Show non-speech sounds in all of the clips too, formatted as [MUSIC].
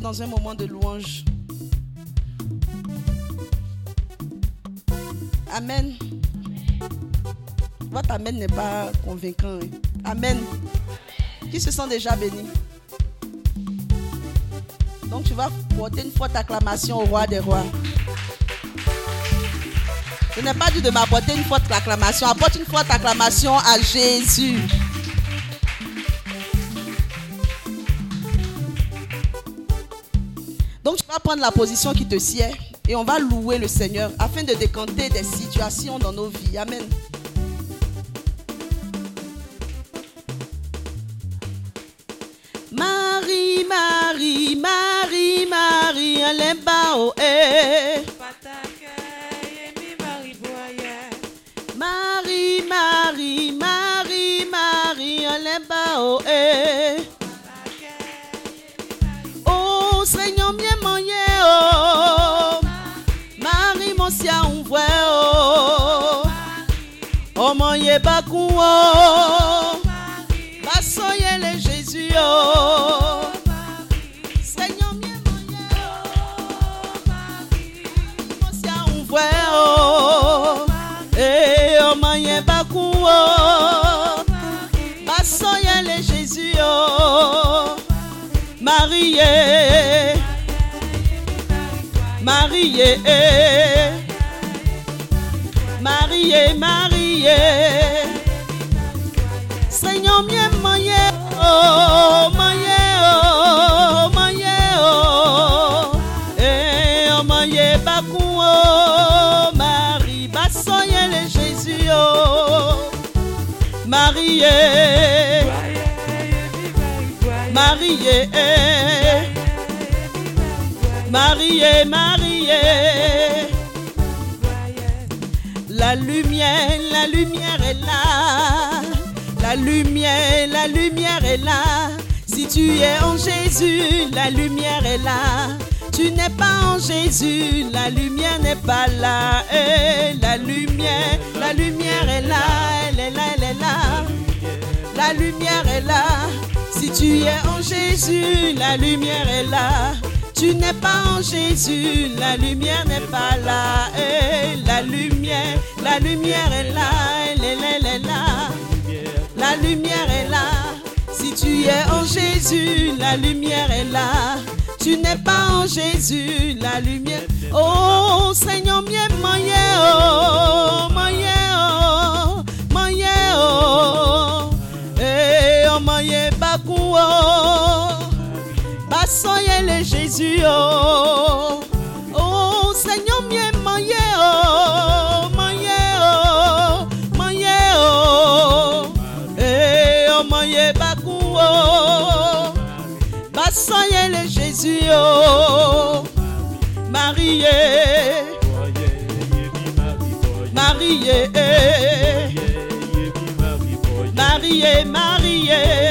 Dans un moment de louange. Amen. Votre Amen n'est pas convaincant. hein. Amen. Qui se sent déjà béni? Donc tu vas porter une forte acclamation au roi des rois. Je n'ai pas dit de m'apporter une forte acclamation. Apporte une forte acclamation à Jésus. Prendre la position qui te sied et on va louer le Seigneur afin de décanter des situations dans nos vies. Amen. Marie, Marie, Marie, Marie, elle est Marie, Marie, Marie, Seigneur, bien moyen, oh, moyen, oh, oh, eh, oh, oh, Marie, le Jésus, oh, Marie, Marie, Marie, La lumière, la lumière est là. La lumière, la lumière est là. Si tu es en Jésus, la lumière est là. Tu n'es pas en Jésus, la lumière n'est pas là. Eh, la lumière, la lumière est là. Elle est là, elle est là. La lumière est là. Si tu es en Jésus, la lumière est là. Tu n'es pas en Jésus, la lumière n'est pas là. La lumière, la lumière est là. Elle est là, elle est là. La lumière est là. Si tu es en Jésus, la lumière est là. Tu n'es pas en Jésus, la lumière. Oh Seigneur, moyen, oh, oh, oh. Eh, oh, oh. Basoye le Jésus, oh. Oh Seigneur, bien moyen, oh, moyen, oh, moyen, oh. Eh, oh, moyen, bakou, oh. Basoye le Jésus, oh. Marie, Marie, Marie, Marie.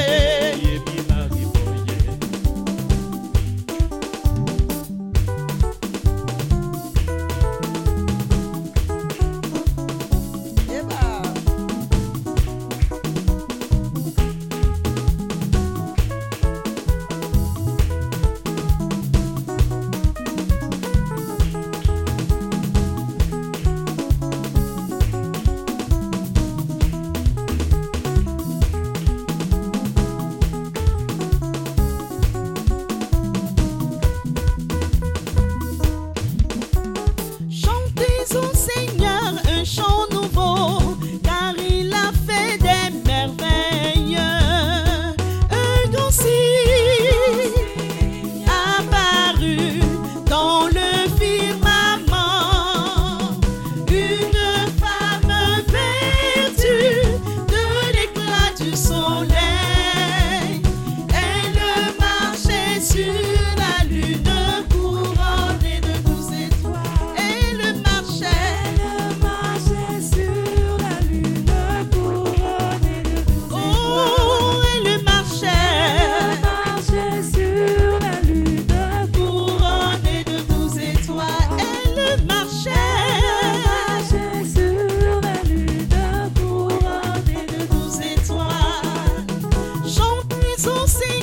tu sim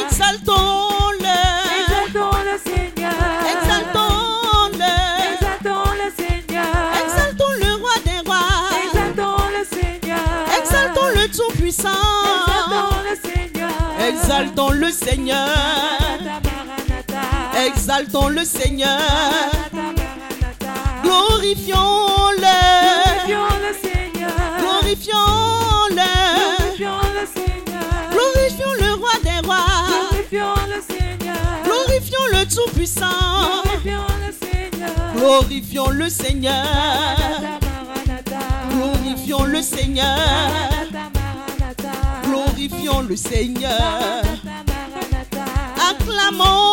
Exaltons-le. Exaltons le Seigneur. Exaltons-le. Exaltons le Seigneur. Exaltons le roi des rois. Exaltons le Seigneur. Exaltons le Tout-Puissant. Exaltons le Seigneur. Exaltons le Seigneur. Exaltons le Seigneur. Glorifions-le. Glorifions-le Seigneur. Glorifions-le. Glorifions le Seigneur. Glorifions le Tout-Puissant. Glorifions le Seigneur. Glorifions le Seigneur. Glorifions le Seigneur. Glorifions le Seigneur. Acclamons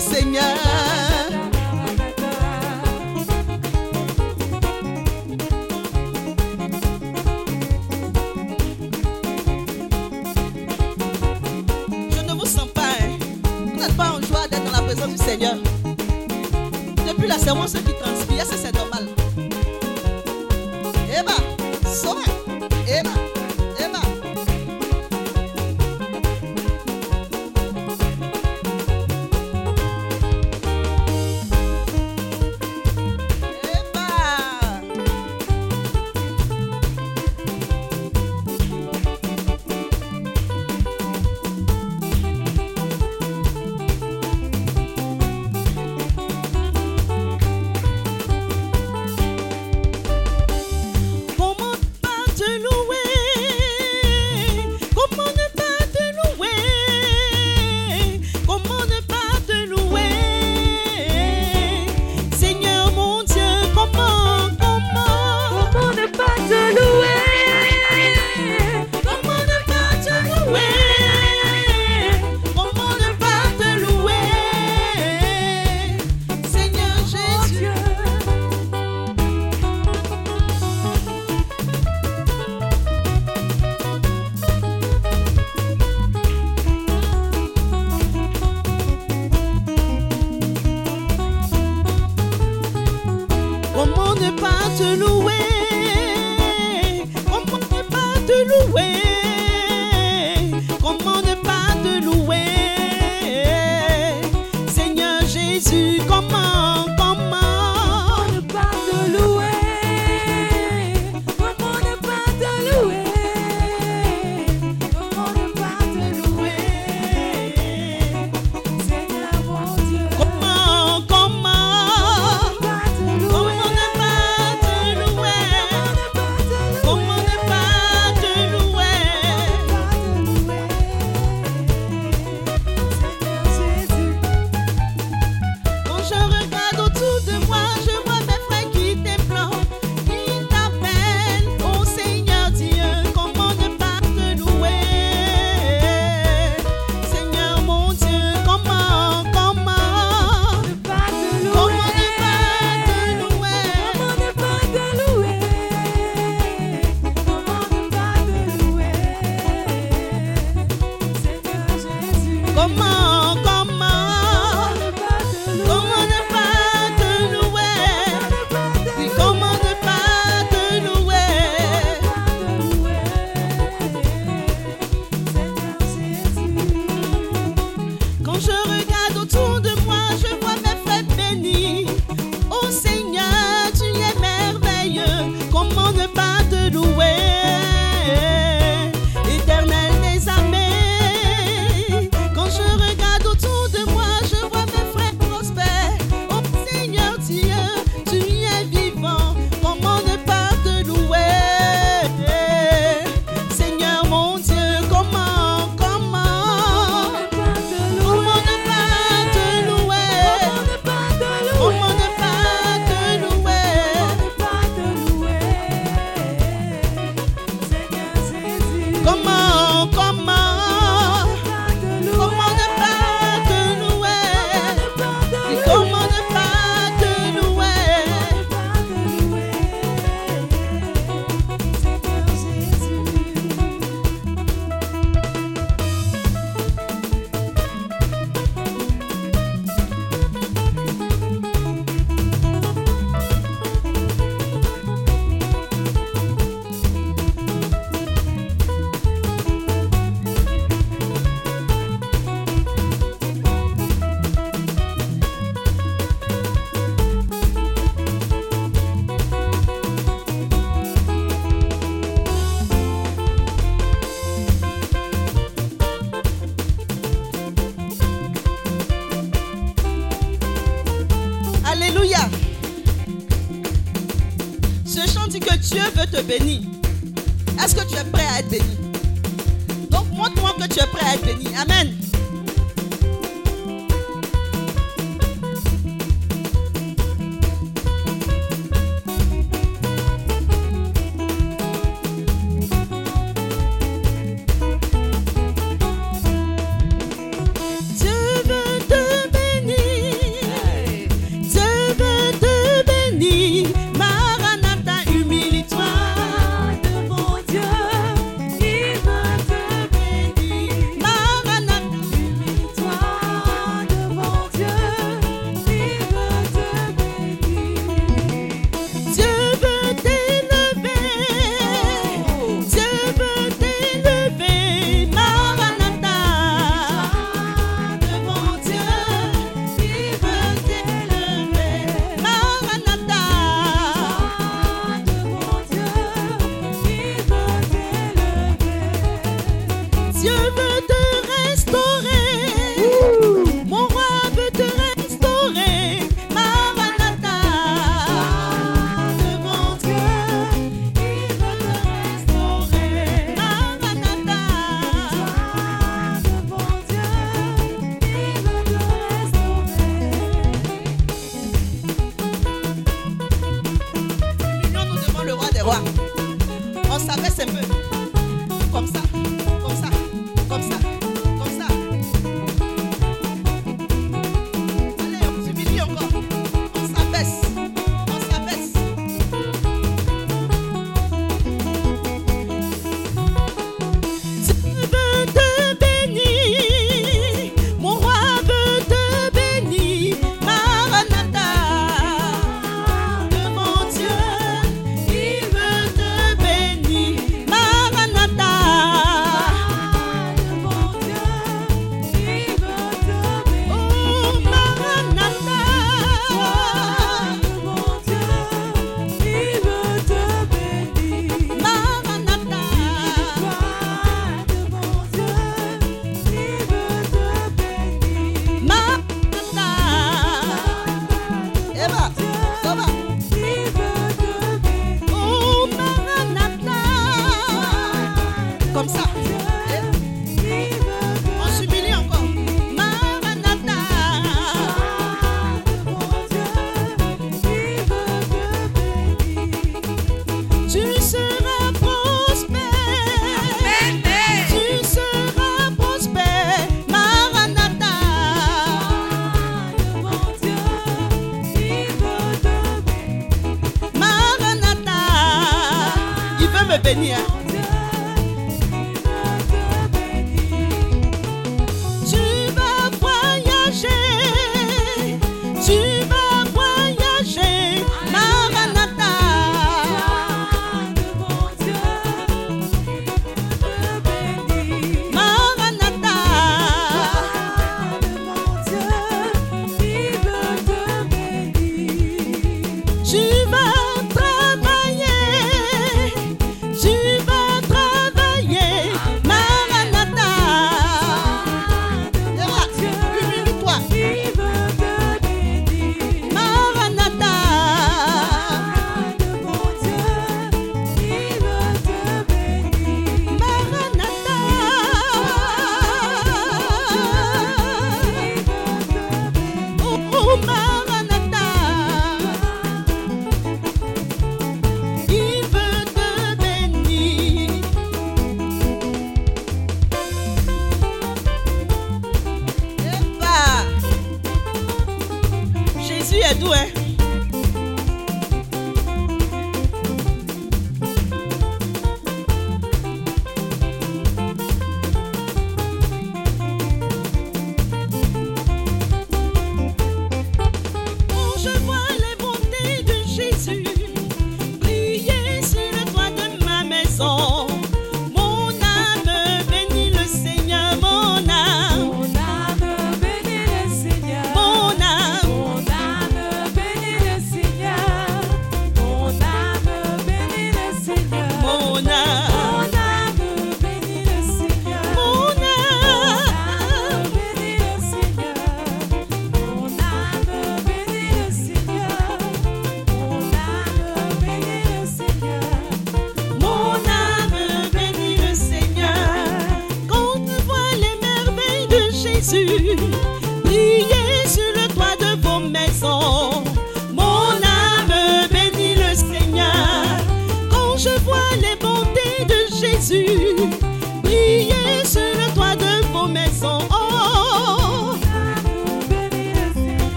Seigneur. Te bénir. clap.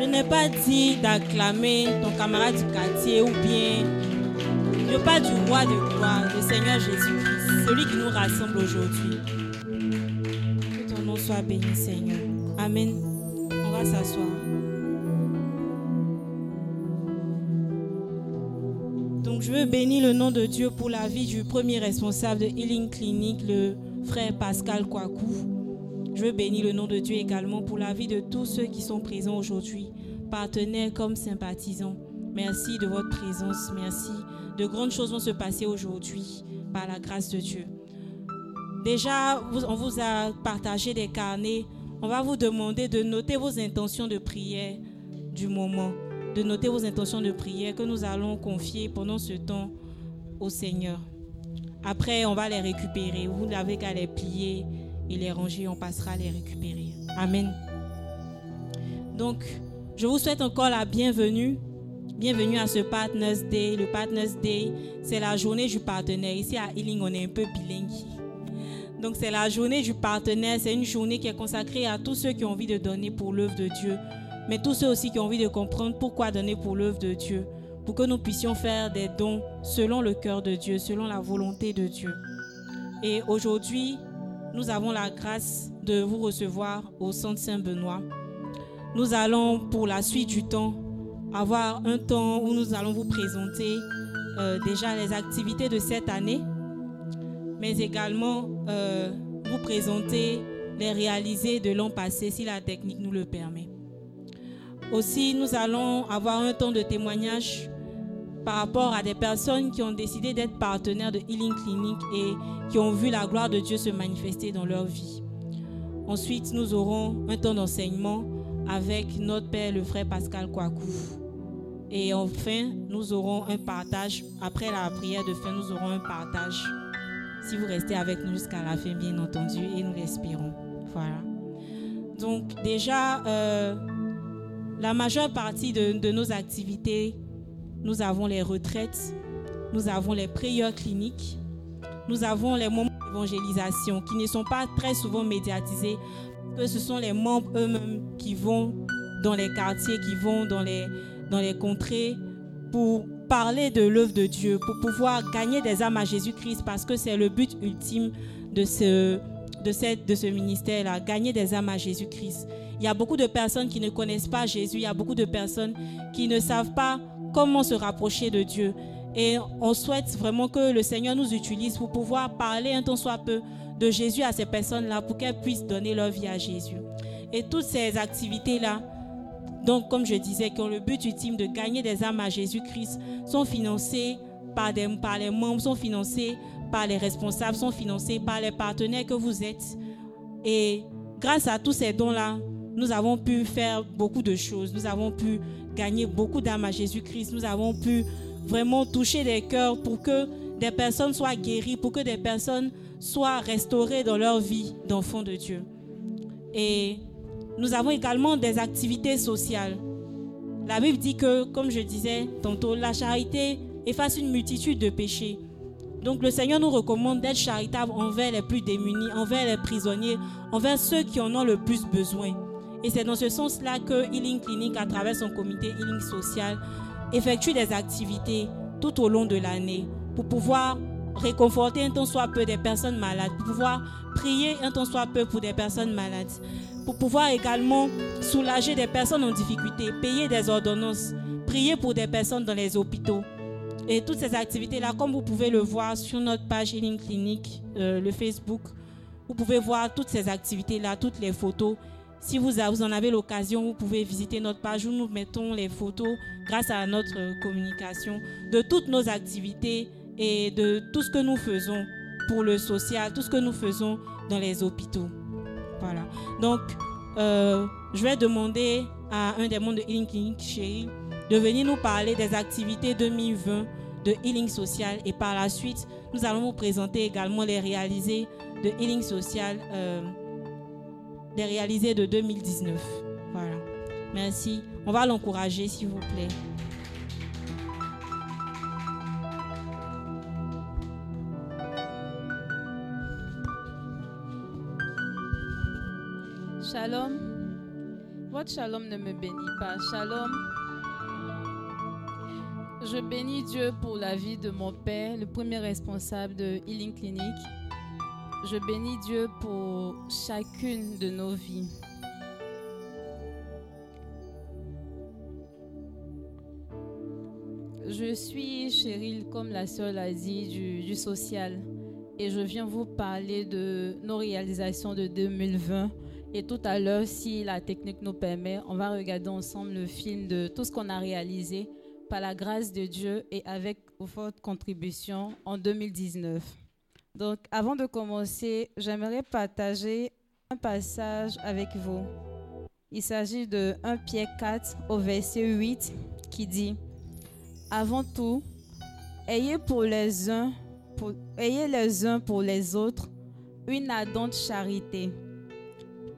Je n'ai pas dit d'acclamer ton camarade du quartier ou bien. Je parle du roi de gloire, le Seigneur Jésus-Christ, celui qui nous rassemble aujourd'hui. Que ton nom soit béni, Seigneur. Amen. On va s'asseoir. Donc je veux bénir le nom de Dieu pour la vie du premier responsable de Healing Clinic, le frère Pascal Kwaku. Je veux bénir le nom de Dieu également pour la vie de tous ceux qui sont présents aujourd'hui, partenaires comme sympathisants. Merci de votre présence, merci. De grandes choses vont se passer aujourd'hui par la grâce de Dieu. Déjà, on vous a partagé des carnets. On va vous demander de noter vos intentions de prière du moment, de noter vos intentions de prière que nous allons confier pendant ce temps au Seigneur. Après, on va les récupérer. Vous n'avez qu'à les plier et les ranger. On passera à les récupérer. Amen. Donc, je vous souhaite encore la bienvenue. Bienvenue à ce Partners Day. Le Partners Day, c'est la journée du partenaire. Ici à Healing, on est un peu bilingue. Donc, c'est la journée du partenaire. C'est une journée qui est consacrée à tous ceux qui ont envie de donner pour l'œuvre de Dieu, mais tous ceux aussi qui ont envie de comprendre pourquoi donner pour l'œuvre de Dieu, pour que nous puissions faire des dons selon le cœur de Dieu, selon la volonté de Dieu. Et aujourd'hui, nous avons la grâce de vous recevoir au Centre Saint-Benoît. Nous allons, pour la suite du temps, avoir un temps où nous allons vous présenter euh, déjà les activités de cette année, mais également euh, vous présenter les réalisés de l'an passé si la technique nous le permet. Aussi, nous allons avoir un temps de témoignage par rapport à des personnes qui ont décidé d'être partenaires de Healing Clinic et qui ont vu la gloire de Dieu se manifester dans leur vie. Ensuite, nous aurons un temps d'enseignement avec notre père, le frère Pascal Kouakou. Et enfin, nous aurons un partage. Après la prière de fin, nous aurons un partage. Si vous restez avec nous jusqu'à la fin, bien entendu, et nous l'espérons. Voilà. Donc déjà, euh, la majeure partie de nos activités, nous avons les retraites, nous avons les prières cliniques, nous avons les moments d'évangélisation qui ne sont pas très souvent médiatisés, que ce sont les membres eux-mêmes qui vont dans les quartiers, qui vont dans les, dans les contrées pour parler de l'œuvre de Dieu, pour pouvoir gagner des âmes à Jésus-Christ, parce que c'est le but ultime de ce, de cette, de ce ministère-là, gagner des âmes à Jésus-Christ. Il y a beaucoup de personnes qui ne connaissent pas Jésus, il y a beaucoup de personnes qui ne savent pas comment se rapprocher de Dieu. Et on souhaite vraiment que le Seigneur nous utilise pour pouvoir parler un temps soit peu de Jésus à ces personnes-là pour qu'elles puissent donner leur vie à Jésus. Et toutes ces activités-là, donc comme je disais, qui ont le but ultime de gagner des âmes à Jésus-Christ, sont financées par, par les membres, sont financées par les responsables, sont financées par les partenaires que vous êtes. Et grâce à tous ces dons-là, nous avons pu faire beaucoup de choses. Nous avons pu gagner beaucoup d'âmes à Jésus-Christ. Nous avons pu vraiment toucher des cœurs pour que des personnes soient guéries, pour que des personnes soient restaurées dans leur vie d'enfants de Dieu. Et nous avons également des activités sociales. La Bible dit que, comme je disais tantôt, la charité efface une multitude de péchés. Donc le Seigneur nous recommande d'être charitable envers les plus démunis, envers les prisonniers, envers ceux qui en ont le plus besoin. Et c'est dans ce sens-là que Healing Clinic, à travers son comité Healing Social, effectue des activités tout au long de l'année pour pouvoir réconforter un temps soit peu des personnes malades, pour pouvoir prier un temps soit peu pour des personnes malades, pour pouvoir également soulager des personnes en difficulté, payer des ordonnances, prier pour des personnes dans les hôpitaux. Et toutes ces activités-là, comme vous pouvez le voir sur notre page Healing Clinic, euh, le Facebook, vous pouvez voir toutes ces activités-là, toutes les photos. Si vous, vous en avez l'occasion, vous pouvez visiter notre page où nous mettons les photos grâce à notre communication de toutes nos activités et de tout ce que nous faisons pour le social, tout ce que nous faisons dans les hôpitaux. Voilà. Donc, euh, je vais demander à un des membres de Healing Clinic, Chéri, de venir nous parler des activités 2020 de Healing Social et par la suite, nous allons vous présenter également les réalisés de Healing Social, euh, les réalisés de 2019. Voilà. Merci. On va l'encourager, s'il vous plaît. Shalom. Votre shalom ne me bénit pas. Shalom. Je bénis Dieu pour la vie de mon père, le premier responsable de Healing Clinic. Je bénis Dieu pour chacune de nos vies. Je suis Cheryl, comme la sœur l'a dit, du, du social. Et je viens vous parler de nos réalisations de 2020. Et tout à l'heure, si la technique nous permet, on va regarder ensemble le film de tout ce qu'on a réalisé par la grâce de Dieu et avec votre contribution en 2019. Donc, avant de commencer, j'aimerais partager un passage avec vous. Il s'agit de 1 Pierre 4 au verset 8 qui dit Avant tout, ayez pour les uns, pour- ayez les uns pour les autres une ardente charité,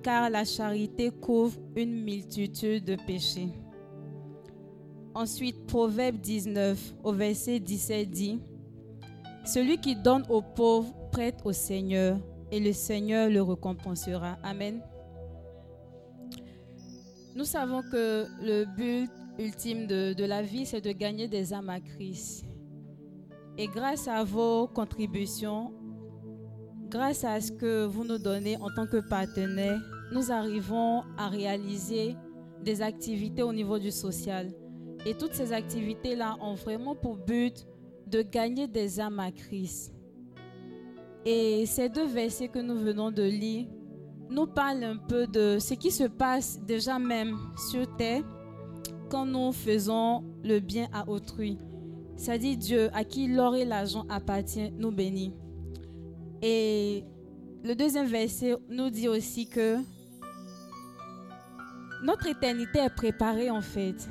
car la charité couvre une multitude de péchés. Ensuite, Proverbe 19 au verset 17 dit Celui qui donne aux pauvres prête au Seigneur, et le Seigneur le récompensera. Amen. Nous savons que le but ultime de, la vie, c'est de gagner des âmes à Christ. Et grâce à vos contributions, grâce à ce que vous nous donnez en tant que partenaires, nous arrivons à réaliser des activités au niveau du social. Et toutes ces activités-là ont vraiment pour but de gagner des âmes à Christ. Et ces deux versets que nous venons de lire nous parlent un peu de ce qui se passe déjà même sur terre quand nous faisons le bien à autrui. Dit Dieu, à qui l'or et l'argent appartient, nous bénit. Et le deuxième verset nous dit aussi que notre éternité est préparée en fait.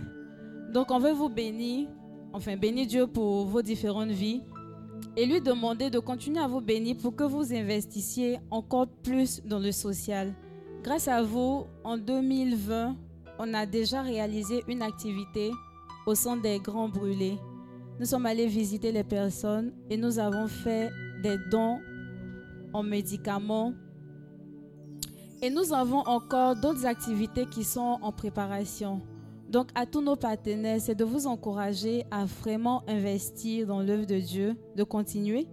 Donc on veut vous bénir, enfin bénir Dieu pour vos différentes vies et lui demander de continuer à vous bénir pour que vous investissiez encore plus dans le social. Grâce à vous, en 2020, on a déjà réalisé une activité au centre des Grands Brûlés. Nous sommes allés visiter les personnes et nous avons fait des dons en médicaments. Et nous avons encore d'autres activités qui sont en préparation. Donc à tous nos partenaires, c'est de vous encourager à vraiment investir dans l'œuvre de Dieu, de continuer.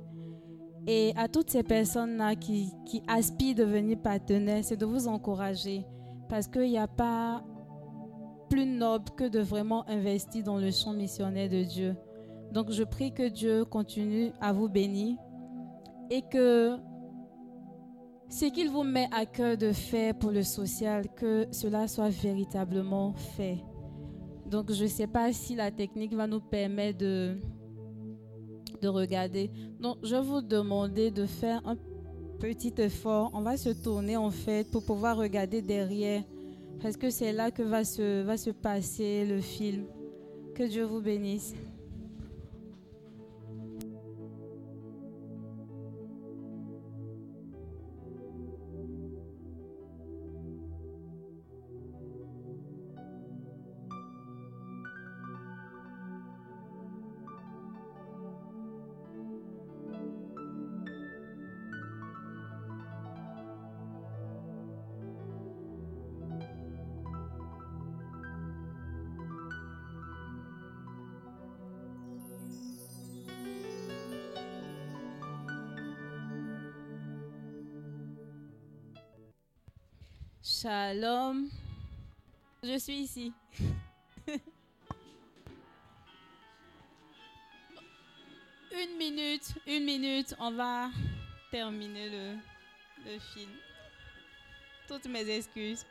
Et à toutes ces personnes-là qui, aspirent à devenir partenaires, c'est de vous encourager. Parce qu'il n'y a pas plus noble que de vraiment investir dans le champ missionnaire de Dieu. Donc je prie que Dieu continue à vous bénir et que ce qu'il vous met à cœur de faire pour le social, que cela soit véritablement fait. Donc je ne sais pas si la technique va nous permettre de, de regarder. Donc je vais vous demander de faire un petit effort. On va se tourner en fait pour pouvoir regarder derrière. Parce que c'est là que va se, va se passer le film. Que Dieu vous bénisse. Shalom. Je suis ici. [LAUGHS] une minute, une minute, on va terminer le, film. Toutes mes excuses.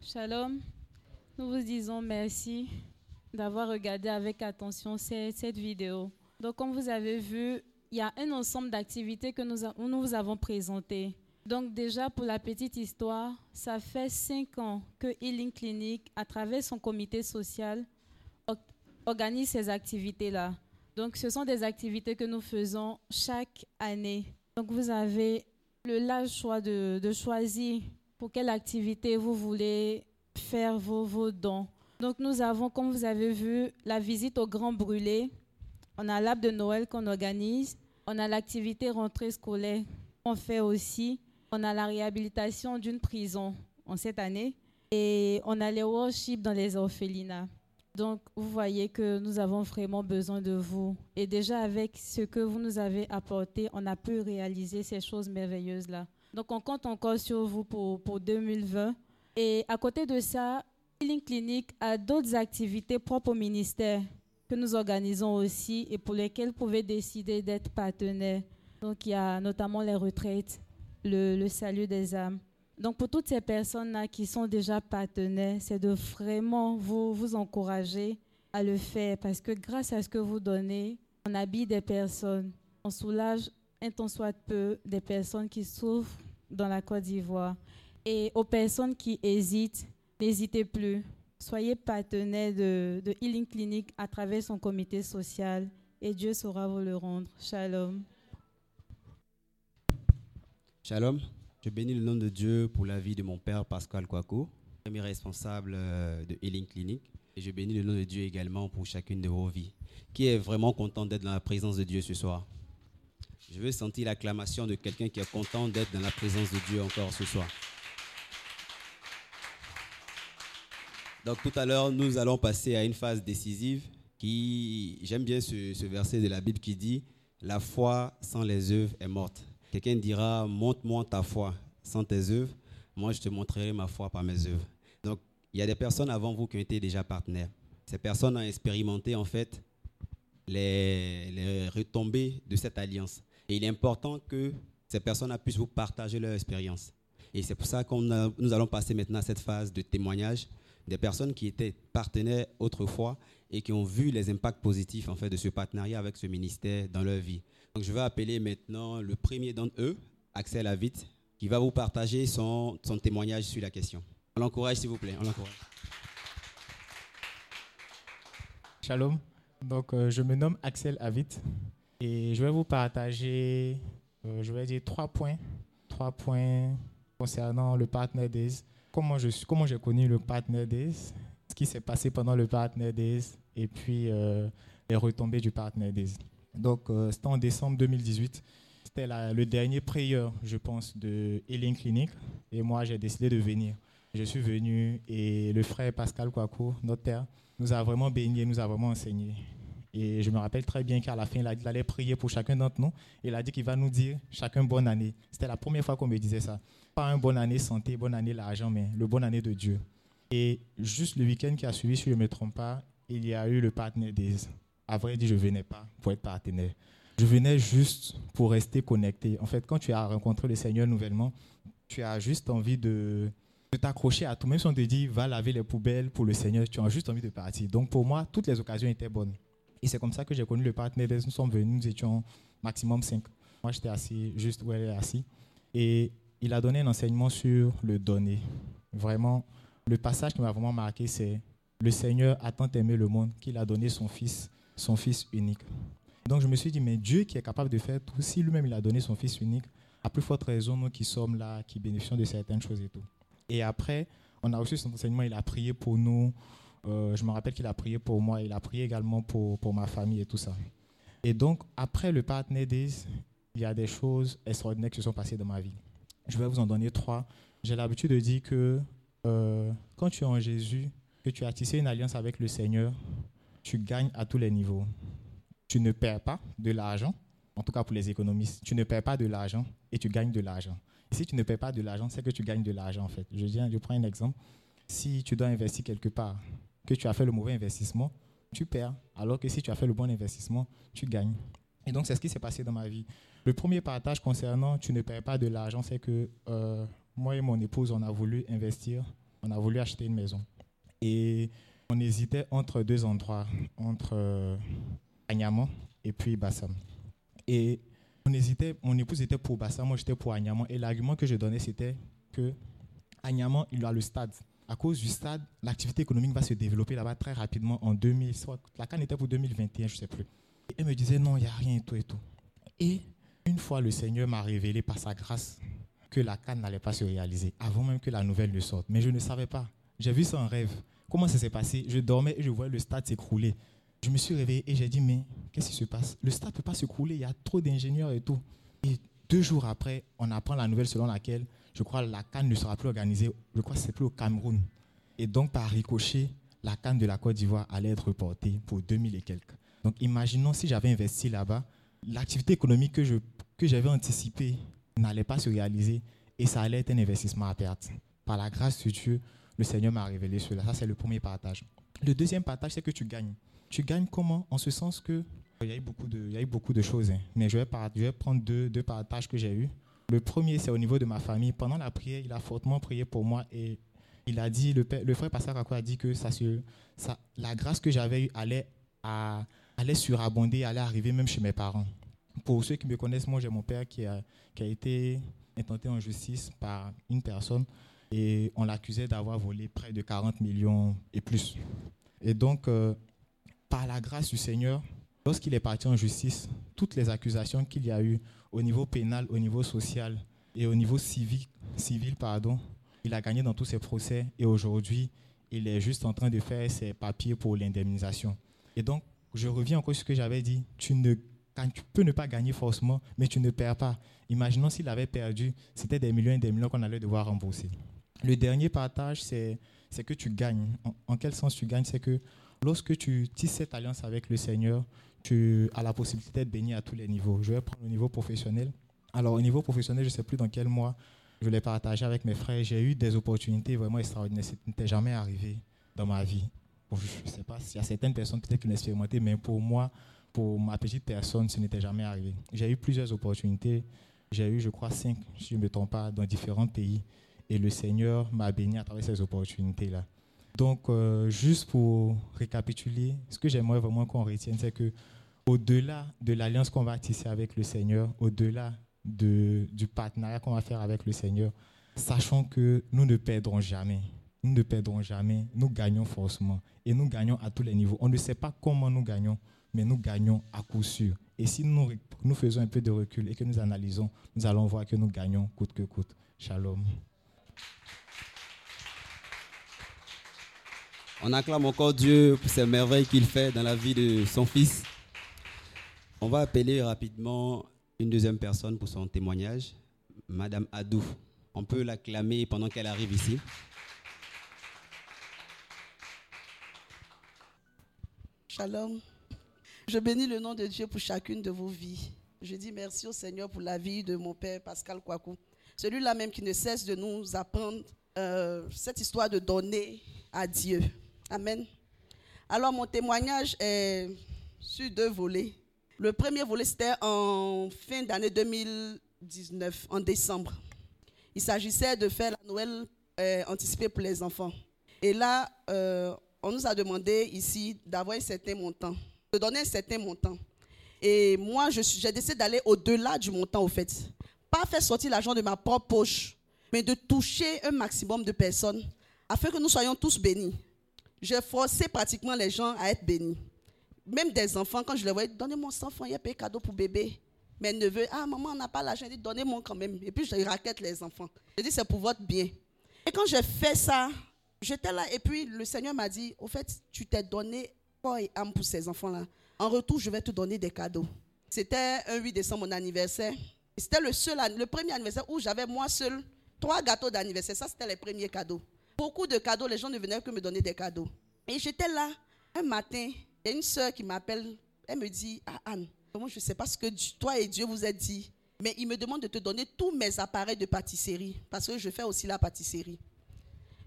Shalom. Nous vous disons merci d'avoir regardé avec attention cette, vidéo. Donc, comme vous avez vu, il y a un ensemble d'activités que nous, nous vous avons présentées. Donc déjà, pour la petite histoire, ça fait cinq ans que Healing Clinic, à travers son comité social, or- organise ces activités-là. Donc ce sont des activités que nous faisons chaque année. Donc vous avez le large choix de, de choisir pour quelle activité vous voulez faire vos, vos dons. Donc nous avons, comme vous avez vu, la visite au Grand Brûlé. On a l'arbre de Noël qu'on organise. On a l'activité rentrée scolaire qu'on fait aussi. On a la réhabilitation d'une prison en cette année et on a les worships dans les orphelinats. Donc, vous voyez que nous avons vraiment besoin de vous. Et déjà, avec ce que vous nous avez apporté, on a pu réaliser ces choses merveilleuses-là. Donc, on compte encore sur vous pour, pour 2020. Et à côté de ça, Healing Clinic a d'autres activités propres au ministère que nous organisons aussi et pour lesquelles vous pouvez décider d'être partenaire. Donc, il y a notamment les retraites, le, salut des âmes. Donc, pour toutes ces personnes-là qui sont déjà partenaires, c'est de vraiment vous, vous encourager à le faire parce que grâce à ce que vous donnez, on habille des personnes, on soulage un tant soit peu des personnes qui souffrent dans la Côte d'Ivoire. Et aux personnes qui hésitent, n'hésitez plus. Soyez partenaire de, de Healing Clinic à travers son comité social et Dieu saura vous le rendre. Shalom. Shalom. Je bénis le nom de Dieu pour la vie de mon père Pascal Kouakou, premier responsable euh, de Healing Clinic. Et je bénis le nom de Dieu également pour chacune de vos vies. Qui est vraiment content d'être dans la présence de Dieu ce soir? Je veux sentir l'acclamation de quelqu'un qui est content d'être dans la présence de Dieu encore ce soir. Donc tout à l'heure, nous allons passer à une phase décisive qui, j'aime bien ce verset de la Bible qui dit, la foi sans les œuvres est morte. Quelqu'un dira, montre-moi ta foi sans tes œuvres. Moi, je te montrerai ma foi par mes œuvres. Donc, il y a des personnes avant vous qui ont été déjà partenaires. Ces personnes ont expérimenté, en fait, les, retombées de cette alliance. Et il est important que ces personnes puissent vous partager leur expérience. Et c'est pour ça que nous allons passer maintenant à cette phase de témoignage. des personnes qui étaient partenaires autrefois et qui ont vu les impacts positifs en fait de ce partenariat avec ce ministère dans leur vie. Je vais appeler maintenant le premier d'entre eux, Axel Avit, qui va vous partager son, son témoignage sur la question. On l'encourage s'il vous plaît, on l'encourage. Shalom. Donc, euh, je me nomme Axel Avit et je vais vous partager, euh, je vais dire trois points, trois points concernant le Partner Days. Comment je suis, comment j'ai connu le Partner Days, ce qui s'est passé pendant le Partner Days et puis euh, les retombées du Partner Days. Donc, c'était en décembre 2018. C'était le dernier prieur, je pense, de Healing Clinic et moi, j'ai décidé de venir. Je suis venu et le frère Pascal Kouakou, notaire, nous a vraiment baigné, nous a vraiment enseigné. Et je me rappelle très bien qu'à la fin, il, allait prier pour chacun d'entre nous. Il a dit qu'il va nous dire chacun bonne année. C'était la première fois qu'on me disait ça. Pas un bonne année santé, bonne année l'argent, mais le bonne année de Dieu. Et juste le week-end qui a suivi, si je ne me trompe pas, il y a eu le partenaire des. À vrai dire, je ne venais pas pour être partenaire. Je venais juste pour rester connecté. En fait, quand tu as rencontré le Seigneur nouvellement, tu as juste envie de, t'accrocher à tout. Même si on te dit, va laver les poubelles pour le Seigneur, tu as juste envie de partir. Donc pour moi, toutes les occasions étaient bonnes. Et c'est comme ça que j'ai connu le partenaire. Nous sommes venus, nous étions maximum 5. Moi, j'étais assis juste où elle est assis. Et il a donné un enseignement sur le donner. Vraiment, le passage qui m'a vraiment marqué, c'est le Seigneur a tant aimé le monde qu'il a donné son Fils, son Fils unique. Donc je me suis dit, mais Dieu qui est capable de faire tout, si lui-même il a donné son Fils unique, à plus forte raison, nous qui sommes là, qui bénéficions de certaines choses et tout. Et après, on a reçu son enseignement, il a prié pour nous. Euh, je me rappelle qu'il a prié pour moi, il a prié également pour, pour ma famille et tout ça. Et donc, après le Partner il y a des choses extraordinaires qui se sont passées dans ma vie. Je vais vous en donner trois. J'ai l'habitude de dire que euh, quand tu es en Jésus, que tu as tissé une alliance avec le Seigneur, tu gagnes à tous les niveaux. Tu ne perds pas de l'argent, en tout cas pour les économistes, tu ne perds pas de l'argent et tu gagnes de l'argent si tu ne paies pas de l'argent, c'est que tu gagnes de l'argent en fait. Je, viens, je prends un exemple. Si tu dois investir quelque part, que tu as fait le mauvais investissement, tu perds. Alors que si tu as fait le bon investissement, tu gagnes. Et donc, c'est ce qui s'est passé dans ma vie. Le premier partage concernant tu ne paies pas de l'argent, c'est que euh, moi et mon épouse, on a voulu investir, on a voulu acheter une maison. Et on hésitait entre deux endroits, entre euh, et puis Bassam. Et on hésitait, mon épouse était pour Bassa, moi j'étais pour Agnaman. Et l'argument que je donnais, c'était que Agnaman, il a le stade. À cause du stade, l'activité économique va se développer là-bas très rapidement en 2000. la canne était pour 2021, je ne sais plus. Et elle me disait non, il n'y a rien et tout et tout. Et une fois, le Seigneur m'a révélé par sa grâce que la canne n'allait pas se réaliser, avant même que la nouvelle ne sorte. Mais je ne savais pas. J'ai vu ça en rêve. Comment ça s'est passé? Je dormais et je voyais le stade s'écrouler. Je me suis réveillé et j'ai dit, mais qu'est-ce qui se passe? Le stade ne peut pas se couler, il y a trop d'ingénieurs et tout. Et deux jours après, on apprend la nouvelle selon laquelle, je crois, la Cannes ne sera plus organisée, je crois que c'est plus au Cameroun. Et donc, par ricochet, la Cannes de la Côte d'Ivoire allait être reportée pour 2000 et quelques. Donc, imaginons si j'avais investi là-bas, l'activité économique que, je, que j'avais anticipée n'allait pas se réaliser et ça allait être un investissement à perte. Par la grâce de Dieu, le Seigneur m'a révélé cela. Ça, c'est le premier partage. Le deuxième partage, c'est que tu gagnes. Tu gagnes comment? En ce sens que il y a eu beaucoup de, il y a eu beaucoup de choses, hein. mais je vais, je vais prendre deux, deux partages que j'ai eus. Le premier, c'est au niveau de ma famille. Pendant la prière, il a fortement prié pour moi et il a dit, le, frère Pascal a dit que la grâce que j'avais eue allait, allait surabonder, allait arriver même chez mes parents. Pour ceux qui me connaissent, moi j'ai mon père qui a, qui a été intenté en justice par une personne et on l'accusait d'avoir volé près de 40 millions et plus. Et donc, euh, par la grâce du Seigneur, lorsqu'il est parti en justice, toutes les accusations qu'il y a eu au niveau pénal, au niveau social et au niveau civil, civil pardon, il a gagné dans tous ses procès et aujourd'hui, il est juste en train de faire ses papiers pour l'indemnisation. Et donc, je reviens encore sur ce que j'avais dit. Tu, ne, tu peux ne pas gagner forcément, mais tu ne perds pas. Imaginons s'il avait perdu, c'était des millions et des millions qu'on allait devoir rembourser. Le dernier partage, c'est que tu gagnes. En, quel sens tu gagnes? C'est que lorsque tu tisses cette alliance avec le Seigneur, tu as la possibilité d'être béni à tous les niveaux. Je vais prendre le niveau professionnel. Alors, au niveau professionnel, je ne sais plus dans quel mois je l'ai partagé avec mes frères. J'ai eu des opportunités vraiment extraordinaires. Ce n'était jamais arrivé dans ma vie. je ne sais pas s'il y a certaines personnes peut-être qui l'ont expérimenté, mais pour moi, pour ma petite personne, ce n'était jamais arrivé. J'ai eu plusieurs opportunités. J'ai eu, je crois, cinq, si je ne me trompe pas, dans différents pays. Et le Seigneur m'a béni à travers ces opportunités-là. Donc, euh, juste pour récapituler, ce que j'aimerais vraiment qu'on retienne, c'est que au-delà de l'alliance qu'on va tisser avec le Seigneur, au-delà de, du partenariat qu'on va faire avec le Seigneur, sachons que nous ne perdrons jamais. Nous ne perdrons jamais. Nous gagnons forcément. Et nous gagnons à tous les niveaux. On ne sait pas comment nous gagnons, mais nous gagnons à coup sûr. Et si nous faisons un peu de recul et que nous analysons, nous allons voir que nous gagnons coûte que coûte. Shalom. On acclame encore Dieu pour ces merveilles qu'il fait dans la vie de son fils. On va appeler rapidement une deuxième personne pour son témoignage, Madame Adou. On peut l'acclamer pendant qu'elle arrive ici. Shalom. Je bénis le nom de Dieu pour chacune de vos vies. Je dis merci au Seigneur pour la vie de mon père Pascal Kwaku. Celui-là même qui ne cesse de nous apprendre euh, cette histoire de donner à Dieu. Amen. Alors mon témoignage est sur deux volets. Le premier volet, c'était en fin d'année 2019, en décembre. Il s'agissait de faire la Noël euh, anticipée pour les enfants. Et là, euh, on nous a demandé ici d'avoir un certain montant, de donner un certain montant. Et moi, j'ai décidé d'aller au-delà du montant, au fait. Pas faire sortir l'argent de ma propre poche, mais de toucher un maximum de personnes afin que nous soyons tous bénis. J'ai forcé pratiquement les gens à être bénis. Même des enfants, quand je les voyais, donnez-moi 100 francs, il y a payé cadeau pour bébé. Mes neveux, ah maman, on n'a pas l'argent, dit donnez-moi quand même. Et puis je raquette les enfants. Je dis c'est pour votre bien. Et quand j'ai fait ça, j'étais là et puis le Seigneur m'a dit, au fait, tu t'es donné corps et âme pour ces enfants-là. En retour, je vais te donner des cadeaux. C'était un 8 décembre, mon anniversaire. C'était le seul, le premier anniversaire où j'avais moi seul trois gâteaux d'anniversaire. Ça, c'était les premiers cadeaux. Beaucoup de cadeaux, les gens ne venaient que me donner des cadeaux. Et j'étais là un matin, il y a une soeur qui m'appelle, elle me dit, ah Anne, je ne sais pas ce que toi et Dieu vous êtes dit, mais il me demande de te donner tous mes appareils de pâtisserie, parce que je fais aussi la pâtisserie.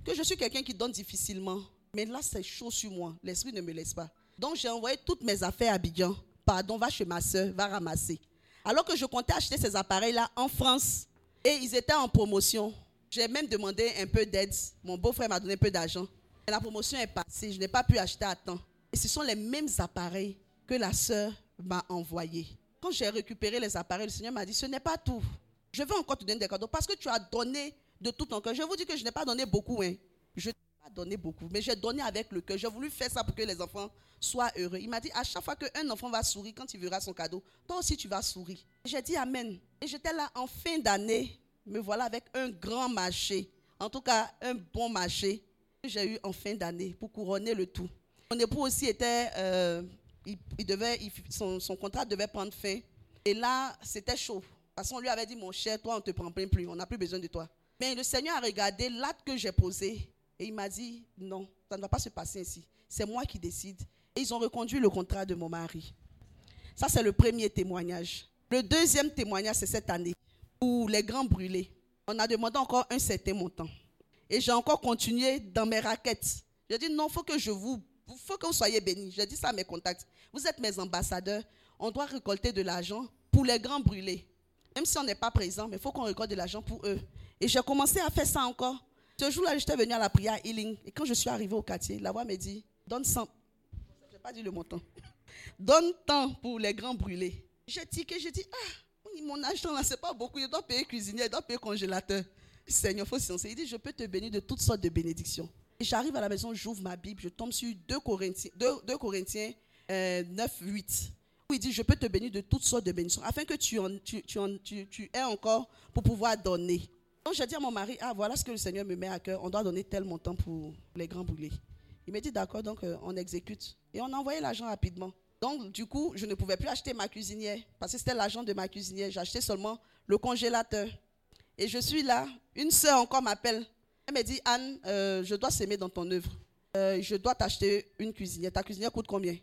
Que je suis quelqu'un qui donne difficilement, mais là c'est chaud sur moi, l'esprit ne me laisse pas. Donc j'ai envoyé toutes mes affaires à Bidjan. Pardon, va chez ma soeur, va ramasser. Alors que je comptais acheter ces appareils-là en France, et ils étaient en promotion. J'ai même demandé un peu d'aide. Mon beau-frère m'a donné un peu d'argent. La promotion est passée, je n'ai pas pu acheter à temps. Et ce sont les mêmes appareils que la sœur m'a envoyés. Quand j'ai récupéré les appareils, le Seigneur m'a dit, ce n'est pas tout. Je vais encore te donner des cadeaux parce que tu as donné de tout ton cœur. Je vous dis que je n'ai pas donné beaucoup. Hein. Pas donné beaucoup, mais j'ai donné avec le cœur. J'ai voulu faire ça pour que les enfants soient heureux. Il m'a dit, à chaque fois qu'un enfant va sourire quand il verra son cadeau, toi aussi tu vas sourire. J'ai dit Amen. Et j'étais là en fin d'année. Me voilà avec un grand marché. En tout cas, un bon marché j'ai eu en fin d'année pour couronner le tout. Mon époux aussi était, euh, il, devait, son, contrat devait prendre fin. Et là, c'était chaud. Parce qu'on lui avait dit, mon cher, toi, on ne te prend plus, on n'a plus besoin de toi. Mais le Seigneur a regardé l'acte que j'ai posé et il m'a dit, non, ça ne va pas se passer ainsi. C'est moi qui décide. Et ils ont reconduit le contrat de mon mari. Ça, c'est le premier témoignage. Le deuxième témoignage, c'est cette année, où les grands brûlés, on a demandé encore un certain montant. Et j'ai encore continué dans mes raquettes. J'ai dit, non, il faut que je vous, faut que vous soyez bénis. J'ai dit ça à mes contacts. Vous êtes mes ambassadeurs. On doit récolter de l'argent pour les grands brûlés. Même si on n'est pas présent, mais il faut qu'on récolte de l'argent pour eux. Et j'ai commencé à faire ça encore. Ce jour-là, j'étais venu à la prière Healing. Et quand je suis arrivé au quartier, la voix me dit, donne 100. Je n'ai pas dit le montant. [LAUGHS] Donne tant pour les grands brûlés. J'ai que j'ai dit, ah, mon argent là, c'est pas beaucoup. Je dois payer cuisinier, je dois payer congélateur. Seigneur, faut Il dit, je peux te bénir de toutes sortes de bénédictions. J'arrive à la maison, j'ouvre ma Bible, je tombe sur 2 Corinthiens, 2, Corinthiens 9, euh, 8. Où il dit, je peux te bénir de toutes sortes de bénédictions, afin que tu, en, tu, aies encore pour pouvoir donner. Donc j'ai dit à mon mari, ah voilà ce que le Seigneur me met à cœur, on doit donner tel montant pour les grands brûlés. Il m'a dit, d'accord, donc euh, on exécute. Et on a envoyé l'argent rapidement. Donc, du coup, je ne pouvais plus acheter ma cuisinière parce que c'était l'argent de ma cuisinière. J'achetais seulement le congélateur. Et je suis là. Une sœur encore m'appelle. Elle me dit, Anne, euh, je dois s'aimer dans ton œuvre. Euh, je dois t'acheter une cuisinière. Ta cuisinière coûte combien?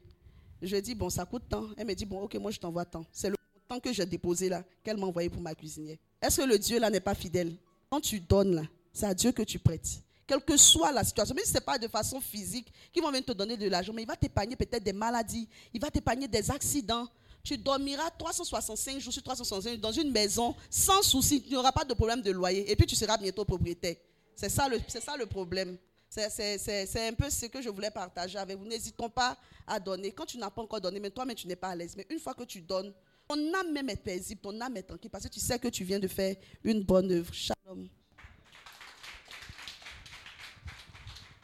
Je dis, bon, ça coûte tant. Elle me dit, bon, ok, moi je t'envoie tant. C'est le temps que j'ai déposé là, qu'elle m'a envoyé pour ma cuisinière. Est-ce que le Dieu là n'est pas fidèle? Quand tu donnes là, c'est à Dieu que tu prêtes. Quelle que soit la situation, même si ce n'est pas de façon physique qu'ils vont venir te donner de l'argent, mais il va t'épargner peut-être des maladies, il va t'épargner des accidents, tu dormiras 365 jours sur 365 jours dans une maison sans souci. Tu n'auras pas de problème de loyer. Et puis tu seras bientôt propriétaire. C'est ça le, c'est ça le problème. C'est- C'est c'est- un peu ce que je voulais partager avec vous. N'hésitons pas à donner. Quand tu n'as pas encore donné, mais toi-même, tu n'es pas à l'aise. Mais une fois que tu donnes, ton âme même est paisible, ton âme est tranquille parce que tu sais que tu viens de faire une bonne œuvre. Shalom.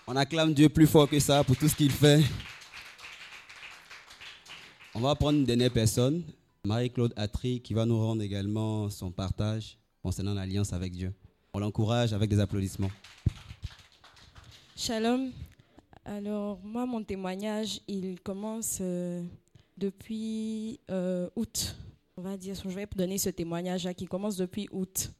On acclame Dieu plus fort que ça pour tout ce qu'il fait. On va prendre une dernière personne, Marie-Claude Attry, qui va nous rendre également son partage concernant l'alliance avec Dieu. On l'encourage avec des applaudissements. Shalom. Alors, moi, mon témoignage, il commence euh, depuis euh, août. On va dire, je vais donner ce témoignage-là qui commence depuis août,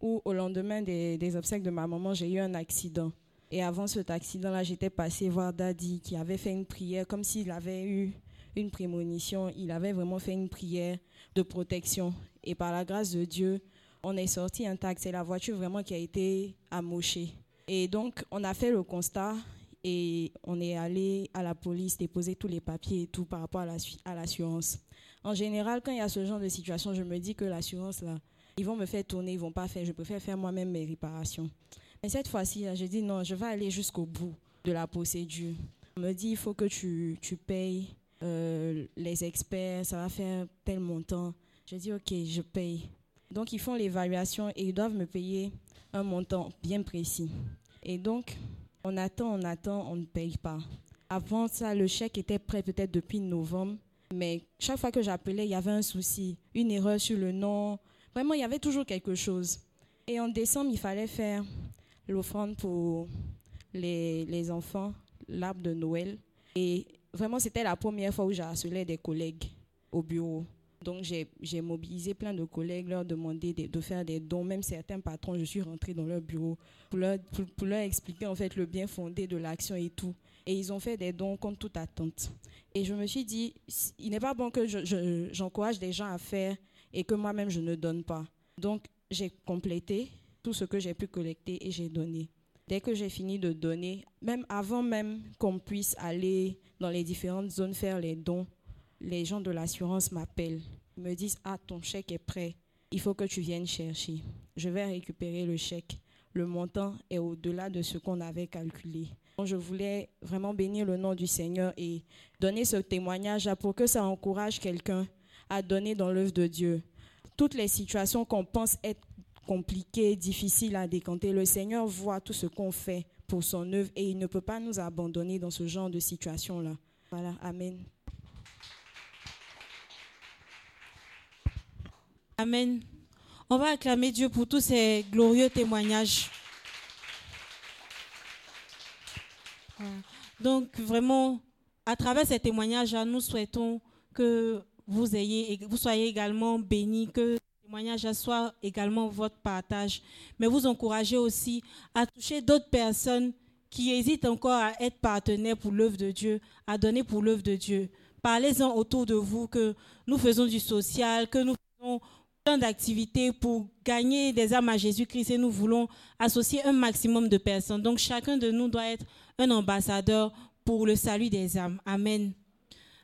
où au lendemain des, des obsèques de ma maman, j'ai eu un accident. Et avant cet accident-là, j'étais passée voir Daddy qui avait fait une prière comme s'il avait eu une prémonition. Il avait vraiment fait une prière de protection. Et par la grâce de Dieu, on est sorti intact. C'est la voiture vraiment qui a été amochée. Et donc, on a fait le constat et on est allé à la police déposer tous les papiers et tout par rapport à la su- à l'assurance. En général, quand il y a ce genre de situation, je me dis que l'assurance, là, ils vont me faire tourner, ils vont pas faire. Je préfère faire moi-même mes réparations. Mais cette fois-ci, j'ai dit non, je vais aller jusqu'au bout de la procédure. On me dit, il faut que tu, tu payes euh, les experts, ça va faire tel montant. Je dis, ok, je paye. Donc, ils font l'évaluation et ils doivent me payer un montant bien précis. Et donc, on attend, on attend, on ne paye pas. Avant ça, le chèque était prêt peut-être depuis novembre, mais chaque fois que j'appelais, il y avait un souci, une erreur sur le nom. Vraiment, il y avait toujours quelque chose. Et en décembre, il fallait faire l'offrande pour les, les enfants, l'arbre de Noël. Et vraiment, c'était la première fois où j'ai harcelé des collègues au bureau. Donc, j'ai mobilisé plein de collègues, leur demander de, faire des dons. Même certains patrons, je suis rentrée dans leur bureau pour leur, expliquer en fait le bien fondé de l'action et tout. Et ils ont fait des dons contre toute attente. Et je me suis dit, il n'est pas bon que je- je- j'encourage des gens à faire et que moi-même je ne donne pas. Donc, j'ai complété tout ce que j'ai pu collecter et j'ai donné. Dès que j'ai fini de donner, même avant même qu'on puisse aller dans les différentes zones faire les dons, les gens de l'assurance m'appellent. Me disent, ah, ton chèque est prêt. Il faut que tu viennes chercher. Je vais récupérer le chèque. Le montant est au-delà de ce qu'on avait calculé. Donc, je voulais vraiment bénir le nom du Seigneur et donner ce témoignage pour que ça encourage quelqu'un à donner dans l'œuvre de Dieu. Toutes les situations qu'on pense être compliquées, difficiles à décanter, le Seigneur voit tout ce qu'on fait pour son œuvre et il ne peut pas nous abandonner dans ce genre de situation-là. Voilà, Amen. Amen. On va acclamer Dieu pour tous ces glorieux témoignages. Voilà. Donc vraiment, à travers ces témoignages, nous souhaitons que vous ayez, vous soyez également bénis, que ces témoignages soient également votre partage, mais vous encouragez aussi à toucher d'autres personnes qui hésitent encore à être partenaires pour l'œuvre de Dieu, à donner pour l'œuvre de Dieu. Parlez-en autour de vous que nous faisons du social, que nous d'activités pour gagner des âmes à Jésus-Christ et nous voulons associer un maximum de personnes. Donc chacun de nous doit être un ambassadeur pour le salut des âmes. Amen.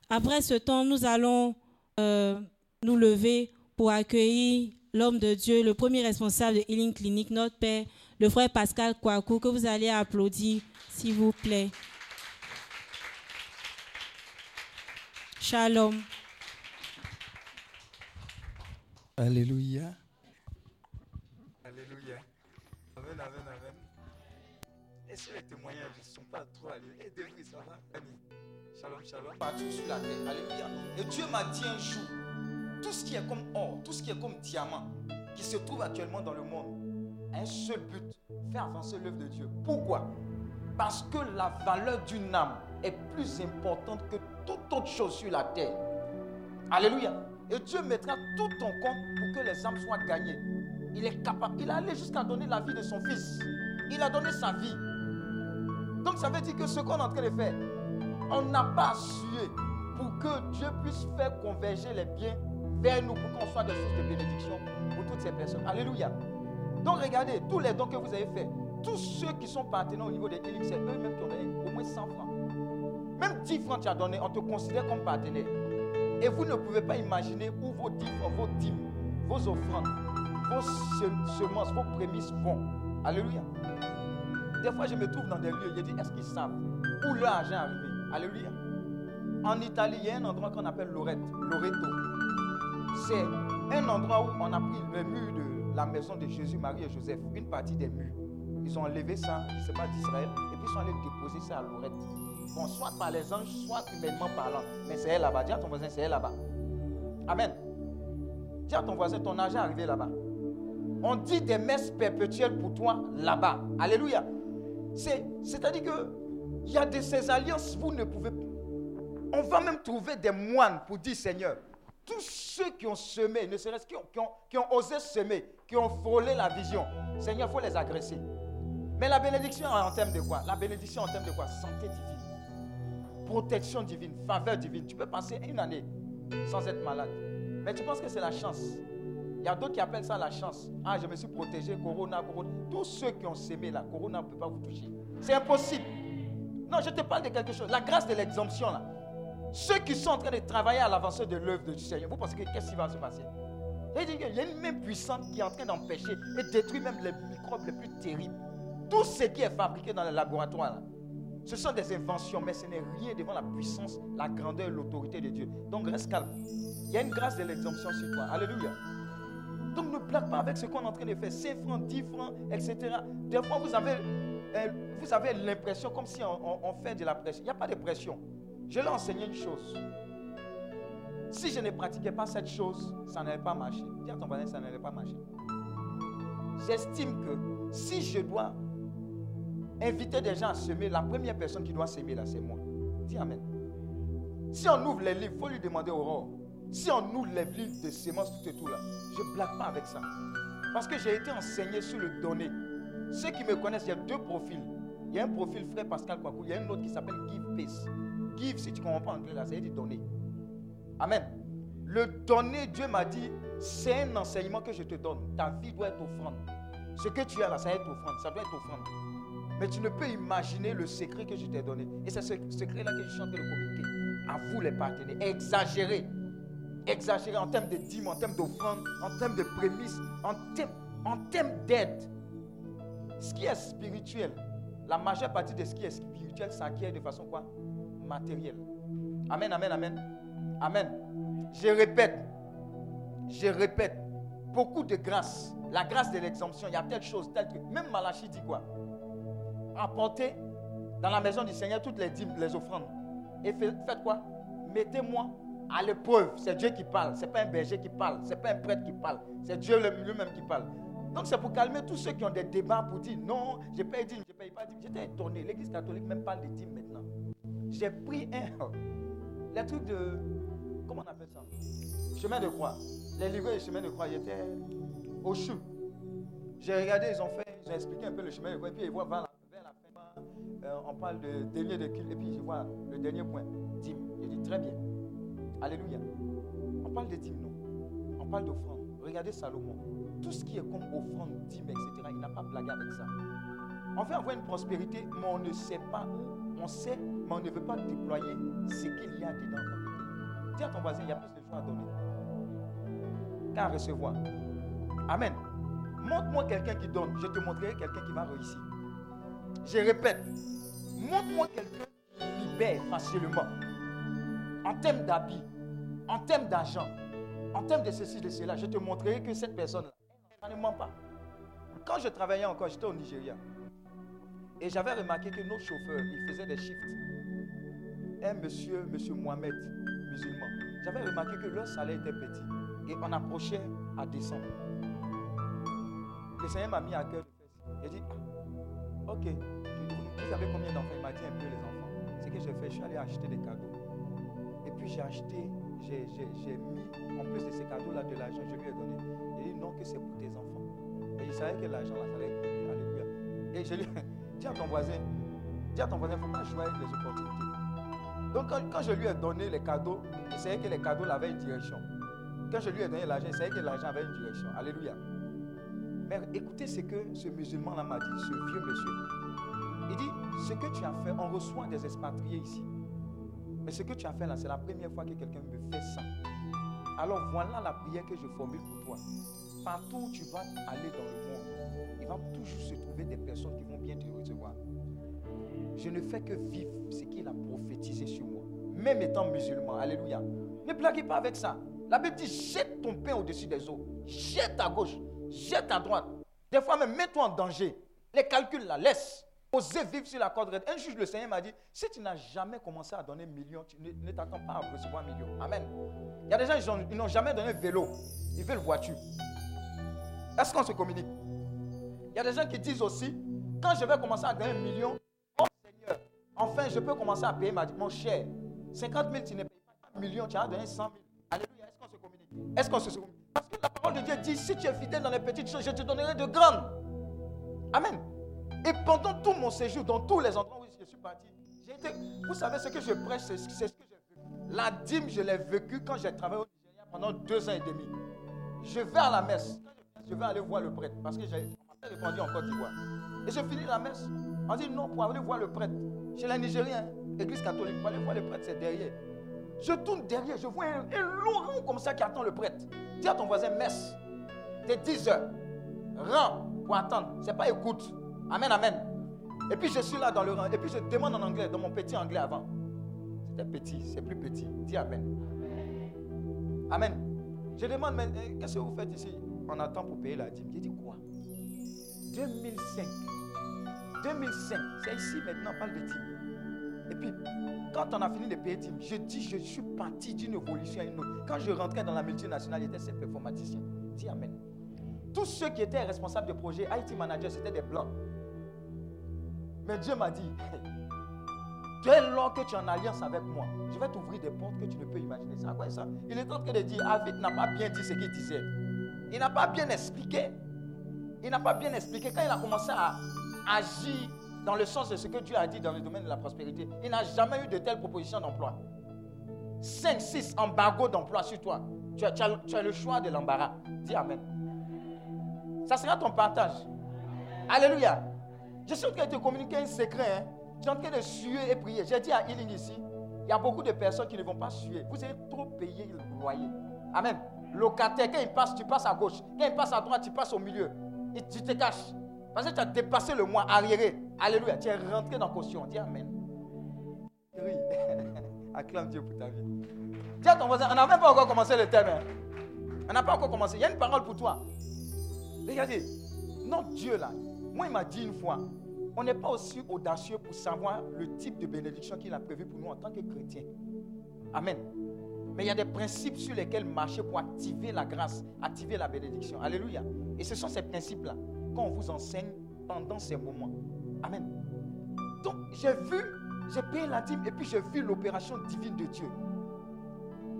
Après ce temps, nous allons euh, nous lever pour accueillir l'homme de Dieu, le premier responsable de Healing Clinic, notre Père, le frère Pascal Kouakou, que vous allez applaudir, s'il vous plaît. Shalom. Alléluia. Alléluia. Amen, amen, amen. Est-ce que les témoignages ne sont pas trop allés? Aidez-vous, ça va? Amen. Shalom, shalom. partout sur la terre. Alléluia. Et Dieu m'a dit un jour, tout ce qui est comme or, tout ce qui est comme diamant, qui se trouve actuellement dans le monde, a un seul but, faire avancer l'œuvre de Dieu. Pourquoi? Parce que la valeur d'une âme est plus importante que toute autre chose sur la terre. Alléluia. Et Dieu mettra tout en compte pour que les âmes soient gagnées. Il est capable. Il est allé jusqu'à donner la vie de son fils. Il a donné sa vie. Donc ça veut dire que ce qu'on est en train de faire, on n'a pas suer pour que Dieu puisse faire converger les biens vers nous pour qu'on soit des sources de bénédiction pour toutes ces personnes. Alléluia. Donc regardez, tous les dons que vous avez faits, tous ceux qui sont partenaires au niveau des healing, c'est eux-mêmes qui ont donné au moins 100 francs. Même 10 francs tu as donné, on te considère comme partenaire. Et vous ne pouvez pas imaginer où vos 10 francs, vos dîmes, vos offrandes, vos se- semences, vos prémices vont. Alléluia. Des fois, je me trouve dans des lieux, je dis, est-ce qu'ils savent où leur argent est arrivé? Alléluia. En Italie, il y a un endroit qu'on appelle Loreto. Loreto. C'est un endroit où on a pris le mur de la maison de Jésus, Marie et Joseph, une partie des murs. Ils ont enlevé ça, je ne sais pas, d'Israël, et puis ils sont allés déposer ça à Lorette. Bon, soit par les anges, soit humainement parlant. Mais c'est elle là-bas. Dis à ton voisin, c'est elle là-bas. Amen. Dis à ton voisin, ton argent est arrivé là-bas. On dit des messes perpétuelles pour toi là-bas. Alléluia. C'est, c'est-à-dire que il y a de ces alliances, vous ne pouvez pas. On va même trouver des moines pour dire Seigneur, tous ceux qui ont semé, ne serait-ce qui qui qui ont osé semer, qui ont frôlé la vision, Seigneur, il faut les agresser. Mais la bénédiction en termes de quoi? La bénédiction en termes de quoi? Santé divine, protection divine, faveur divine. Tu peux passer une année sans être malade. Mais tu penses que c'est la chance? Il y a d'autres qui appellent ça la chance. Ah, je me suis protégé, Corona, Corona. Tous ceux qui ont semé la Corona ne peut pas vous toucher. C'est impossible. Non, je te parle de quelque chose. La grâce de l'exemption, là. Ceux qui sont en train de travailler à l'avancée de l'œuvre du Seigneur, vous pensez que qu'est-ce qui va se passer? Il y a une main puissante qui est en train d'empêcher et détruire même les microbes les plus terribles. Tout ce qui est fabriqué dans les laboratoires, là, ce sont des inventions, mais ce n'est rien devant la puissance, la grandeur l'autorité de Dieu. Donc reste calme. Il y a une grâce de l'exemption sur toi. Alléluia. Donc ne blague pas avec ce qu'on est en train de faire. 5 francs, 10 francs, etc. Des fois, vous avez, euh, vous avez l'impression comme si on, fait de la pression. Il n'y a pas de pression. Je lui ai enseigné une chose. Si je ne pratiquais pas cette chose, ça n'allait pas marcher. Dis à ton voisin, ça n'allait pas marcher. J'estime que si je dois inviter des gens à semer, la première personne qui doit semer là, c'est moi. Dis Amen. Si on ouvre les livres, il faut lui demander Aurore. Si on ouvre les livres de semences, tout et tout là, je ne blague pas avec ça. Parce que j'ai été enseigné sur le donner. Ceux qui me connaissent, il y a deux profils. Il y a un profil frère Pascal Kwaku, il y a un autre qui s'appelle Give Pace. Give, si tu comprends pas anglais, là, c'est dire donner. Amen. Le donner, Dieu m'a dit, c'est un enseignement que je te donne. Ta vie doit être offrande. Ce que tu as là, ça doit être offrande. Ça doit être offrande. Mais tu ne peux imaginer le secret que je t'ai donné. Et c'est ce secret-là que je suis en train de communiquer. À vous les partenaires. Exagérez. Exagérez en termes de dîmes, en termes d'offrande, en termes de prémices, en termes, en termes d'aide. Ce qui est spirituel, la majeure partie de ce qui est spirituel s'acquiert de façon quoi? Matérielle. Amen, amen, amen. Amen. Je répète, je répète, beaucoup de grâce. La grâce de l'exemption, il y a telle chose, telle truc. Même Malachi dit quoi? Apportez dans la maison du Seigneur toutes les dîmes, les offrandes. Et faites quoi? Mettez-moi à l'épreuve. C'est Dieu qui parle. Ce n'est pas un berger qui parle. Ce n'est pas un prêtre qui parle. C'est Dieu lui-même qui parle. Donc c'est pour calmer tous ceux qui ont des débats pour dire non, je paye dîme, je paye pas dîme. J'étais étonné. L'église catholique même parle de dîmes maintenant. J'ai pris un. Les trucs de. Comment on appelle ça? Chemin de croix. Les livrets de chemin de croix, j'étais au chou. J'ai regardé, ils ont fait, ont expliqué un peu le chemin de croix. Et puis ils voient la, fin, euh, on parle de dernier de culte. Et puis je vois le dernier point, dîme. J'ai dit très bien. Alléluia. On parle de dîme, non? On parle d'offrande. Regardez Salomon. Tout ce qui est comme offrande, dîme, etc., il n'a pas blagué avec ça. On veut avoir une prospérité, mais on ne sait pas. On sait, mais on ne veut pas déployer ce qu'il y a dedans. Dis à ton voisin, il y a plus de choses à donner qu'à recevoir. Amen. Montre-moi quelqu'un qui donne, je te montrerai quelqu'un qui va réussir. Je répète, montre-moi quelqu'un qui libère facilement. En termes d'habits, en termes d'argent, en termes de ceci, de cela, je te montrerai que cette personne-là, elle ne ment pas. Quand je travaillais encore, j'étais au Nigeria. Et j'avais remarqué que nos chauffeurs, ils faisaient des shifts. Un monsieur, monsieur Mohamed, musulman, j'avais remarqué que leur salaire était petit. Et on approchait à décembre. Le Seigneur m'a mis à cœur de faire ça. Il a ok, vous avez combien d'enfants? Il m'a dit un peu les enfants. Ce que j'ai fait, je suis allé acheter des cadeaux. Et puis j'ai acheté, j'ai mis en plus de ces cadeaux-là de l'argent, je lui ai donné. Il dit non, que c'est pour tes enfants. Et il savait que l'argent, là, ça allait Alléluia. Et je lui [LAUGHS] ai dit à ton voisin, dis à ton voisin, il faut pas jouer avec les opportunités. Donc quand, quand, je lui ai donné les cadeaux, il savait que les cadeaux avaient une direction. Quand je lui ai donné l'argent, il savait que l'argent avait une direction. Alléluia. Mais écoutez ce que ce musulman-là m'a dit, ce vieux monsieur. Il dit, ce que tu as fait, on reçoit des expatriés ici. Mais ce que tu as fait là, c'est la première fois que quelqu'un me fait ça. Alors voilà la prière que je formule pour toi. partout où tu vas aller dans le monde, il va toujours se trouver des personnes qui vont bien te recevoir. Je ne fais que vivre ce qu'il a prophétisé sur moi, même étant musulman. Alléluia. Ne blaguez pas avec ça. La Bible dit jette ton pain au-dessus des eaux. Jette à gauche, jette à droite. Des fois même, mets-toi en danger. Les calculs là, laisse. Osez vivre sur la corde raide. Un juge, le Seigneur m'a dit si tu n'as jamais commencé à donner millions, tu ne, t'attends pas à recevoir un million. Amen. Il y a des gens, ils ont- ils n'ont jamais donné vélo. Ils veulent voiture. Est-ce qu'on se communique? Il y a des gens qui disent aussi quand je vais commencer à gagner un million, oh Seigneur, enfin je peux commencer à payer ma mon cher. 50 000, tu ne payes pas un million, tu as donné 100 000. Alléluia. Est-ce qu'on se communique? Est-ce qu'on se communique? Parce que la parole de Dieu dit si tu es fidèle dans les petites choses, je te donnerai de grandes. Amen. Et pendant tout mon séjour, dans tous les endroits où je suis parti, j'ai été. Vous savez ce que je prêche, c'est ce que j'ai vécu. La dîme, je l'ai vécu quand j'ai travaillé au Nigeria pendant deux ans et demi. Je vais à la messe. Je vais aller voir le prêtre parce que j'ai répondu en Côte d'Ivoire. Et je finis la messe. On dit non, pour aller voir le prêtre. Chez les Nigériens, église catholique, pour aller voir le prêtre, c'est derrière. Je tourne derrière, je vois un, un long rang comme ça qui attend le prêtre. Dis à ton voisin, messe, c'est 10 heures. Rang pour attendre. C'est pas écoute. Amen, amen. Et puis je suis là dans le rang. Et puis je demande en anglais, dans mon petit anglais avant. C'était petit, c'est plus petit. Dis amen. Amen. Je demande, mais euh, qu'est-ce que vous faites ici? On attend pour payer la dîme. J'ai dit quoi? 2005. 2005. C'est ici maintenant, parle de dîme. Et puis, quand on a fini de payer dîme, je dis, je suis parti d'une évolution à une autre. Quand je rentrais dans la multinationale, j'étais ces performaticiens. Dis Amen. Tous ceux qui étaient responsables de projet, IT manager, c'était des blancs. Mais Dieu m'a dit, [LAUGHS] dès lors que tu es en alliance avec moi, je vais t'ouvrir des portes que tu ne peux imaginer. C'est quoi ça? Il est en train de dire, David n'a pas bien dit ce qu'il disait. Il n'a pas bien expliqué. Il n'a pas bien expliqué. Quand il a commencé à agir dans le sens de ce que Dieu a dit dans le domaine de la prospérité, il n'a jamais eu de telles propositions d'emploi. 5, 6 embargos d'emploi sur toi. Tu as, le choix de l'embarras. Dis Amen. Ça sera ton partage. Alléluia. Je suis en train de te communiquer un secret. Hein. Je suis en train de suer et prier. J'ai dit à Healing ici, il y a beaucoup de personnes qui ne vont pas suer. Vous avez trop payé le loyer. Amen. Locataire, quand il passe, tu passes à gauche. Quand il passe à droite, tu passes au milieu. Tu te caches. Parce que tu as dépassé le mois arriéré. Alléluia. Tu es rentré dans caution. Dis Amen. Oui. [LAUGHS] Acclame Dieu pour ta vie. Dis à ton voisin, on n'a même pas encore commencé le thème. hein. On n'a pas encore commencé. Il y a une parole pour toi. Regardez, notre Dieu là, moi il m'a dit une fois, on n'est pas aussi audacieux pour savoir le type de bénédiction qu'il a prévu pour nous en tant que chrétiens. Amen. Mais il y a des principes sur lesquels marcher pour activer la grâce, activer la bénédiction. Alléluia. Et ce sont ces principes-là qu'on vous enseigne pendant ces moments. Amen. Donc j'ai vu, j'ai payé la dîme et puis j'ai vu l'opération divine de Dieu.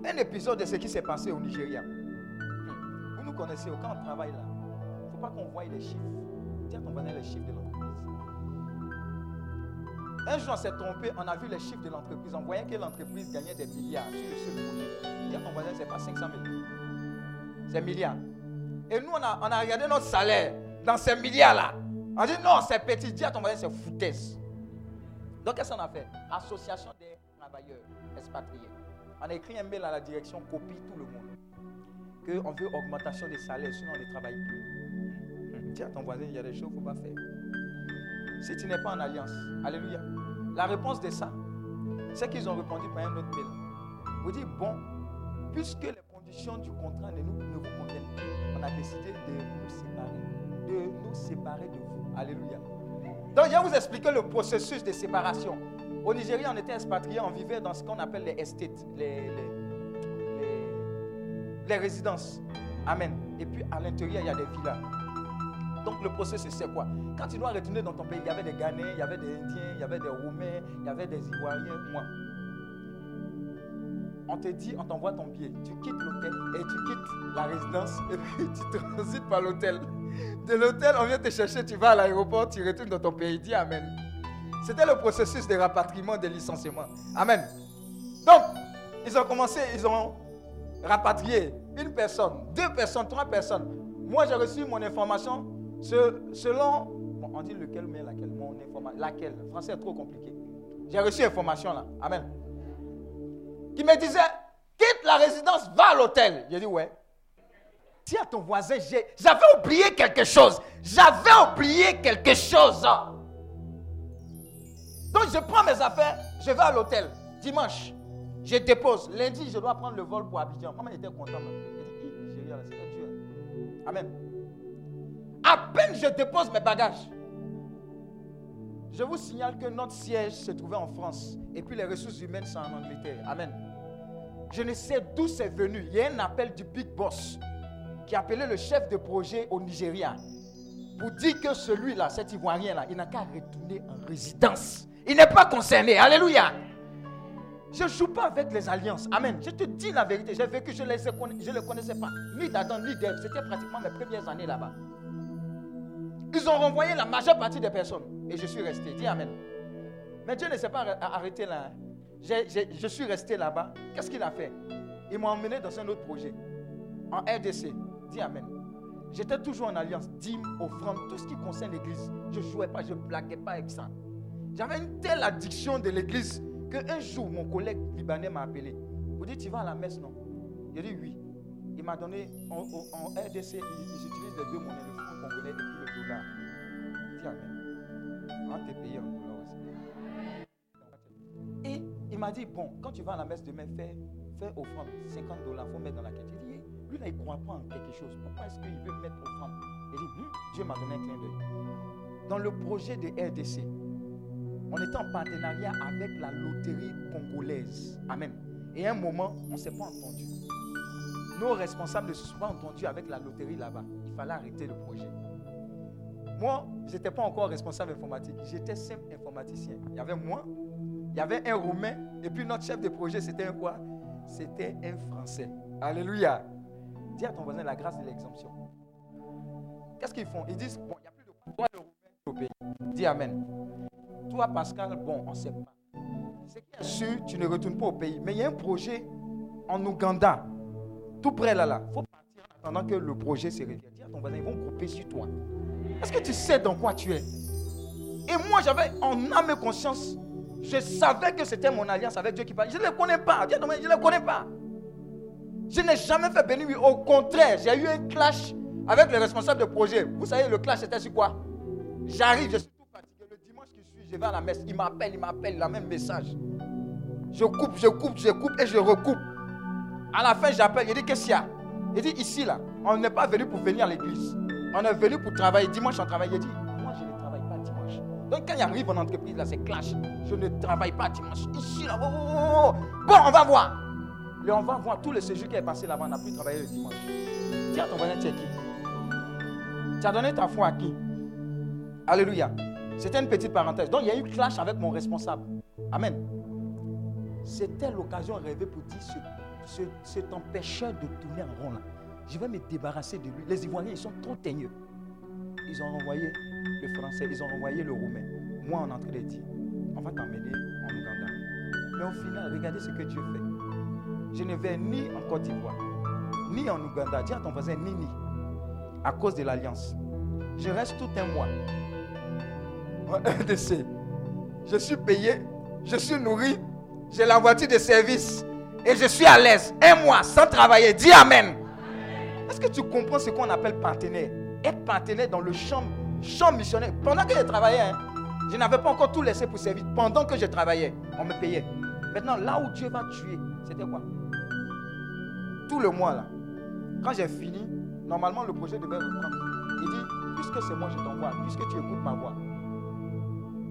Un épisode de ce qui s'est passé au Nigeria. Hmm. Vous nous connaissez, quand on travaille là, il ne faut pas qu'on voie les chiffres. À ton voisin les chiffres de l'entreprise. Un jour, on s'est trompé, on a vu les chiffres de l'entreprise. On voyait que l'entreprise gagnait des milliards sur le seul projet. À ton voisin, ce n'est pas 500 000. C'est milliards. Et nous, on on a regardé notre salaire dans ces milliards-là. On dit non, c'est petit. Dis à ton voisin, c'est foutaise. Donc, qu'est-ce qu'on a fait? Association des travailleurs expatriés. On a écrit un mail à la direction, copie tout le monde. Qu'on veut augmentation des salaires, sinon on ne travaille plus. Dis à ton voisin, il y a des choses qu'il ne faut pas faire. Si tu n'es pas en alliance, Alléluia. La réponse de ça, c'est qu'ils ont répondu par un autre mail. Vous dites, bon, puisque les conditions du contrat ne, nous, ne vous conviennent plus, on a décidé de nous séparer. De nous séparer de vous. Alléluia. Donc, je vais vous expliquer le processus de séparation. Au Nigeria, on était expatriés, on vivait dans ce qu'on appelle les estates, les, les, résidences. Amen. Et puis, à l'intérieur, il y a des villas. Donc le processus c'est quoi? Quand tu dois retourner dans ton pays, il y avait des Ghanéens, il y avait des Indiens, il y avait des Roumains, il y avait des Ivoiriens, moi. On te dit, on t'envoie ton billet, tu quittes l'hôtel et tu quittes la résidence et puis tu transites par l'hôtel. De l'hôtel, on vient te chercher, tu vas à l'aéroport, tu retournes dans ton pays, dis Amen. C'était le processus de rapatriement, de licenciement. Amen. Donc, ils ont commencé, ils ont rapatrié une personne, deux personnes, trois personnes. Moi, j'ai reçu mon information selon. On dit lequel, mais laquelle Mon information. Laquelle Le français est trop compliqué. J'ai reçu l'information là. Amen. Qui me disait quitte la résidence, va à l'hôtel. J'ai dit ouais. Dis à ton voisin, j'avais oublié quelque chose. J'avais oublié quelque chose. Donc je prends mes affaires, je vais à l'hôtel. Dimanche, je dépose. Lundi, je dois prendre le vol pour Abidjan. Maman était contente. Elle dit, Nigeria, c'est Dieu. Amen. À peine je dépose mes bagages. Je vous signale que notre siège se trouvait en France et puis les ressources humaines sont en Angleterre. Amen. Je ne sais d'où c'est venu. Il y a un appel du Big Boss qui a appelé le chef de projet au Nigeria pour dire que celui-là, cet Ivoirien-là, il n'a qu'à retourner en résidence. Il n'est pas concerné. Alléluia. Je ne joue pas avec les alliances. Amen. Je te dis la vérité. J'ai vécu, je ne les, les connaissais pas. Ni d'Adam, ni d'Ève. C'était pratiquement mes premières années là-bas. Ils ont renvoyé la majeure partie des personnes. Et je suis resté. Dis Amen. Mais Dieu ne s'est pas arr- arrêté là. Je suis resté là-bas. Qu'est-ce qu'il a fait? Il m'a emmené dans un autre projet. En RDC. Dis Amen. J'étais toujours en alliance. Dîme, offrande, tout ce qui concerne l'église. Je ne jouais pas, je ne blaguais pas avec ça. J'avais une telle addiction de l'église qu'un jour, mon collègue libanais m'a appelé. Il dit Tu vas à la messe, non? J'ai dit Oui. Il m'a donné, en, en- en RDC, ils, utilisent les deux monnaies, le franc congolais et puis le dollar. Dis Amen. On t'es payé en dollars aussi. Et il m'a dit Bon, quand tu vas à la messe demain, fais, fais offrande. 50 dollars, il faut mettre dans la caisse. Lui, là, il ne croit pas en quelque chose. Pourquoi est-ce qu'il veut mettre offrande Il dit Hum, Dieu m'a donné un clin d'œil. Dans le projet de RDC, on était en partenariat avec la loterie congolaise. Amen. Et à un moment, on ne s'est pas entendu. Nos responsables ne se sont pas entendus avec la loterie là-bas. Il fallait arrêter le projet. Moi, je n'étais pas encore responsable informatique. J'étais simple informaticien. Il y avait moi, il y avait un Roumain, et puis notre chef de projet, c'était un quoi? C'était un Français. Alléluia. Dis à ton voisin la grâce de l'exemption. Qu'est-ce qu'ils font? Ils disent, bon, il n'y a plus de toi le au pays. Dis Amen. Toi, Pascal, bon, on ne sait pas. C'est sûr, tu ne retournes pas au pays. Mais il y a un projet en Ouganda, tout près là, là. Il faut partir en attendant que le projet se réveille. Dis à ton voisin, ils vont grouper sur toi. Est-ce que tu sais dans quoi tu es? Et moi, j'avais en âme et conscience, je savais que c'était mon alliance avec Dieu qui parlait. Je ne le connais pas. Dis à ton voisin, je ne le connais pas. Je n'ai jamais fait béni. Au contraire, j'ai eu un clash avec le responsable de projet. Vous savez, le clash, c'était sur quoi? J'arrive, je suis tout fatigué. Le dimanche qui suit, je vais à la messe. Il m'appelle, il m'appelle, il a même message. Je coupe, je coupe, je coupe et je recoupe. À la fin, j'appelle, il dit Qu'est-ce qu'il y a? Il dit Ici, là, on n'est pas venu pour venir à l'église. On est venu pour travailler. Dimanche, on travaille. Il dit Moi, je ne travaille pas dimanche. Donc, quand il arrive en entreprise, là, c'est clash. Je ne travaille pas dimanche. Ici, là, oh, oh, oh, oh. Bon, on va voir. Et on va voir tout le séjour qui est passé là-bas. On n'a plus travaillé le dimanche. Dis à ton voisin, tu es qui? Tu as donné ta foi à qui? Alléluia. C'était une petite parenthèse. Donc il y a eu clash avec mon responsable. Amen. C'était l'occasion rêvée pour dire ce, ce, cet empêcheur de tourner en rond là. Je vais me débarrasser de lui. Les Ivoiriens, ils sont trop teigneux. Ils ont renvoyé le français, ils ont renvoyé le roumain. Moi, on est en train de dire, on va t'emmener en Ouganda. Mais au final, regardez ce que Dieu fait. Je ne vais ni en Côte d'Ivoire, ni en Ouganda. Dis à ton voisin, ni, ni. À cause de l'alliance. Je reste tout un mois. En RDC. Je suis payé, je suis nourri, j'ai la voiture de service et je suis à l'aise. Un mois sans travailler. Dis Amen. Est-ce que tu comprends ce qu'on appelle partenaire? Être partenaire dans le champ, champ missionnaire. Pendant que je travaillais, hein, je n'avais pas encore tout laissé pour servir. Pendant que je travaillais, on me payait. Maintenant, là où Dieu va tuer, c'était quoi? Tout le mois là. Quand j'ai fini, normalement le projet devait reprendre. Il dit, puisque c'est moi je t'envoie, puisque tu écoutes ma voix,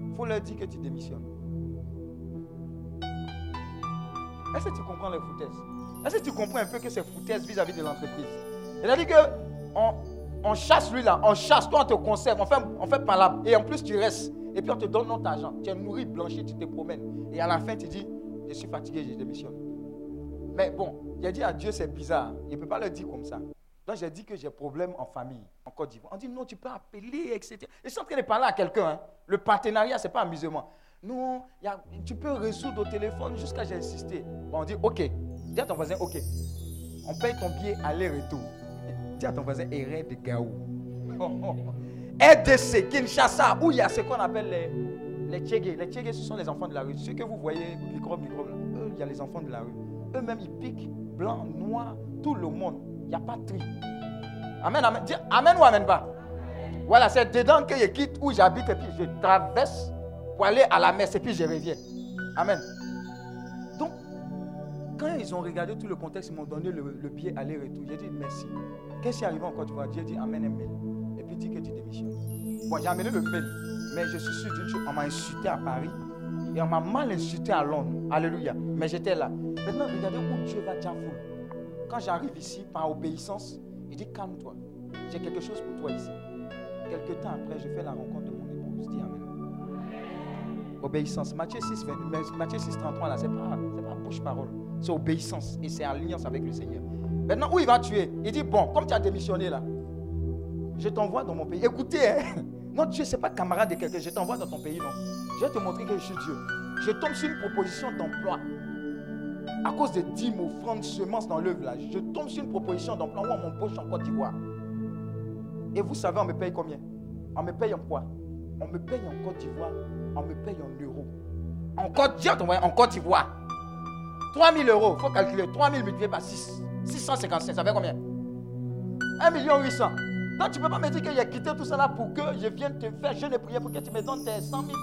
il faut leur dire que tu démissionnes. Est-ce que tu comprends les foutaises? Est-ce que tu comprends un peu que c'est foutaise vis-à-vis de l'entreprise? Il a dit que on, chasse lui là, on chasse, toi on te conserve, on fait, on fait palabre, et en plus tu restes. Et puis on te donne notre argent. Tu es nourri, blanchi, tu te promènes. Et à la fin, tu dis, je suis fatigué, je démissionne. Mais bon, j'ai dit à Dieu, c'est bizarre. Il ne peut pas le dire comme ça. Donc j'ai dit que j'ai problème en famille, en Côte d'Ivoire. On dit non, tu peux appeler, etc. Je suis en train de parler à quelqu'un. hein. Le partenariat, ce n'est pas amusement. Non, y a- tu peux résoudre au téléphone jusqu'à j'ai insisté. Bon, on dit ok. Dis à ton voisin, ok. On paye ton billet aller-retour. Dis à ton voisin, erreur de Gaou. [LAUGHS] RDC, Kinshasa, où il y a ce qu'on appelle les, les Tchégués. Les Tchégués, ce sont les enfants de la rue. Ceux que vous voyez, microbe, microbe, eux, il y a les enfants de la rue. Eux-mêmes, ils piquent blanc, noir, tout le monde. Il n'y a pas de tri. Amen, amen. Dis amen ou amen pas? Voilà, c'est dedans que je quitte où j'habite et puis je traverse pour aller à la messe et puis je reviens. Amen. Donc, quand ils ont regardé tout le contexte, ils m'ont donné le, le billet aller-retour. J'ai dit merci. Qu'est-ce qui est arrivé en Côte d'Ivoire? J'ai dit un mail. Et puis dit que tu démissionnes. Bon, j'ai amené le mail. Mais je suis sûr d'une chose, on m'a insulté à Paris et on m'a mal insulté à Londres. Alléluia. Mais j'étais là. Maintenant, regardez où Dieu va déjà vous. Quand j'arrive ici, par obéissance, il dit calme-toi. J'ai quelque chose pour toi ici. Quelque temps après, je fais la rencontre de mon épouse. Dis Amen. Obéissance. Matthieu 6, 20 Matthieu 6 33, là, c'est pas, c'est pas bouche-parole. C'est obéissance et c'est alliance avec le Seigneur. Maintenant, où il va tuer? Il dit Bon, comme tu as démissionné là, je t'envoie dans mon pays. Écoutez, hein, non, Dieu, ce n'est pas camarade de quelqu'un. Je t'envoie dans ton pays, non. Je vais te montrer que je suis Dieu. Je tombe sur une proposition d'emploi. À cause des dîmes, offrandes, semences dans l'œuvre là, je tombe sur une proposition d'emploi où on m'embauche en Côte d'Ivoire. Et vous savez, on me paye combien? On me paye en quoi? On me paye en Côte d'Ivoire, on me paye en euros. En Côte d'Ivoire, en Côte d'Ivoire. 3 000 euros, il faut calculer. 3 000 multiplié par 6. 655, ça fait combien? 1 million 800. Donc tu ne peux pas me dire que j'ai quitté tout là pour que je vienne te faire jeûne et prier pour que tu me donnes tes 100 000.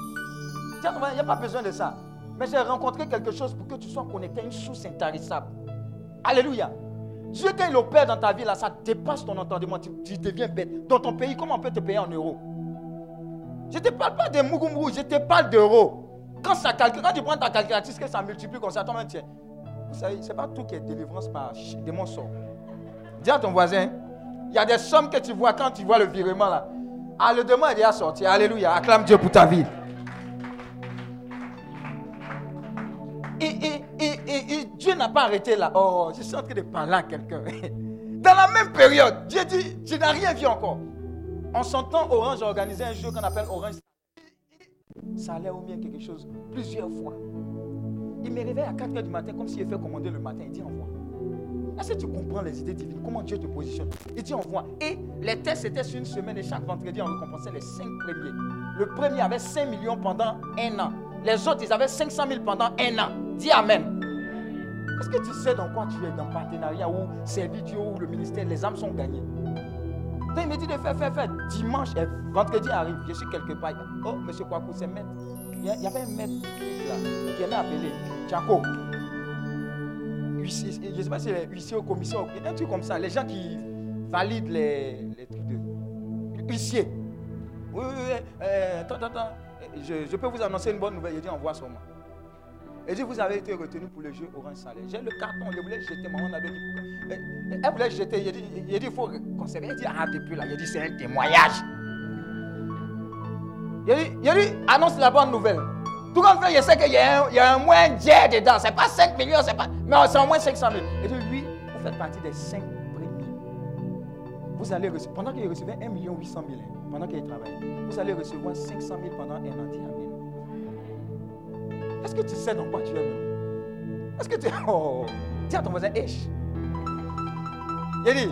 Tiens, il n'y a pas besoin de ça. Mais j'ai rencontré quelque chose pour que tu sois connecté à une source intarissable. Alléluia. Dieu, quand il opère dans ta vie, là, ça dépasse ton entendement. Tu, deviens bête. Dans ton pays, comment on peut te payer en euros? Je ne te parle pas de Mugumbou, je te parle d'euros. Quand, ça calcule, quand tu prends ta calculatrice, que ça multiplie comme ça, toi-même, tiens. Vous savez, ce n'est pas tout qui est délivrance par démon sort. Dis à ton voisin, il y a des sommes que tu vois quand tu vois le virement là. Ah, le demande est déjà sorti. Alléluia. Acclame Dieu pour ta vie. Et, et, et, et Dieu n'a pas arrêté là. Oh, je suis en train de parler à quelqu'un. [LAUGHS] Dans la même période, Dieu dit, tu n'as rien vu encore. En s'entend, Orange a organisé un jeu qu'on appelle Orange. Ça allait au bien quelque chose plusieurs fois. Il me réveille à 4 h du matin comme s'il fait commander le matin. Il dit envoie. Est-ce que tu comprends les idées divines? Comment Dieu te positionne? Il dit envoie. Et les tests étaient sur une semaine et chaque vendredi on récompensait les 5 premiers. Le premier avait 5 millions pendant un an. Les autres, ils avaient 500 000 pendant un an. Dis Amen. Est-ce que tu sais dans quoi tu es? Dans partenariat ou servir Dieu ou le ministère, les âmes sont gagnées. Donc il me dit de faire, faire, faire. Dimanche, et vendredi arrive, je suis quelque part. Oh, monsieur Kwaku, c'est maître. Il y avait un maître là, qui aimait appeler Tchako. Je ne sais pas si c'est huissier ou commissaire, un truc comme ça. Les gens qui valident les, les trucs de. Huissier. Oui, oui, oui. Euh, attends, attends. Je, je, peux vous annoncer une bonne nouvelle. Il dit envoie sur moi. Il dit vous avez été retenu pour le jeu Orange Salaire. J'ai le carton, je voulais jeter. Maman a dit. Elle voulait jeter. Il dit il dit, faut conserver. Il dit ah, depuis là. Il dit c'est un témoignage. Il dit, il dit annonce la bonne nouvelle. Tout comme fait, je sais qu'il y, y, a un moins jet dedans. Ce n'est pas 5 millions, c'est pas. Mais c'est au moins 500 000. Et dit oui, vous faites partie des 5 premiers. Vous allez recevoir, pendant qu'il recevait 1 million 800 000, pendant qu'il travaillait, vous allez recevoir 500 000 pendant un an. Amen. Est-ce que tu sais dans quoi tu es Est-ce que tu es. [LAUGHS] Oh, dis à ton voisin, Esh. Il dit,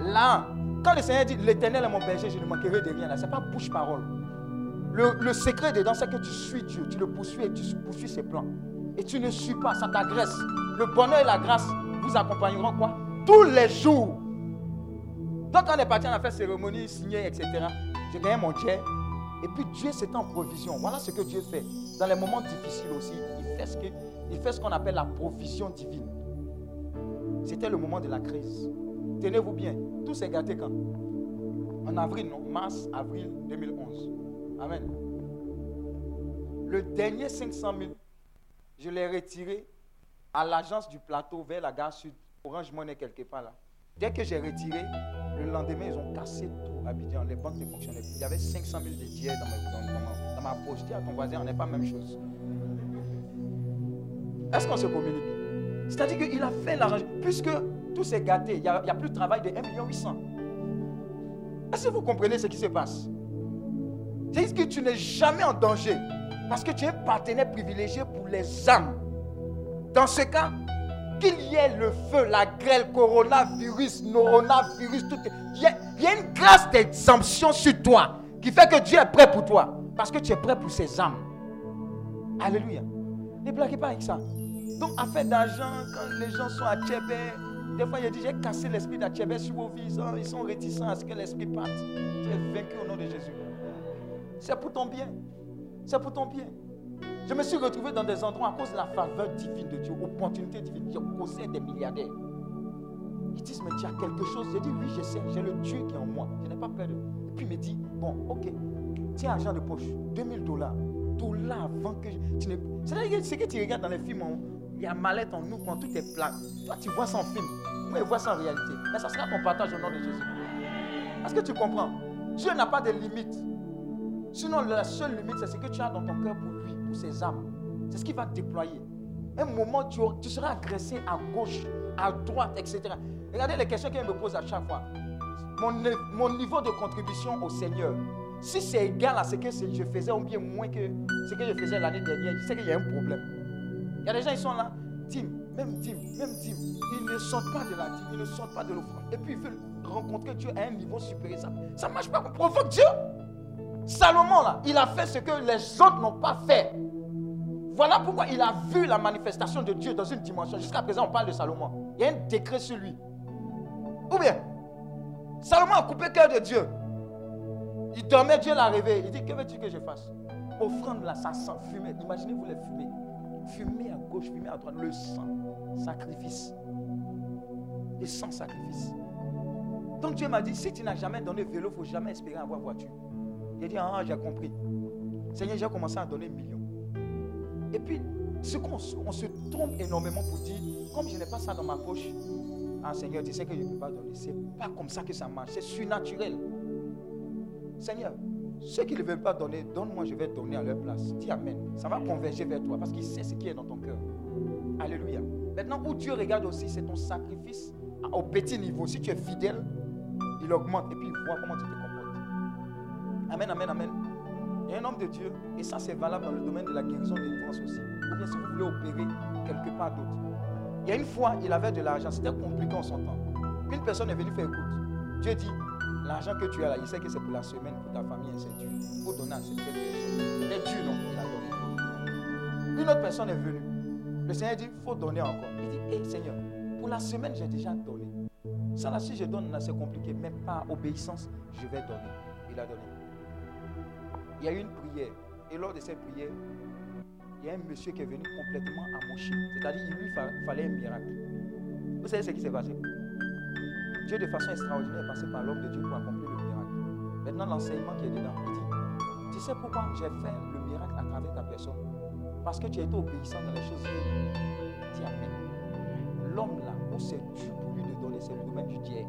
là, quand le Seigneur dit, l'éternel est mon berger, je ne manquerai de rien, ce n'est pas bouche-parole. Le, secret dedans, c'est que tu suis Dieu, tu le poursuis et tu poursuis ses plans. Et tu ne suis pas, ça t'agresse. Le bonheur et la grâce vous accompagneront quoi? Tous les jours. Donc quand on est parti, on a fait cérémonie, signé, etc. J'ai gagné mon jet. Et puis Dieu c'est en provision. Voilà ce que Dieu fait. Dans les moments difficiles aussi, il fait ce il fait ce qu'on appelle la provision divine. C'était le moment de la crise. Tenez-vous bien. Tout s'est gâté quand? En avril, non Mars, avril 2011. Amen. Le dernier 500 000, je l'ai retiré à l'agence du plateau vers la gare sud, Orange Money quelque part là. Dès que j'ai retiré, le lendemain, ils ont cassé tout Abidjan. Les banques ne fonctionnaient plus. Il y avait 500 000 de billets dans ma, dans, dans poche. Dis à ton voisin, on n'est pas la même chose. Est-ce qu'on se communique? C'est-à-dire qu'il a fait l'arrangement. Puisque tout s'est gâté, il n'y a, a, plus de travail de 1 800 Est-ce que vous comprenez ce qui se passe? C'est que tu n'es jamais en danger. Parce que tu es un partenaire privilégié pour les âmes. Dans ce cas, qu'il y ait le feu, la grêle, coronavirus, noronavirus, tout. Il y, a, y a une grâce d'exemption sur toi qui fait que Dieu est prêt pour toi. Parce que tu es prêt pour ses âmes. Alléluia. Ne blaguez pas avec ça. Donc, affaire d'argent, quand les gens sont à Tchébé, Des fois, il dit, j'ai cassé l'esprit d'Achébé sur vos vies. Ils sont réticents à ce que l'esprit parte. Tu es vaincu au nom de Jésus. C'est pour ton bien. C'est pour ton bien. Je me suis retrouvé dans des endroits à cause de la faveur divine de Dieu, opportunité divine. J'ai causé des milliardaires. Ils disent, mais tu as quelque chose. J'ai dit, oui, je sais, j'ai le Dieu qui est en moi. Je n'ai pas peur de. Et puis il me dit, bon, ok, tiens, argent de poche, 2000 dollars. Dollars avant que. je-. C'est-à-dire, ce que tu regardes dans les films, on- il y a mallette, on ouvre, quand tout est plat. Toi, tu vois ça en film. Moi, je vois ça en réalité. Mais ça sera ton partage au nom de Jésus. Est-ce que tu comprends? Dieu n'a pas de limite. Sinon, la seule limite, c'est ce que tu as dans ton cœur pour lui, pour ses âmes. C'est ce qu'il va déployer. Un moment, tu, seras agressé à gauche, à droite, etc. Regardez les questions qu'il me pose à chaque fois. Mon, mon niveau de contribution au Seigneur, si c'est égal à ce que je faisais ou bien moins que ce que je faisais l'année dernière, je sais qu'il y a un problème. Il y a des gens, ils sont là, dîme, même dîme, même dîme. Ils ne sortent pas de la dîme, ils ne sortent pas de l'offrande. Et puis ils veulent rencontrer Dieu à un niveau supérieur. Ça ne marche pas, on provoque Dieu. Salomon, là, il a fait ce que les autres n'ont pas fait. Voilà pourquoi il a vu la manifestation de Dieu dans une dimension. Jusqu'à présent, on parle de Salomon. Il y a un décret sur lui. Ou bien, Salomon a coupé le cœur de Dieu. Il dormait, Dieu l'a réveillé. Il dit, que veux-tu que je fasse? Offrande là, ça sent fumée. Imaginez-vous les fumées. Fumée à gauche, fumée à droite. Le sang, sacrifice. Le sang, sacrifice. Donc Dieu m'a dit, si tu n'as jamais donné vélo, il ne faut jamais espérer avoir voiture. J'ai dit, ah, j'ai compris. Seigneur, j'ai commencé à donner millions. Et puis, ce qu'on on se trompe énormément pour dire, comme je n'ai pas ça dans ma poche, ah Seigneur, tu sais que je ne peux pas donner. C'est pas comme ça que ça marche. C'est surnaturel. Seigneur, ceux qui ne veulent pas donner, donne-moi, je vais donner à leur place. Dis Amen. Ça va converger vers toi parce qu'il sait ce qui est dans ton cœur. Alléluia. Maintenant, où Dieu regarde aussi, c'est ton sacrifice au petit niveau. Si tu es fidèle, il augmente et puis il voit comment tu te. Amen, amen, amen. Il y a un homme de Dieu, et ça c'est valable dans le domaine de la guérison de délivrance aussi. Ou bien si vous voulez opérer quelque part d'autre. Il y a une fois, il avait de l'argent, c'était compliqué en son temps. Une personne est venue faire écoute. Dieu dit, l'argent que tu as là, il sait que c'est pour la semaine, pour ta famille, c'est. Il faut donner à cette personne. C'était dur, non Il a donné. Une autre personne est venue. Le Seigneur dit, il faut donner encore. Il dit, hé Seigneur, pour la semaine, j'ai déjà donné. Ça là, si je donne, c'est compliqué. Même par obéissance, je vais donner. Il a donné. Il y a eu une prière. Et lors de cette prière, il y a un monsieur qui est venu complètement amoché. C'est-à-dire, il lui fa- fallait un miracle. Vous savez ce qui s'est passé? Dieu, de façon extraordinaire, est passé par l'homme de Dieu pour accomplir le miracle. Maintenant, l'enseignement qui est dedans, il dit Tu sais pourquoi j'ai fait le miracle à travers ta personne? Parce que tu as été obéissant dans les choses. Dis Amen. L'homme là, où c'est dur pour lui de donner, c'est le domaine du dieu.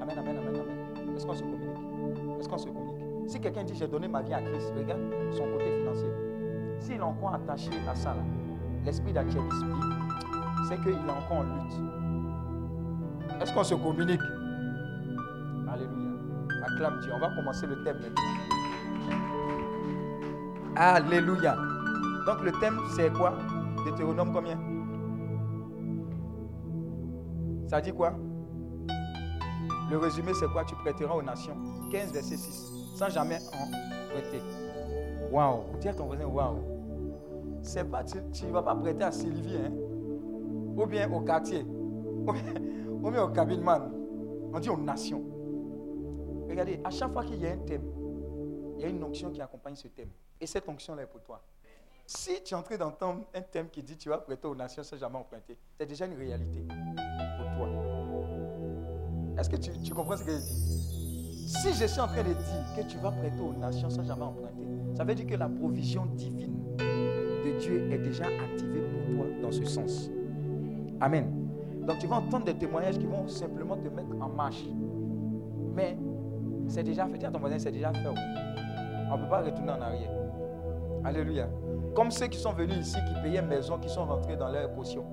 Amen, amen, amen, amen. Est-ce qu'on se communique? Est-ce qu'on se communique? Si quelqu'un dit j'ai donné ma vie à Christ, regarde son côté financier. S'il est encore attaché à ça, l'esprit d'attiérisme dit, c'est qu'il est encore en lutte. Est-ce qu'on se communique? Alléluia. Acclame Dieu. On va commencer le thème maintenant. Alléluia. Donc le thème, c'est quoi? Deutéronome combien? Ça dit quoi? Le résumé, c'est quoi? Tu prêteras aux nations. 15, verset 6. Jamais en prêter. Waouh. Dis à ton voisin, waouh. C'est pas, tu ne vas pas prêter à Sylvie, hein? ou bien au quartier, ou bien, ou bien au. On dit aux nations. Regardez, à chaque fois qu'il y a un thème, il y a une onction qui accompagne ce thème. Et cette onction-là est pour toi. Si tu es en train d'entendre un thème qui dit tu vas prêter aux nations sans jamais emprunter, c'est déjà une réalité pour toi. Est-ce que tu, tu comprends ce que je dis? Si je suis en train de dire que tu vas prêter aux nations sans jamais emprunter, ça veut dire que la provision divine de Dieu est déjà activée pour toi dans ce sens. Amen. Donc tu vas entendre des témoignages qui vont simplement te mettre en marche. Mais c'est déjà fait. À ton voisin, c'est déjà fait. On ne peut pas retourner en arrière. Alléluia. Comme ceux qui sont venus ici, qui payaient maison, qui sont rentrés dans leur caution.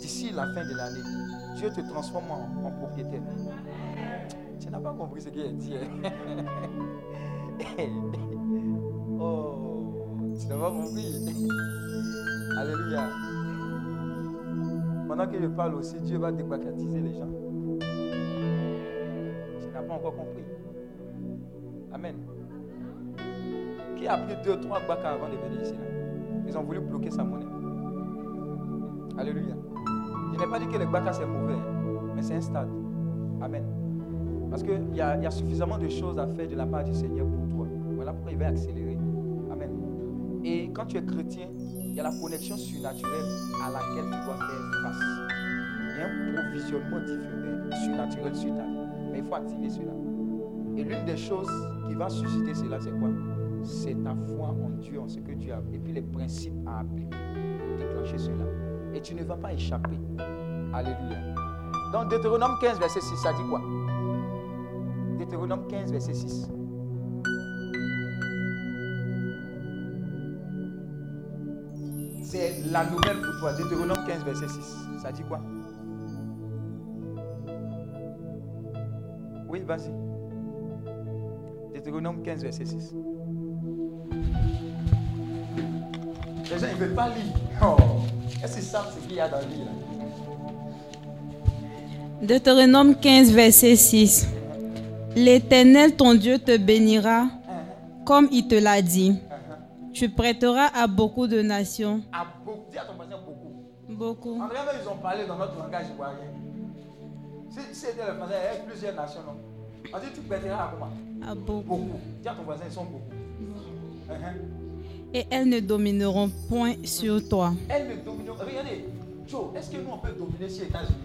D'ici la fin de l'année, Dieu te transforme en, en propriétaire. Tu n'as pas compris ce qu'il a dit. hein? [LAUGHS] oh, tu n'as pas compris. Alléluia. Pendant que je parle aussi, Dieu va démocratiser les gens. Tu n'as pas encore compris. Amen. Qui a pris deux, trois bacs avant de venir ici là? Ils ont voulu bloquer sa monnaie. Alléluia. Je n'ai pas dit que le Baka c'est mauvais, hein, mais c'est un stade. Amen. Parce qu'il y, y a suffisamment de choses à faire de la part du Seigneur pour toi. Voilà pourquoi il va accélérer. Amen. Et quand tu es chrétien, il y a la connexion surnaturelle à laquelle tu dois faire face. Il y a un provisionnement différent, surnaturel sur ta vie. Mais il faut activer cela. Et l'une des choses qui va susciter cela, c'est quoi? C'est ta foi en Dieu, en ce que Dieu a. Et puis les principes à appliquer. Déclencher cela. Et tu ne vas pas échapper. Alléluia. Dans Deutéronome 15, verset 6, ça dit quoi? Deutéronome 15, verset 6. C'est la nouvelle pour toi. Deutéronome 15, verset 6. Ça dit quoi? Oui, vas-y. Deutéronome 15, verset 6. Les gens, ils ne veulent pas lire. [LAUGHS] Oh. Est-ce qu'ils savent ce qu'il y a dans le livre? Deutéronome 15, verset 6. L'Éternel, ton Dieu, te bénira comme il te l'a dit. Tu prêteras à beaucoup de nations. À beaucoup. Dis à ton voisin beaucoup. Beaucoup. En ils ont parlé dans notre langage ivoirien. Si c'était le français, il y avait plusieurs nations, non? On dit tu prêteras à comment À beaucoup. Beaucoup. Dis à ton voisin, ils sont beaucoup. Et elles ne domineront point sur toi. Elles ne domineront. Regardez, Joe, est-ce que nous on peut dominer sur les États-Unis?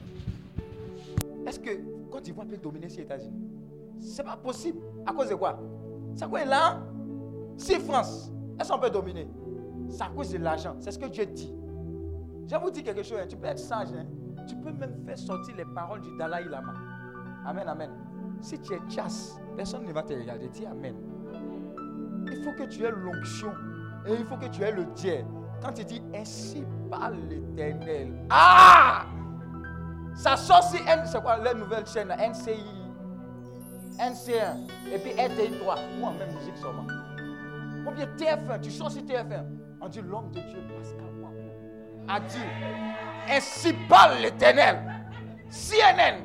Est-ce que Côte d'Ivoire peut dominer sur les États-Unis? C'est pas possible. À cause de quoi? C'est quoi là Si France, est-ce qu'on peut dominer? C'est à cause de l'argent. C'est ce que Dieu dit. Je vais vous dire quelque chose. hein. Tu peux être sage. hein. Tu peux même faire sortir les paroles du Dalai Lama. Amen, amen. Si tu es chasse, personne ne va te regarder. Dis Amen. Il faut que tu aies l'onction. Et il faut que tu aies le Dieu. Quand tu dis ainsi parle l'éternel. Ah Ça sort sur c'est quoi? La nouvelle chaîne? NCI, NC1, et puis RTI 3, ou en même musique seulement. Ou bien TF1, tu sors sur TF1. On dit l'homme de Dieu, Pascal Wambo, a dit ainsi parle l'éternel. CNN.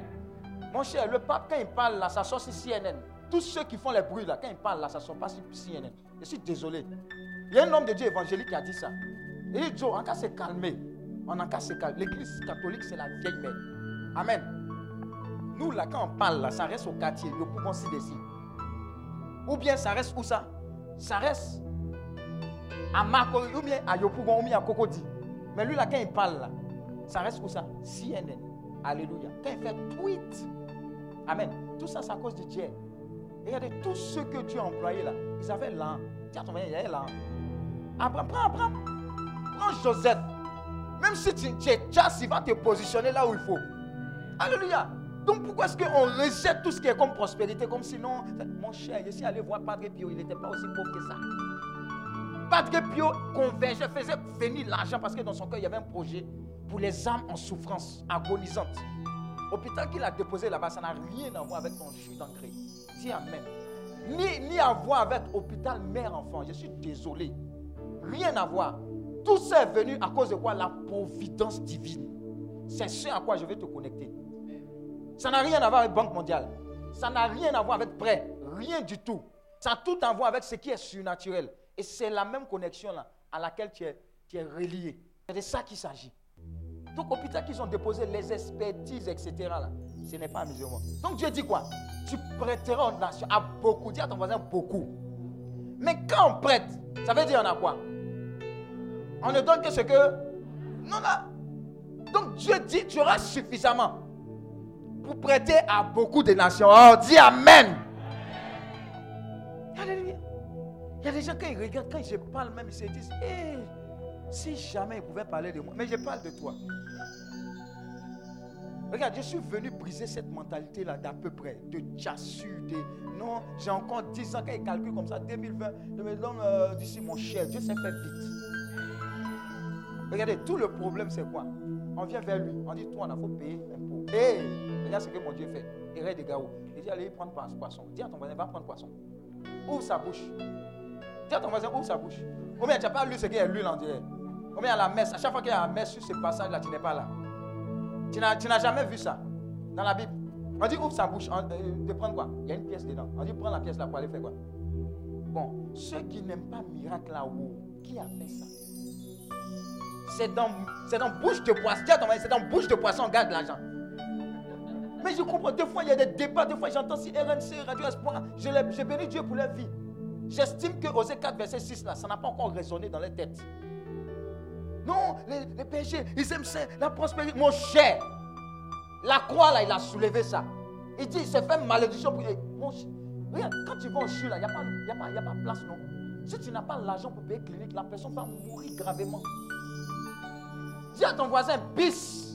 Mon cher, le pape, quand il parle là, ça sort sur CNN. Tous ceux qui font les bruits là, quand il parle là, ça sort pas sur CNN. Je suis désolé. Il y a un homme de Dieu évangélique qui a dit ça. Il dit, Joe, en cas se calmer. On en cas se calmer. L'église catholique, c'est la vieille mère. Amen. Nous, là, quand on parle, ça reste au quartier. Le pouvons s'y décider. Ou bien ça reste où ça? Ça reste à Marco, ou bien à Yopougon, ou bien à Cocody. Mais lui, là, quand il parle, ça reste où ça? CNN. Alléluia. Quand il fait tweet. Amen. Tout ça, c'est à cause de Dieu. Regardez, tous ceux que Dieu a employés là, ils avaient l'an. Tiens, ton il y avait l'an. Abraham, prends Abraham. Prends Joseph. Même si tu, tu es chasse, il va te positionner là où il faut. Alléluia. Donc pourquoi est-ce qu'on rejette tout ce qui est comme prospérité, comme sinon, mon cher, je suis allé voir Padre Pio, il n'était pas aussi pauvre que ça. Padre Pio convergeait, faisait venir l'argent parce que dans son cœur, il y avait un projet pour les âmes en souffrance, agonisantes. Hôpital qu'il a déposé là-bas, ça n'a rien à voir avec ton jus d'engrais. Dis Amen. Ni, ni à voir avec hôpital mère-enfant. Je suis désolé. Rien à voir. Tout ça est venu à cause de quoi? La providence divine. C'est ce à quoi je vais te connecter. Ça n'a rien à voir avec Banque mondiale. Ça n'a rien à voir avec prêt. Rien du tout. Ça a tout à voir avec ce qui est surnaturel. Et c'est la même connexion là à laquelle tu es, tu es relié. C'est de ça qu'il s'agit. Donc, hôpital qu'ils ont déposé les expertises, etc. Là, ce n'est pas un musulman. Donc, Dieu dit quoi? Tu prêteras aux nations à beaucoup. Dis à ton voisin beaucoup. Mais quand on prête, ça veut dire on a quoi? On ne donne que ce que. Non, non. Donc, Dieu dit tu auras suffisamment pour prêter à beaucoup de nations. Oh, dis Amen. Alléluia. Il y a des gens, quand ils regardent, quand je parle même, ils se disent Hé, si jamais ils pouvaient parler de moi, mais je parle de toi. Regarde, je suis venu briser cette mentalité-là d'à peu près, de tchassu, de non, j'ai encore 10 ans, quand ils calculent comme ça, 2020, je me donne d'ici mon cher, Dieu s'est fait vite. Regardez, tout le problème c'est quoi? On vient vers lui, on dit, toi, on a faut payer l'impôt. Hé, regarde ce que mon Dieu fait. Il reste des gars. Il dit, allez prendre poisson. Dis à ton voisin, va prendre poisson. Ouvre sa bouche. Dis à ton voisin, ouvre sa bouche. Combien tu n'as pas lu ce qu'il a lu, on dirait Combien à la messe À chaque fois qu'il y a la messe sur ce passage-là, tu n'es pas là. Tu n'as, jamais vu ça dans la Bible. On dit ouvre sa bouche. Euh, de prendre quoi? Il y a une pièce dedans. On dit prends la pièce là pour aller faire quoi? Bon, ceux qui n'aiment pas miracle là-haut, qui a fait ça? C'est dans, dans bouche de poisson. Dis à ton mari, c'est dans bouche de poisson, on garde l'argent. Mais je comprends, des fois il y a des débats, des fois j'entends si RNC, Radio Espoir, je, bénis Dieu pour leur vie. J'estime que Osée 4, verset 6, là, ça n'a pas encore résonné dans les têtes. Non, les, péchés, ils aiment ça, la prospérité. Mon cher, la croix là, il a soulevé ça. Il dit, il s'est fait malédiction. Pour... Eh, regarde, quand tu vas au CHU là, il n'y a, pas- a, a pas place, non. Si tu n'as pas l'argent pour payer clinique, la personne va mourir gravement. Dis à ton voisin, bis.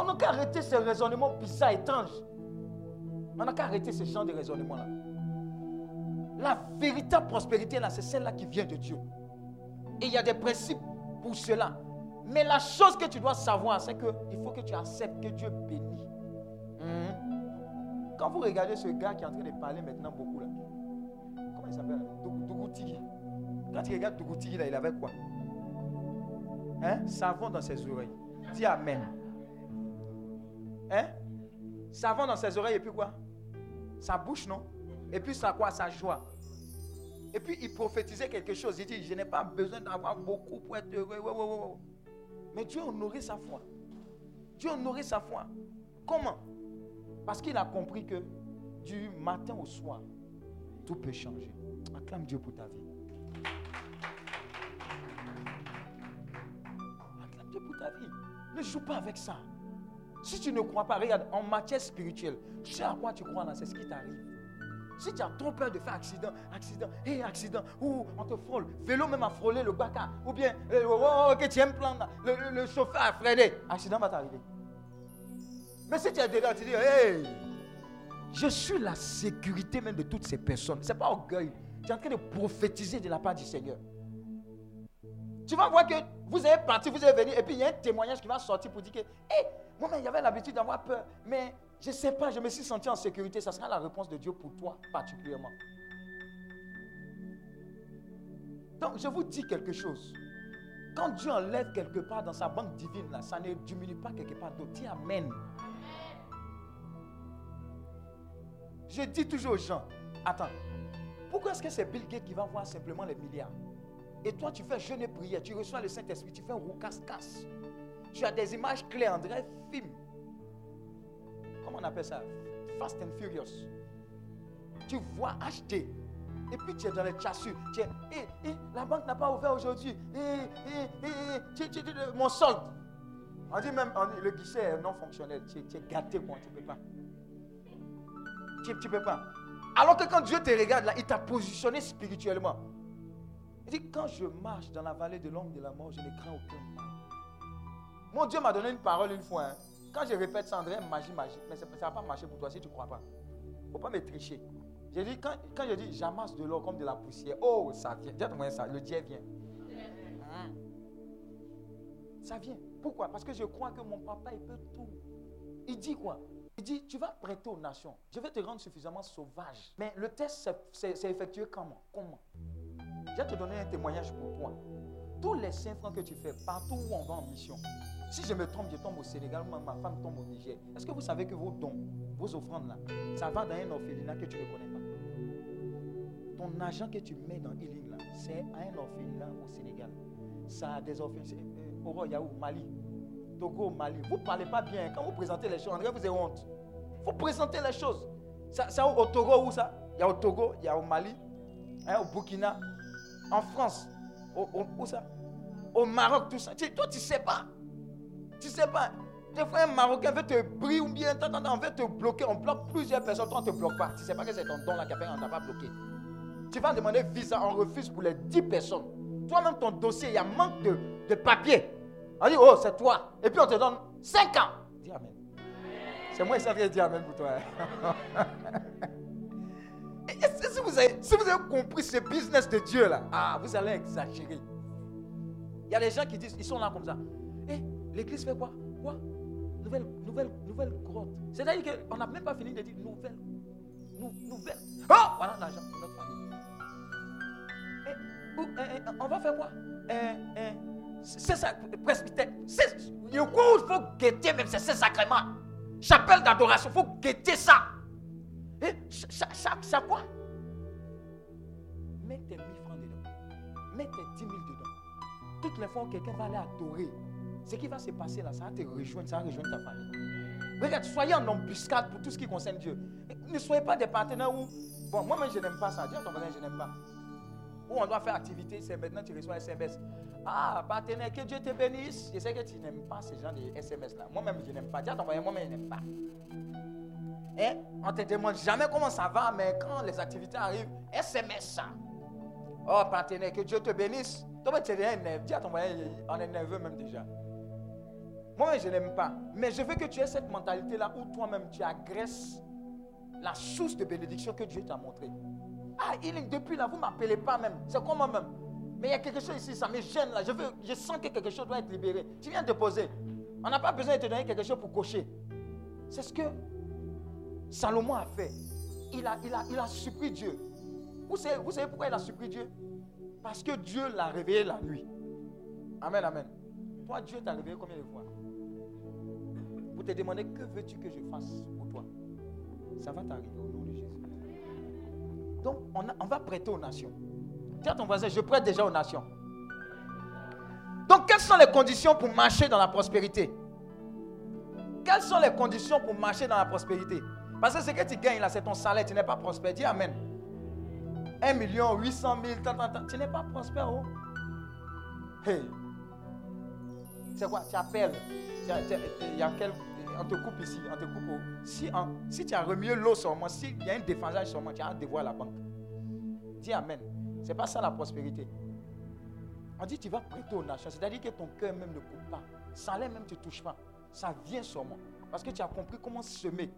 On n'a qu'à arrêter ces raisonnements bizarres, étranges. On n'a qu'à arrêter ce genre de raisonnements-là. La véritable prospérité, là, c'est celle-là qui vient de Dieu. Et il y a des principes pour cela. Mais la chose que tu dois savoir, c'est qu'il faut que tu acceptes que Dieu bénit. Mhm. Quand vous regardez ce gars qui est en train de parler maintenant beaucoup, là, comment il s'appelle Dougou- Dougoutigi. Quand tu regardes Dougoutigi, là, il avait quoi? Hein? Savon dans ses oreilles. Dis Amen. Hein? Savon dans ses oreilles et puis quoi? Sa bouche, non? Et puis ça quoi? Sa joie. Et puis il prophétisait quelque chose. Il dit, je n'ai pas besoin d'avoir beaucoup pour être heureux. Ouais, ouais, ouais. Mais Dieu a honoré sa foi. Dieu a honoré sa foi. Comment? Parce qu'il a compris que du matin au soir, tout peut changer. Acclame Dieu pour ta vie. Acclame Dieu pour ta vie. Ne joue pas avec ça. Si tu ne crois pas, regarde, en matière spirituelle, tu sais à quoi tu crois là, c'est ce qui t'arrive. Si tu as trop peur de faire accident, accident, et accident, ou on te frôle, vélo même a frôlé le baka, ou bien, euh, oh, oh, ok, tu aimes plan le, le- chauffeur a freiné, accident va t'arriver. Mais si tu es dedans, tu dis, hey, je suis la sécurité même de toutes ces personnes. Ce n'est pas orgueil. Tu es en train de prophétiser de la part du Seigneur. Tu vas voir que vous avez parti, vous avez venu, et puis il y a un témoignage qui va sortir pour dire que, hé, moi, mais j'avais l'habitude d'avoir peur, mais je ne sais pas, je me suis senti en sécurité. Ça sera la réponse de Dieu pour toi particulièrement. Donc, je vous dis quelque chose. Quand Dieu enlève quelque part dans sa banque divine, ça ne diminue pas quelque part d'autre. Dis Amen. Je dis toujours aux gens, attends, pourquoi est-ce que c'est Bill Gates qui va voir simplement les milliards? Et toi, tu fais jeûne et prière, tu reçois le Saint-Esprit, tu fais roucasse-casse. Tu as des images on dirait film. Comment on appelle ça? Fast and Furious. Tu vois HD. Et puis tu es dans les chassures. Tu es, Eh, eh, la banque n'a pas ouvert aujourd'hui. Eh, eh, eh, mon solde. On dit même, on le guichet est non fonctionnel. Tu, es- gâté, moi, tu ne peux pas. Tu ne peux pas. Alors que quand Dieu te regarde là, il t'a positionné spirituellement. Il dit, quand je marche dans la vallée de l'ombre de la mort, je ne crains aucun mal. Mon Dieu m'a donné une parole une fois. hein. Quand je répète ça, dirait magie, magie. Mais ça ne va pas marcher pour toi si tu ne crois pas. Il ne faut pas me tricher. J'ai dit, quand, quand je dis j'amasse de l'or comme de la poussière, oh, ça vient. Dis-moi ça, le Dieu vient. Hein? Ça vient. Pourquoi? Parce que je crois que mon papa, il peut tout. Il dit quoi? Il dit, tu vas prêter aux nations. Je vais te rendre suffisamment sauvage. Mais le test, c'est effectué comment? Comment? Je vais te donner un témoignage pour toi. Tous les 5 francs que tu fais, partout où on va en mission, si je me trompe, je tombe au Sénégal, ma femme tombe au Niger. Est-ce que vous savez que vos dons, vos offrandes là, ça va dans un orphelinat que tu ne connais pas? Ton argent que tu mets dans Healing là, c'est un orphelinat au Sénégal. Ça a des orphelinats. euh, Au Yaou, Mali, Togo, Mali. Vous ne parlez pas bien. Quand vous présentez les choses, André, vous avez honte. Il faut présenter les choses. Ça, ça au Togo, où ça? Il y a au Togo, il y a au Mali, hein, au Burkina, en France. Au, où ça? Au Maroc, tout ça. Tu- toi, tu ne sais pas. Tu ne sais pas. Des fois, un Marocain veut te briller ou bien on veut te bloquer. On bloque plusieurs personnes. Toi, on ne te bloque pas. Tu ne sais pas que c'est ton don là qui a fait on t'a pas bloqué. Tu vas demander visa, on refuse pour les 10 personnes. Toi-même, ton dossier, il y a manque de, de papier. On dit, oh, c'est toi. Et puis on te donne 5 ans. Dis Amen. C'est moi qui suis dire Amen pour toi. [LAUGHS] si vous, avez, compris ce business de Dieu là, ah, vous allez exagérer. Il y a des gens qui disent, ils sont là comme ça. Eh, l'église fait quoi? Quoi? Nouvelle, nouvelle, nouvelle grotte. C'est-à-dire qu'on n'a même pas fini de dire nouvelle. nou- nouvelle. Oh Voilà l'argent pour notre famille. Eh, où- eh, eh, on va faire quoi? Eh, C'est ça, presbytère. Il faut guetter même ces sacrements. Chapelle d'adoration, il faut guetter ça. Chaque, chaque, chaque quoi? Mets tes 1000 francs dedans. Mets tes 10 000 dedans. Toutes les fois où quelqu'un va aller adorer, ce qui va se passer là, ça va te rejoindre, ça va rejoindre ta famille. Regarde, soyez en embuscade pour tout ce qui concerne Dieu. Ne soyez pas des partenaires où, bon, moi-même je n'aime pas ça. Dis ton voisin, je n'aime pas. Où on doit faire activité, c'est maintenant tu reçois un SMS. Ah, partenaire, que Dieu te bénisse. Je sais que tu n'aimes pas ce genre de SMS là. Moi-même, je n'aime pas. Dis ton voisin, moi-même, je n'aime pas. Hein? On ne te demande jamais comment ça va, mais quand les activités arrivent, SMS ça. Oh, partenaire, que Dieu te bénisse. Toi, tu es nerveux. Dis à ton voisin, on est nerveux même déjà. Moi, je n'aime pas. Mais je veux que tu aies cette mentalité-là où toi-même tu agresses la source de bénédiction que Dieu t'a montré. Ah, il depuis là, vous ne m'appelez pas même. C'est comme moi-même. Mais il y a quelque chose ici, ça me gêne là. Je, veux, je sens que quelque chose doit être libéré. Tu viens de poser. On n'a pas besoin de te donner quelque chose pour cocher. C'est ce que Salomon a fait. Il a, il a, il a surpris Dieu. Vous savez, pourquoi il a surpris Dieu? Parce que Dieu l'a réveillé la nuit. Amen, amen. Toi, Dieu t'a réveillé combien de fois? Pour te demander que veux-tu que je fasse pour toi? Ça va t'arriver au nom de Jésus. Donc, on, on va prêter aux nations. Dis à ton voisin, je prête déjà aux nations. Donc, quelles sont les conditions pour marcher dans la prospérité? Quelles sont les conditions pour marcher dans la prospérité? Parce que ce que tu gagnes là, c'est ton salaire, tu n'es pas prospère. Dis Amen. 1 million, 800 000, tant, tant, tu n'es pas prospère. Oh. Hey. C'est quoi? Tu appelles. Il y a on te coupe ici, on te coupe. Si, si tu as remué l'eau seulement, s'il y a un déphasage seulement, tu as hâte de voir la banque. Dis Amen. C'est pas ça la prospérité. On dit tu vas prêter aux nations. C'est-à-dire que ton cœur même ne coupe pas. Salaire même ne te touche pas. Ça vient seulement. Parce que tu as compris comment semer,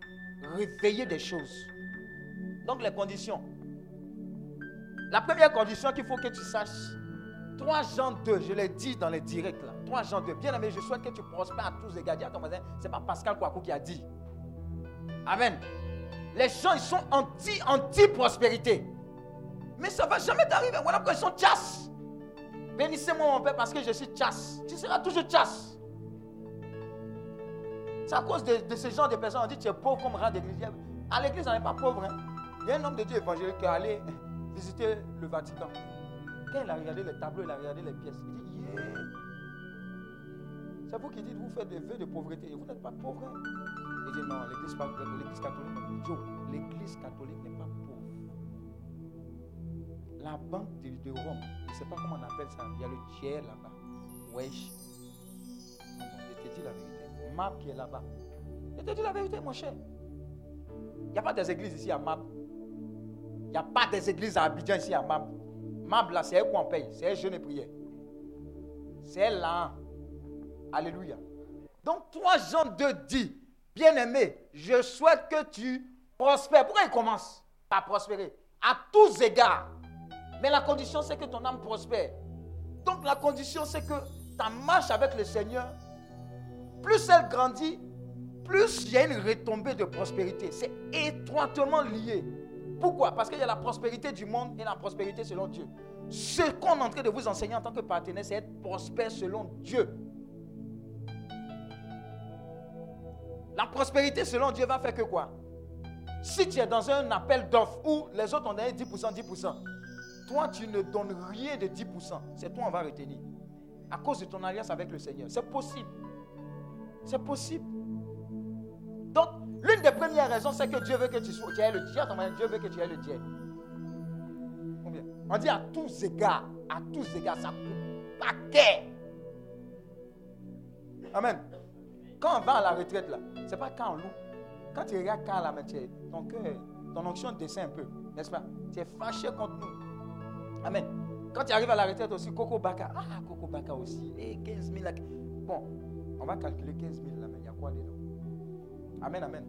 réveiller des choses. Donc les conditions. La première condition qu'il faut que tu saches, 3 Jean 2, je l'ai dit dans les directs là. 3 Jean 2. Bien aimé, je souhaite que tu prospères à tous égards. Dis à ton voisin, c'est pas Pascal Kouakou qui a dit. Amen. Les gens, ils sont anti, anti-prospérité. Mais ça ne va jamais t'arriver. Voilà pourquoi ils sont chasse. Bénissez-moi mon père parce que je suis chasse. Tu seras toujours chasse. C'est à cause de, ce genre de personnes. On dit tu es pauvre comme rat d'église. À l'église, on n'est pas pauvre. hein. Il y a un homme de Dieu évangélique qui est allé visiter le Vatican. Quand il a regardé les tableaux, il a regardé les pièces. Il dit Yeah. C'est vous qui dites vous faites des vœux de pauvreté et vous n'êtes pas pauvre. hein? Il dit non, l'église catholique, l'église catholique n'est pas pauvre. La banque de, de Rome, je ne sais pas comment on appelle ça, il y a le tiers là-bas. Wesh. Je te dis la vérité. Map qui est là-bas. Je te dis la vérité, mon cher. Il n'y a pas des églises ici à Map. Il n'y a pas des églises à Abidjan ici à Map. Map là, c'est elle qu'on paye. C'est elle jeûne et prière. C'est là. Alléluia. Donc 3 Jean 2 dit, bien-aimé, je souhaite que tu prospères. Pourquoi il commence par prospérer? À tous égards. Mais la condition, c'est que ton âme prospère. Donc la condition, c'est que ta marche avec le Seigneur, plus elle grandit, plus il y a une retombée de prospérité. C'est étroitement lié. Pourquoi? Parce qu'il y a la prospérité du monde et la prospérité selon Dieu. Ce qu'on est en train de vous enseigner en tant que partenaire, c'est être prospère selon Dieu. La prospérité selon Dieu va faire que quoi? Si tu es dans un appel d'offres où les autres ont donné 10%, 10%, toi tu ne donnes rien de 10%, c'est toi on va retenir. À cause de ton alliance avec le Seigneur. C'est possible. C'est possible. Donc, l'une des premières raisons, c'est que Dieu veut que tu, sois, aies le tiers. Dieu veut que tu aies le. Combien? On dit à tous égards. À tous égards, ça coûte paquet. Amen. Quand on va à la retraite, là, c'est pas quand on loue. Quand tu regardes quand tu es- ton cœur, ton onction descend un peu, n'est-ce pas? Tu es fâché contre nous. Amen. Quand tu arrives à la retraite aussi, Coco Baka. Ah, Coco Baka aussi. Et 15 000. là. Bon, on va calculer 15 000 là, mais il y a quoi dedans? Amen, amen.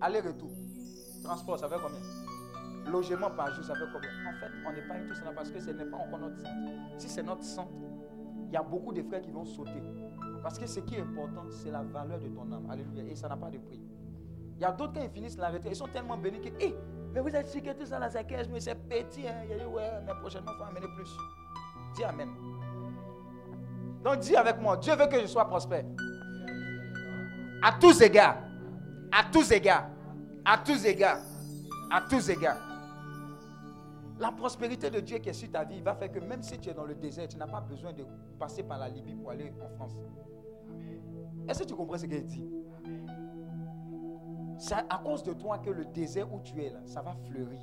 Aller-retour. Transport, ça fait combien? Logement par jour, ça fait combien? En fait, on n'est pas tout cela parce que ce n'est pas encore notre centre. Si c'est notre centre, il y a beaucoup de frères qui vont sauter. Parce que ce qui est important, c'est la valeur de ton âme. Alléluia. Et ça n'a pas de prix. Il y a d'autres, quand ils finissent la retraite, ils sont tellement bénis que, Hé, mais vous êtes sûr que tout ça, c'est 15 mais c'est petit. Hein? Il a dit, ouais, mais prochainement, il faut amener plus. Dis Amen. Donc dis avec moi, Dieu veut que je sois prospère. À tous égards. À tous égards. À tous égards. À tous égards. La prospérité de Dieu qui est sur ta vie va faire que même si tu es dans le désert, tu n'as pas besoin de passer par la Libye pour aller en France. Est-ce que tu comprends ce qu'il dit C'est à cause de toi que le désert où tu es là, ça va fleurir.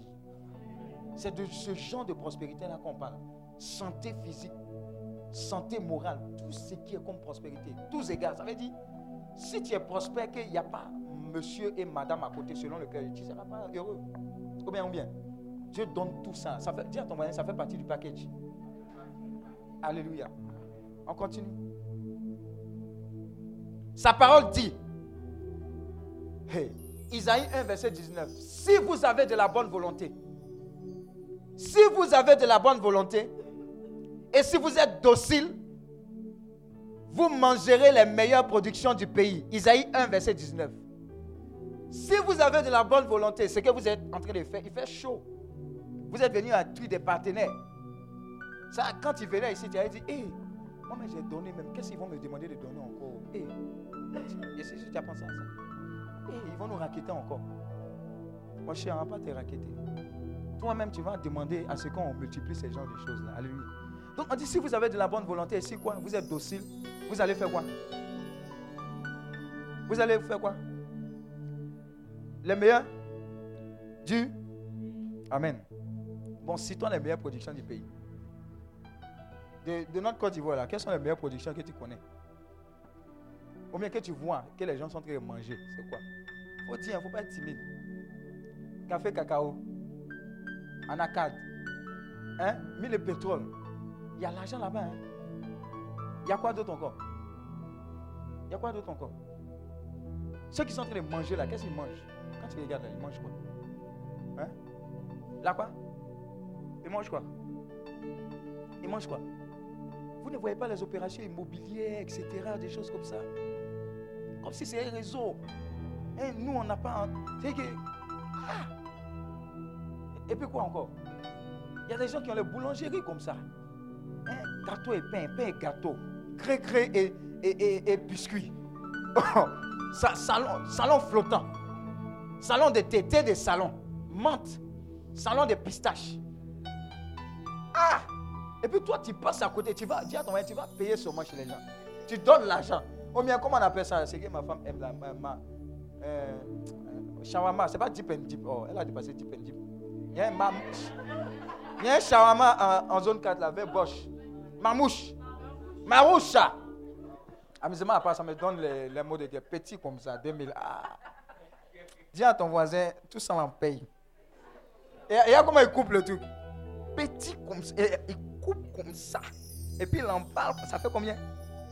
C'est de ce genre de prospérité-là qu'on parle. Santé physique, santé morale, tout ce qui est comme prospérité, tous égales. Ça veut dire, si tu es prospère, qu'il n'y a pas monsieur et madame à côté selon le cœur, tu ne seras pas heureux. Ou bien, ou bien. Dieu donne tout ça. ça fait, dis à ton voisin, ça fait partie du package. Alléluia. On continue. Sa parole dit, hey, Isaïe 1, verset 19, si vous avez de la bonne volonté, si vous avez de la bonne volonté, et si vous êtes docile, vous mangerez les meilleures productions du pays. Isaïe 1, verset 19. Si vous avez de la bonne volonté, ce que vous êtes en train de faire, il fait chaud. Vous êtes venu à tuer des partenaires. Ça, quand il venait ici, tu as dit, hé, moi j'ai donné même. Qu'est-ce qu'ils vont me demander de donner encore? Hé, hey, tu as pensé à ça Hé, ils vont nous raqueter encore. Moi, je ne pas te raqueter. Toi-même, tu vas demander à ce qu'on multiplie ces genres de choses-là. Alléluia. Donc, on dit, si vous avez de la bonne volonté, si quoi Vous êtes docile, vous allez faire quoi? Vous allez faire quoi? Les meilleurs du Amen. Bon, citons les meilleures productions du pays. De, notre Côte d'Ivoire, quelles sont les meilleures productions que tu connais? Ou bien que tu vois que les gens sont en train de manger, c'est quoi? Faut dire, il ne faut pas être timide. Café, cacao, anacade, hein? mille pétrole. Il y a l'argent là-bas. Hein? Il y a quoi d'autre encore? Il y a quoi d'autre encore? Ceux qui sont en train de manger là, qu'est-ce qu'ils mangent? Quand tu regardes là, ils mangent quoi? Hein? Là quoi? Ils mangent quoi? Ils mangent quoi? Vous ne voyez pas les opérations immobilières, etc., des choses comme ça? Comme si c'est un réseau. Et hein, nous, on n'a pas... C'est que... Ah! Et puis quoi encore? Il y a des gens qui ont les boulangeries comme ça. Hein? Gâteau et pain, pain et gâteau. Cré-cré et, et, et, biscuits. [LAUGHS] salon, salon flottant. Salon de thé, thé de salon. Menthe. Salon de pistaches. Ah Et puis toi, tu passes à côté, tu vas, dis à ton tu vas payer seulement chez les gens. Tu donnes l'argent. Oh bien, comment on appelle ça? C'est que ma femme aime la ma, euh, shawarma. C'est pas deep and deep. Oh, elle a dépassé deep and deep. Il y a un, il y a un shawarma en, zone 4 là, vers Bosch. Mamouche. Maroucha. Amusement à part, ça me donne les, mots de dire petit comme ça, 2000. Ah. Dis à ton voisin, tout ça en paye. Et, et a comment il coupe le truc? Petit comme ça. Il coupe comme ça. Et puis il en parle. Ça fait combien?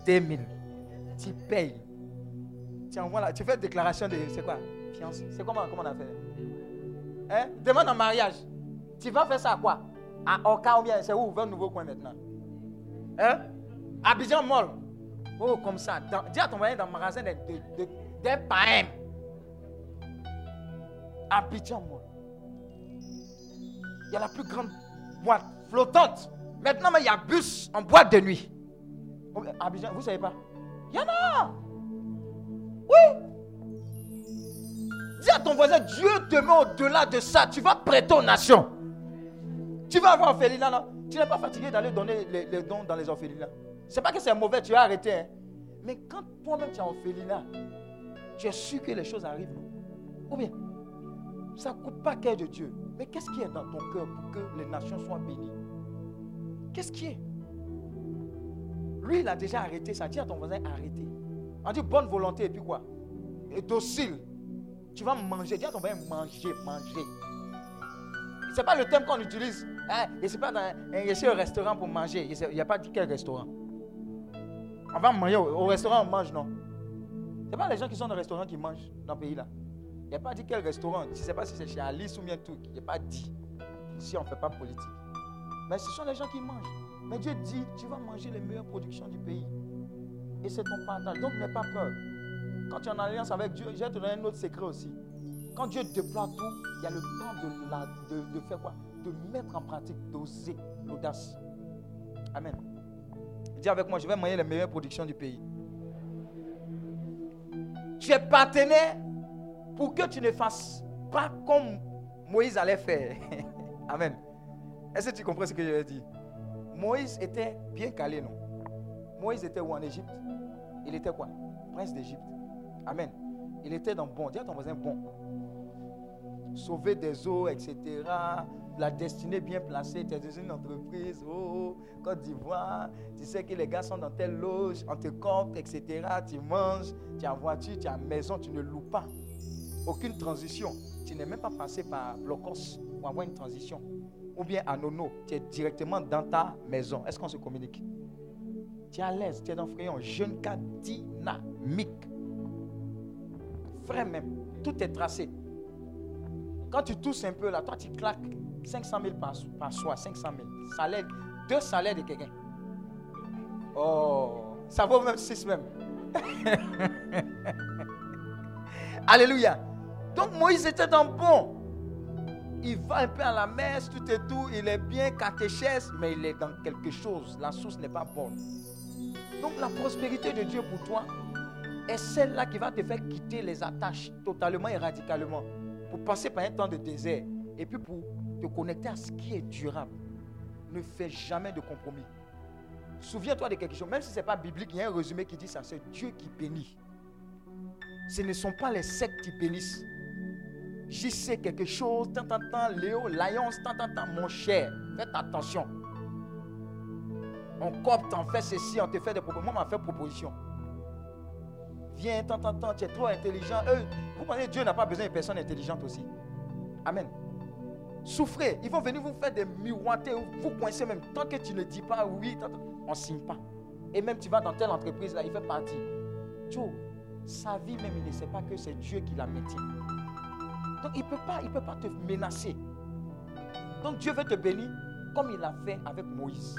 2000. Tu payes. Tu envoies là. Tu fais déclaration de. C'est quoi? Fiancé. C'est comment, comment on a fait? Hein? Demande en mariage. Tu vas faire ça à quoi? À Oka ou bien C'est où? Un nouveau coin maintenant Hein? Abidjan Mall. Oh, comme ça. dis à ton moyen dans le magasin des de, Abidjan Mall. Il y a la plus grande boîte flottante. Maintenant, il y a bus en boîte de nuit. Abidjan, vous ne savez pas? Il y en a. Oui. Dis à ton voisin, Dieu te met au-delà de ça. Tu vas prêter aux nations. Tu vas avoir orphelinat, non Tu n'es pas fatigué d'aller donner les, dons dans les orphelinats. C'est pas que c'est mauvais, tu as arrêté. Hein? Mais quand toi-même tu es orphelinat, tu es sûr que les choses arrivent. Ou bien, ça ne coupe pas cœur de Dieu. Mais qu'est-ce qui est dans ton cœur pour que les nations soient bénies? Qu'est-ce qui est? Lui, il a déjà arrêté ça. Dis à ton voisin, arrêtez. On dit bonne volonté et puis quoi? Et docile. Tu vas manger. Dis à ton voisin, manger, manger. Ce n'est pas le thème qu'on utilise. Hein? Et c'est pas dans un, un restaurant pour manger. Il n'y a pas dit quel restaurant. On va manger au, restaurant, on mange, non? Ce n'est pas les gens qui sont dans le restaurant qui mangent dans le pays là. Il n'y a pas dit quel restaurant. Je ne sais pas si c'est chez Alice ou bien tout. Il n'y a pas dit. Ici, on ne fait pas politique. Mais ce sont les gens qui mangent. Mais Dieu dit, tu vas manger les meilleures productions du pays. Et c'est ton partage. Donc n'aie pas peur. Quand tu es en alliance avec Dieu, je vais te donner un autre secret aussi. Quand Dieu déploie tout, il y a le temps de, faire quoi? De mettre en pratique, d'oser l'audace. Amen. Dis avec moi, je vais manger les meilleures productions du pays. Tu es partenaire pour que tu ne fasses pas comme Moïse allait faire. [LAUGHS] Amen. Est-ce que tu comprends ce que je veux dire? Moïse était bien calé, non? Moïse était où? En Égypte Il était quoi? Prince d'Égypte. Amen. Il était dans bon. Dis à ton voisin bon. Sauver des eaux, etc. La destinée bien placée. Tu es dans une entreprise. Oh, Côte d'Ivoire. Tu sais que les gars sont dans telle loge. On te compte, etc. Tu manges. Tu as voiture. Tu as maison. Tu ne loues pas. Aucune transition. Tu n'es même pas passé par Blocos pour avoir une transition. Ou bien à Nono. Tu es directement dans ta maison. Est-ce qu'on se communique? Tu es à l'aise. Tu es dans Fréon. Jeune cas dynamique. Frère même. Tout est tracé. Quand tu tousses un peu là, toi tu claques 500 000 par, par soir, 500 000. Salaire, deux salaires de quelqu'un. Oh, ça vaut même 6 même. [LAUGHS] Alléluia. Donc Moïse était dans bon. Il va un peu à la messe, tout et tout. Il est bien catéchèse, mais il est dans quelque chose. La source n'est pas bonne. Donc la prospérité de Dieu pour toi est celle-là qui va te faire quitter les attaches totalement et radicalement. Pour passer par un temps de désert. Et puis pour te connecter à ce qui est durable. Ne fais jamais de compromis. Souviens-toi de quelque chose. Même si ce n'est pas biblique, il y a un résumé qui dit ça. C'est Dieu qui bénit. Ce ne sont pas les sectes qui bénissent. J'y sais quelque chose, tant, tant, tant, Léo, Lions, tant, tant, tant, mon cher. Faites attention. On copte, on fait ceci, on te fait des propositions. Moi, on m'a fait proposition. Viens, tant, tant, tu es trop intelligent. Vous pensez que Dieu n'a pas besoin de personnes intelligentes aussi? Amen. Souffrez. Ils vont venir vous faire des miroiter, vous coincer même. Tant que tu ne dis pas oui, on ne signe pas. Et même tu vas dans telle entreprise là, il fait partie. Joe, sa vie même, il ne sait pas que c'est Dieu qui la maintient. Donc il ne peut, pas, peut pas te menacer. Donc Dieu veut te bénir comme il l'a fait avec Moïse.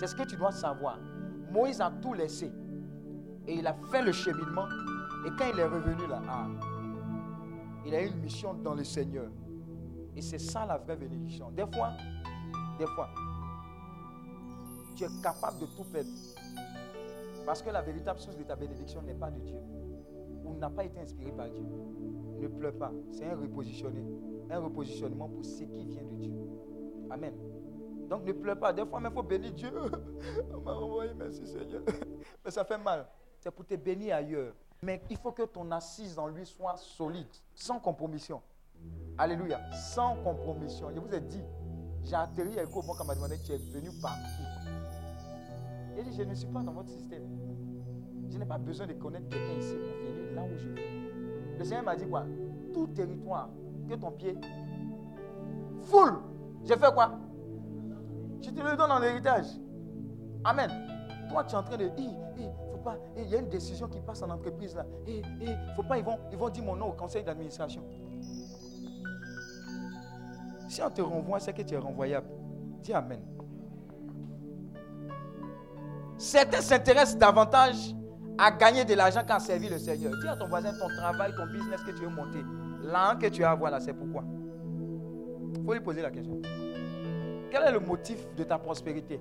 C'est ce que tu dois savoir. Moïse a tout laissé. Et il a fait le cheminement. Et quand il est revenu là, ah, il a une mission dans le Seigneur. Et c'est ça la vraie bénédiction. Des fois, des fois, tu es capable de tout perdre. Parce que la véritable source de ta bénédiction n'est pas de Dieu. Ou n'a pas été inspiré par Dieu. Ne pleure pas. C'est un repositionné. Un repositionnement pour ce qui vient de Dieu. Amen. Donc ne pleure pas. Des fois, il faut bénir Dieu. [LAUGHS] On m'a envoyé, merci Seigneur. [LAUGHS] Mais ça fait mal. C'est pour te bénir ailleurs. Mais il faut que ton assise en lui soit solide, sans compromission. Alléluia. Sans compromission. Je vous ai dit, j'ai atterri à Eko quand m'a demandé tu es venu par qui? Il dit, je ne suis pas dans votre système. Je n'ai pas besoin de connaître quelqu'un ici pour venir là où je veux. Le Seigneur m'a dit quoi? Tout territoire que ton pied foule. J'ai fait quoi? Je te le donne en héritage. Amen. Toi, tu es en train de dire, il y a une décision qui passe en entreprise là. Il faut pas, ils vont, ils vont dire mon nom au conseil d'administration. Si on te renvoie, c'est que tu es renvoyable. Dis Amen. Certains s'intéressent davantage à gagner de l'argent qu'à servir le Seigneur. Dis à ton voisin ton travail, ton business que tu veux monter. L'an que tu as à voir là, c'est pourquoi? Il faut lui poser la question. Quel est le motif de ta prospérité?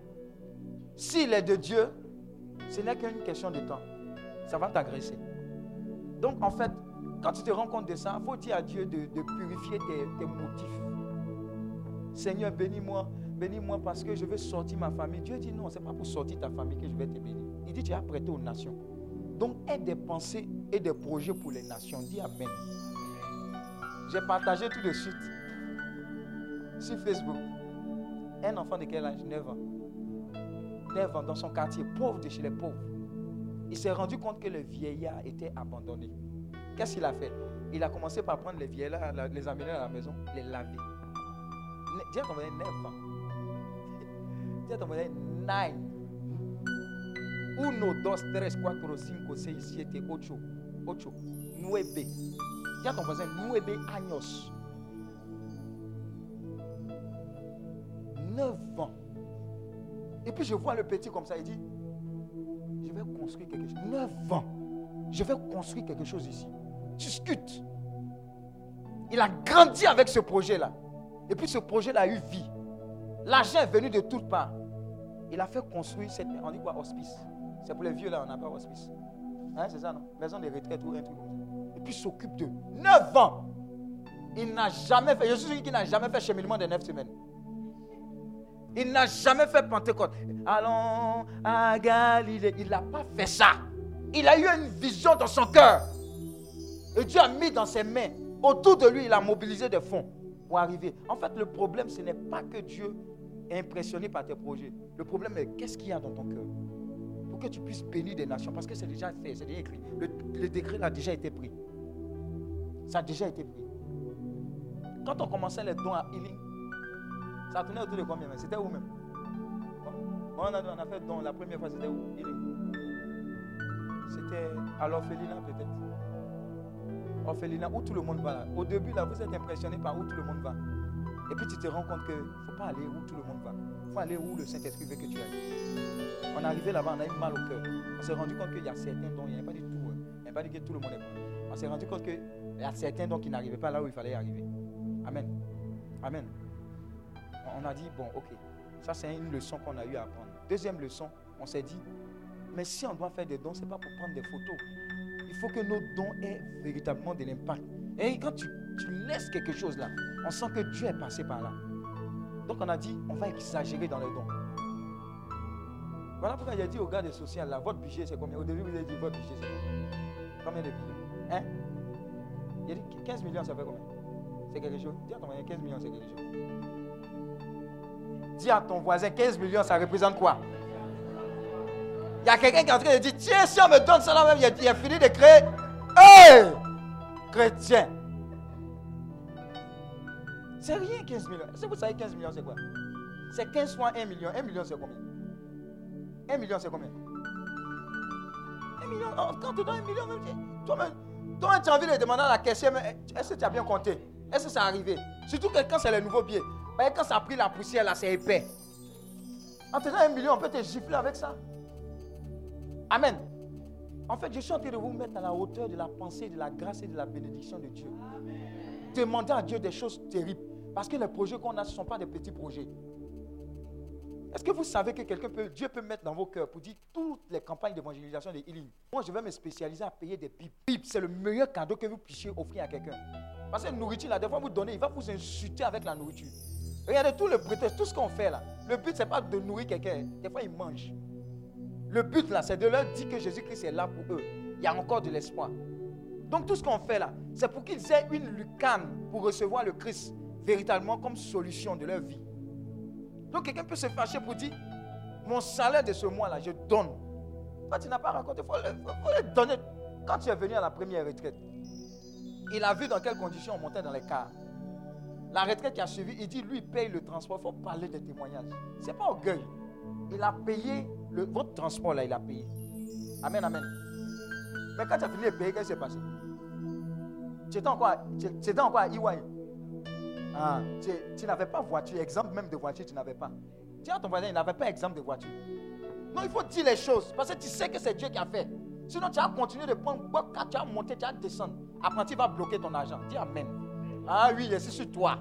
S'il est de Dieu, ce n'est qu'une question de temps. Ça va t'agresser. Donc en fait, quand tu te rends compte de ça, il faut dire à Dieu de, purifier tes, tes motifs. Seigneur, bénis-moi, bénis-moi parce que je veux sortir ma famille. Dieu dit non, ce n'est pas pour sortir ta famille que je vais te bénir. Il dit tu as prêté aux nations. Donc aie des pensées et des projets pour les nations. Dis Amen. J'ai partagé tout de suite sur Facebook. Un enfant de quel âge? 9 ans. 9 ans dans son quartier, pauvre de chez les pauvres. Il s'est rendu compte que les vieillards étaient abandonnés. Qu'est-ce qu'il a fait? Il a commencé par prendre les vieillards, les amener à la maison, les laver. 9 ans. [LAUGHS] Dis à ton voisin 9. Uno, dos, tres, cuatro, cinco, seis, siete, ocho. Ocho. Nueve. Dis à ton voisin nueve años. 9 ans. Et puis je vois le petit comme ça, il dit, je vais construire quelque chose. 9 ans. Je vais construire quelque chose ici. Discute. Il a grandi avec ce projet-là. Et puis ce projet-là a eu vie. L'argent est venu de toutes parts. Il a fait construire cette. On dit quoi Hospice. C'est pour les vieux là, on n'a pas hospice. Hein, c'est ça, non? Maison de retraite ou un truc comme ça. Et puis s'occupe de 9 ans. Il n'a jamais fait. Je suis celui qui n'a jamais fait cheminement de 9 semaines. Il n'a jamais fait Pentecôte. Allons à Galilée. Il n'a pas fait ça. Il a eu une vision dans son cœur. Et Dieu a mis dans ses mains. Autour de lui, il a mobilisé des fonds pour arriver. En fait, le problème, ce n'est pas que Dieu est impressionné par tes projets. Le problème est qu'est-ce qu'il y a dans ton cœur pour que tu puisses bénir des nations? Parce que c'est déjà fait, c'est déjà écrit. Le, décret a déjà été pris. Ça a déjà été pris. Quand on commençait les dons à healing, ça tournait autour de combien C'était où même? On a, on a fait don la première fois, c'était où? Healing. C'était à l'orphelinat peut-être. Orphelinat, où tout le monde va là? Au début, là, vous êtes impressionné par où tout le monde va. Et puis tu te rends compte qu'il ne faut pas aller où tout le monde va. Il faut aller où le Saint-Esprit veut que tu ailles. On est arrivé là-bas, on a eu mal au cœur. On s'est rendu compte qu'il y a certains dons, il n'y a pas du tout. hein. Il n'y a pas dit que tout le monde est bon. On s'est rendu compte qu'il y a certains dons qui n'arrivaient pas là où il fallait y arriver. Amen. Amen. On a dit, bon, ok, ça c'est une leçon qu'on a eu à apprendre. Deuxième leçon, on s'est dit, mais si on doit faire des dons, ce n'est pas pour prendre des photos. Il faut que nos dons aient véritablement de l'impact. Et quand tu, tu laisses quelque chose là, on sent que Dieu est passé par là. Donc on a dit, on va exagérer dans les dons. Voilà pourquoi a dit aux gars des sociales, là, votre budget c'est combien? Au début, vous avez dit, votre budget c'est combien? Combien de millions? Hein? Il a dit 15 millions, ça fait combien? C'est quelque chose Dis à ton voisin, 15 millions, c'est quelque chose. Dis à ton voisin, 15 millions, ça représente quoi? Il y a quelqu'un qui est en train de dire, tiens, si on me donne ça là même, il a, fini de créer. Hey Chrétien C'est rien 15 millions. Est-ce que vous savez 15 millions c'est quoi? C'est 15 fois 1 million. 1 million c'est combien? 1 million c'est combien? 1 million, oh, quand tu donnes 1 million, toi-même, toi-même, tu as envie de demander à la mais est-ce que tu as bien compté? Est-ce que ça arrivé? Surtout que quand c'est les nouveaux billets. Voyez, quand ça a pris la poussière là, c'est épais. En te donnant 1 million, on peut te gifler avec ça. Amen. En fait, je suis en train de vous mettre à la hauteur de la pensée, de la grâce et de la bénédiction de Dieu. Demandez à Dieu des choses terribles. Parce que les projets qu'on a, ce ne sont pas des petits projets. Est-ce que vous savez que quelqu'un peut, Dieu peut mettre dans vos cœurs pour dire toutes les campagnes d'évangélisation de healing? Moi, je vais me spécialiser à payer des pipes. Pipes, c'est le meilleur cadeau que vous puissiez offrir à quelqu'un. Parce que la nourriture, là, des fois, vous donnez, il va vous insulter avec la nourriture. Regardez tout le prétexte, tout ce qu'on fait là. Le but, ce n'est pas de nourrir quelqu'un. Des fois, ils mangent. Le but là, c'est de leur dire que Jésus-Christ est là pour eux. Il y a encore de l'espoir. Donc tout ce qu'on fait là, c'est pour qu'ils aient une lucane pour recevoir le Christ véritablement comme solution de leur vie. Donc quelqu'un peut se fâcher pour dire, mon salaire de ce mois-là, je donne. Toi, tu n'as pas raconté, il faut, faut le donner. Quand tu es venu à la première retraite, il a vu dans quelles conditions on montait dans les cars. La retraite qui a suivi, il dit, lui, paye le transport. Il faut parler des témoignages. Ce n'est pas orgueil. Il a payé le, votre transport là, il a payé. Amen, amen. Mais quand tu as fini de payer, qu'est-ce qui s'est passé? Tu étais encore, à- tu- tu à EY. Ah, tu, tu n'avais pas voiture, exemple même de voiture, tu n'avais pas. Dis à ton voisin, il n'avait pas exemple de voiture. Non, il faut dire les choses, parce que tu sais que c'est Dieu qui a fait. Sinon, tu vas continuer de prendre, quand tu vas monter, tu vas descendre. Après, tu vas bloquer ton argent. Dis Amen. Ah oui, c'est sur toi.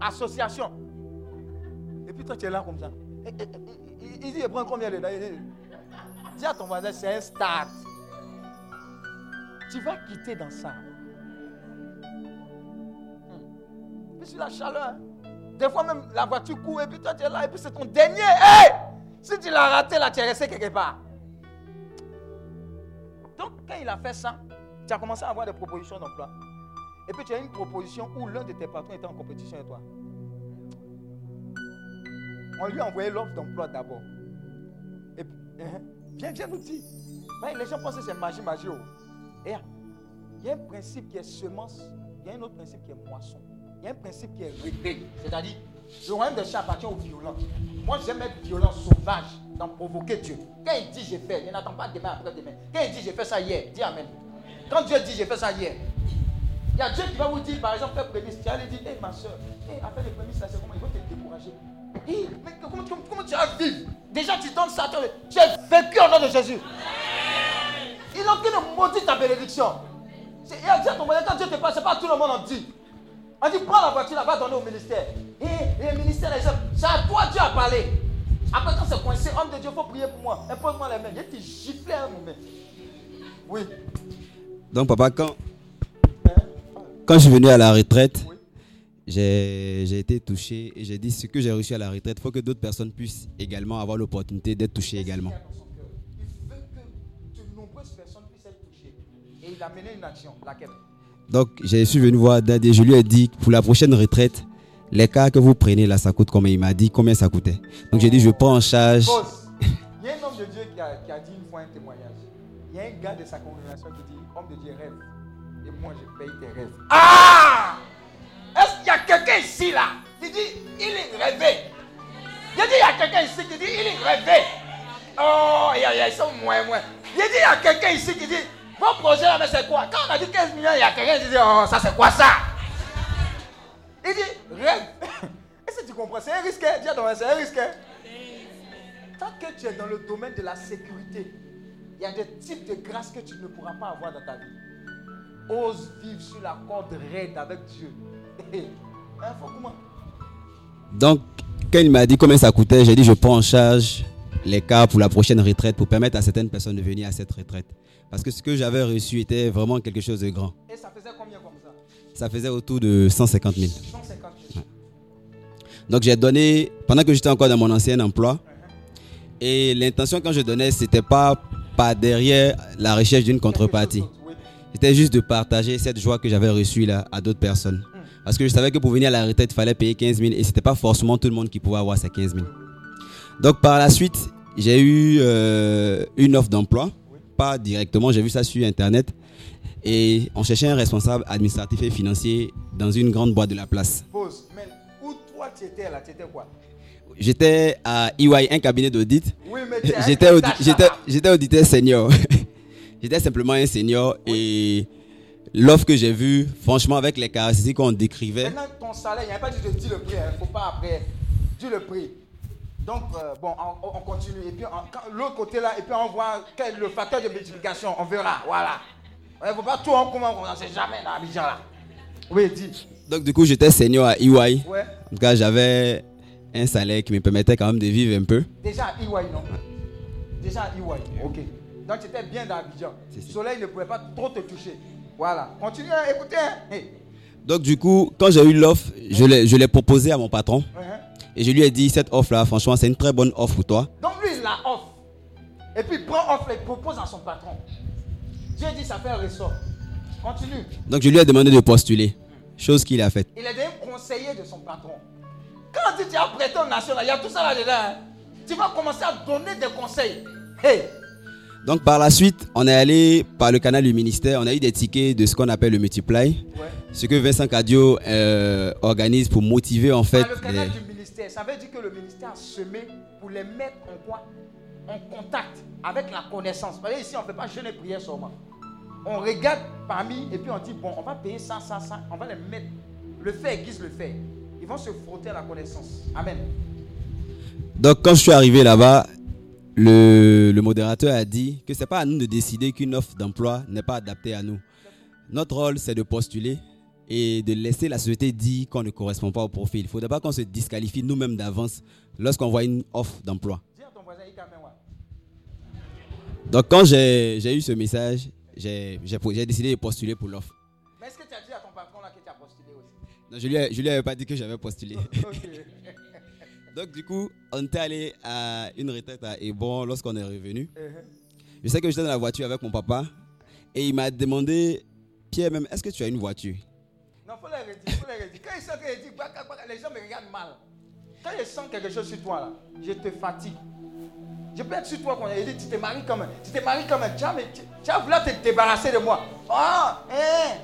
Association. Et puis toi, tu es là comme ça. Et- et- et- Il dit, il prend combien Il dit, Dis à ton voisin, c'est un start. Tu vas quitter dans ça. Hmm. Puis sur la chaleur. Des fois même, la voiture court et puis toi, tu es là et puis c'est ton dernier. Hey! Si tu l'as raté, là, tu es resté quelque part. Donc, quand il a fait ça, tu as commencé à avoir des propositions d'emploi. Et puis tu as une proposition où l'un de tes patrons était en compétition avec toi. On lui a envoyé l'offre d'emploi d'abord. Et puis, hein, viens, viens nous dire. Les gens pensent que c'est magie, magie. oh. Et il y a un principe qui est semence, il y a un autre principe qui est moisson. Il y a un principe qui est réveil. C'est-à-dire, le royaume des chats appartient aux violents. Moi, j'aime être violent, sauvage, d'en provoquer Dieu. Quand il dit j'ai fait, il n'attend pas demain après demain. Quand il dit j'ai fait ça hier, dis Amen. Quand Dieu dit j'ai fait ça hier, il y a Dieu qui va vous dire, par exemple, fais prémisse. Tu vas lui dire, hé ma soeur, hey, de prémisse, là, c'est comment Il va te décourager. Mais comment, tu vas vivre Déjà, tu donnes ça, tu es vécu au nom de Jésus. Il est en train de maudire ta bénédiction. Il a dit à ton voisin, quand Dieu te parle, c'est pas tout le monde en dit. On dit, prends la voiture, là, va donner au ministère. Et, le ministère, les c'est à toi Dieu a parlé. Après, quand c'est coincé, homme de Dieu, il faut prier pour moi. Impose-moi les mains. Je te gifler un moment. Oui. Donc, papa, quand, quand je suis venu à la retraite, j'ai j'ai été touché et j'ai dit ce que j'ai reçu à la retraite, il faut que d'autres personnes puissent également avoir l'opportunité d'être touchées également. Il veut que de nombreuses personnes puissent être touchées. Et il a mené une action. Laquelle Donc, je suis venu voir Dad et je lui ai dit, pour la prochaine retraite, les cas que vous prenez là, ça coûte combien? Il m'a dit combien ça coûtait. Donc, j'ai dit, je prends en charge. Il y a un homme de Dieu qui a, qui a dit une fois un témoignage. Il y a un gars de sa congrégation qui dit Homme de Dieu rêve. Et moi, je paye tes rêves. Ah Est-ce qu'il y a quelqu'un ici là qui dit Il est rêvé? Il dit Il y a quelqu'un ici qui dit Il est rêvé. Oh, il y a, il y a, ils sont moins, moins. Il dit Il y a quelqu'un ici qui dit Mon projet là, mais c'est quoi? Quand on a dit 15 millions, il y a quelqu'un qui dit Oh, ça c'est quoi ça? Il dit Rêve. [LAUGHS] Est-ce que tu comprends? C'est un risque. hein? Dis à ton voisin, c'est un risque. hein? Tant que tu es dans le domaine de la sécurité, il y a des types de grâces que tu ne pourras pas avoir dans ta vie. Ose vivre sur la corde raide avec Dieu. Hein, Donc, quand il m'a dit combien ça coûtait, j'ai dit, je prends en charge les cas pour la prochaine retraite pour permettre à certaines personnes de venir à cette retraite. Parce que ce que j'avais reçu était vraiment quelque chose de grand. Et ça faisait combien comme ça? Ça faisait autour de 150 000. 150 000. Donc j'ai donné, pendant que j'étais encore dans mon ancien emploi, et l'intention quand je donnais, c'était pas pas derrière la recherche d'une contrepartie. C'était juste de partager cette joie que j'avais reçue là à d'autres personnes. Parce que je savais que pour venir à la retraite, il fallait payer 15 000 et c'était pas forcément tout le monde qui pouvait avoir ces 15 000. Donc par la suite, j'ai eu euh, une offre d'emploi, pas directement, j'ai vu ça sur internet. Et on cherchait un responsable administratif et financier dans une grande boîte de la place. J'étais à EY, un cabinet d'audit. Oui, J'étais audi- j'étais- auditeur senior. [LAUGHS] J'étais simplement un senior et l'offre que j'ai vue, franchement, avec les caractéristiques qu'on décrivait, Maintenant, ton salaire, il n'y a pas dit de dire le prix. Il ne faut pas après dire le prix. Donc, euh, bon, on, on continue. Et puis, l'autre côté là, et puis on voit quel est le facteur de multiplication. On verra. Voilà. Il ne faut pas tout en commun. On ne sait jamais dans Abidjan là. Oui, dis. donc du coup, j'étais senior à EY. Ouais. En tout cas, j'avais un salaire qui me permettait quand même de vivre un peu. Déjà à EY, non? Déjà à EY. Ok. Donc, tu étais bien dans Abidjan. Le soleil ne pouvait pas trop te toucher. Voilà. Continue à écouter. hein. Hey. Donc du coup, quand j'ai eu l'offre, je l'ai je l'ai proposé à mon patron Uh-huh. et je lui ai dit, cette offre-là, franchement, c'est une très bonne offre pour toi. Donc lui, il la offre. Et puis il prend offre et il propose à son patron. Dieu dit, ça fait un ressort. Continue. Donc je lui ai demandé de postuler, chose qu'il a faite. Il est devenu conseiller de son patron. Quand tu dis tu as prêté aux nations, là, il y a tout ça là-dedans. hein. Tu vas commencer à donner des conseils. Hey, Donc par la suite, on est allé par le canal du ministère, on a eu des tickets de ce qu'on appelle le multiply, ce que Vincent Cadio euh, organise pour motiver en fait. par le canal les- du ministère, ça veut dire que le ministère a semé pour les mettre en quoi? En contact avec la connaissance. Vous voyez, ici, on ne fait pas jeûne et prière seulement. On regarde parmi et puis on dit, bon, on va payer ça, ça, ça, on va les mettre. Le fait aiguise le fait. Ils vont se frotter à la connaissance. Amen. Donc quand je suis arrivé là-bas, le, le modérateur a dit que c'est pas à nous de décider qu'une offre d'emploi n'est pas adaptée à nous. Notre rôle, c'est de postuler et de laisser la société dire qu'on ne correspond pas au profil. Il ne faudrait pas qu'on se disqualifie nous-mêmes d'avance lorsqu'on voit une offre d'emploi. Donc quand j'ai eu ce message, j'ai décidé de postuler pour l'offre. Mais est-ce que tu as dit à ton Non, Je lui, je lui avais pas dit que j'avais postulé. [LAUGHS] [LAUGHS] Donc du coup, on était allé à une retraite à Hébron lorsqu'on est revenu. Uh-huh. Je sais que j'étais dans la voiture avec mon papa et il m'a demandé, Pierre même, est-ce que tu as une voiture? Non, faut les redire, faut les redire. Quand disent, bah, bah, bah, les gens me regardent mal. Quand ils sentent quelque chose sur toi là, je te fatigue. Je peux être sur toi quand il dit, tu te maries comme un, tu te maries comme un, tu as, mais tu, as voulu te débarrasser de moi. Ah, hein?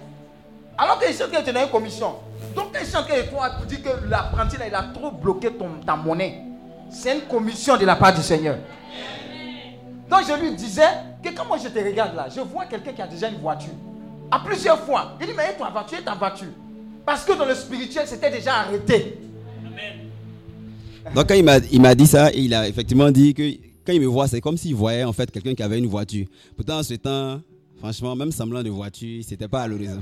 Alors qu'ils sentent que tu une commission. Donc ils sentent que toi, tu dis que l'apprenti il a trop bloqué ton, ta monnaie. C'est une commission de la part du Seigneur. Donc je lui disais que quand moi je te regarde là, je vois quelqu'un qui a déjà une voiture. À plusieurs fois. Il dit, mais ta voiture, ta voiture. Parce que dans le spirituel, c'était déjà arrêté. Donc quand il m'a dit ça, il a effectivement dit que quand il me voit, c'est comme s'il voyait en fait quelqu'un qui avait une voiture. Pourtant, en ce temps, franchement, même semblant de voiture, c'était pas à l'horizon.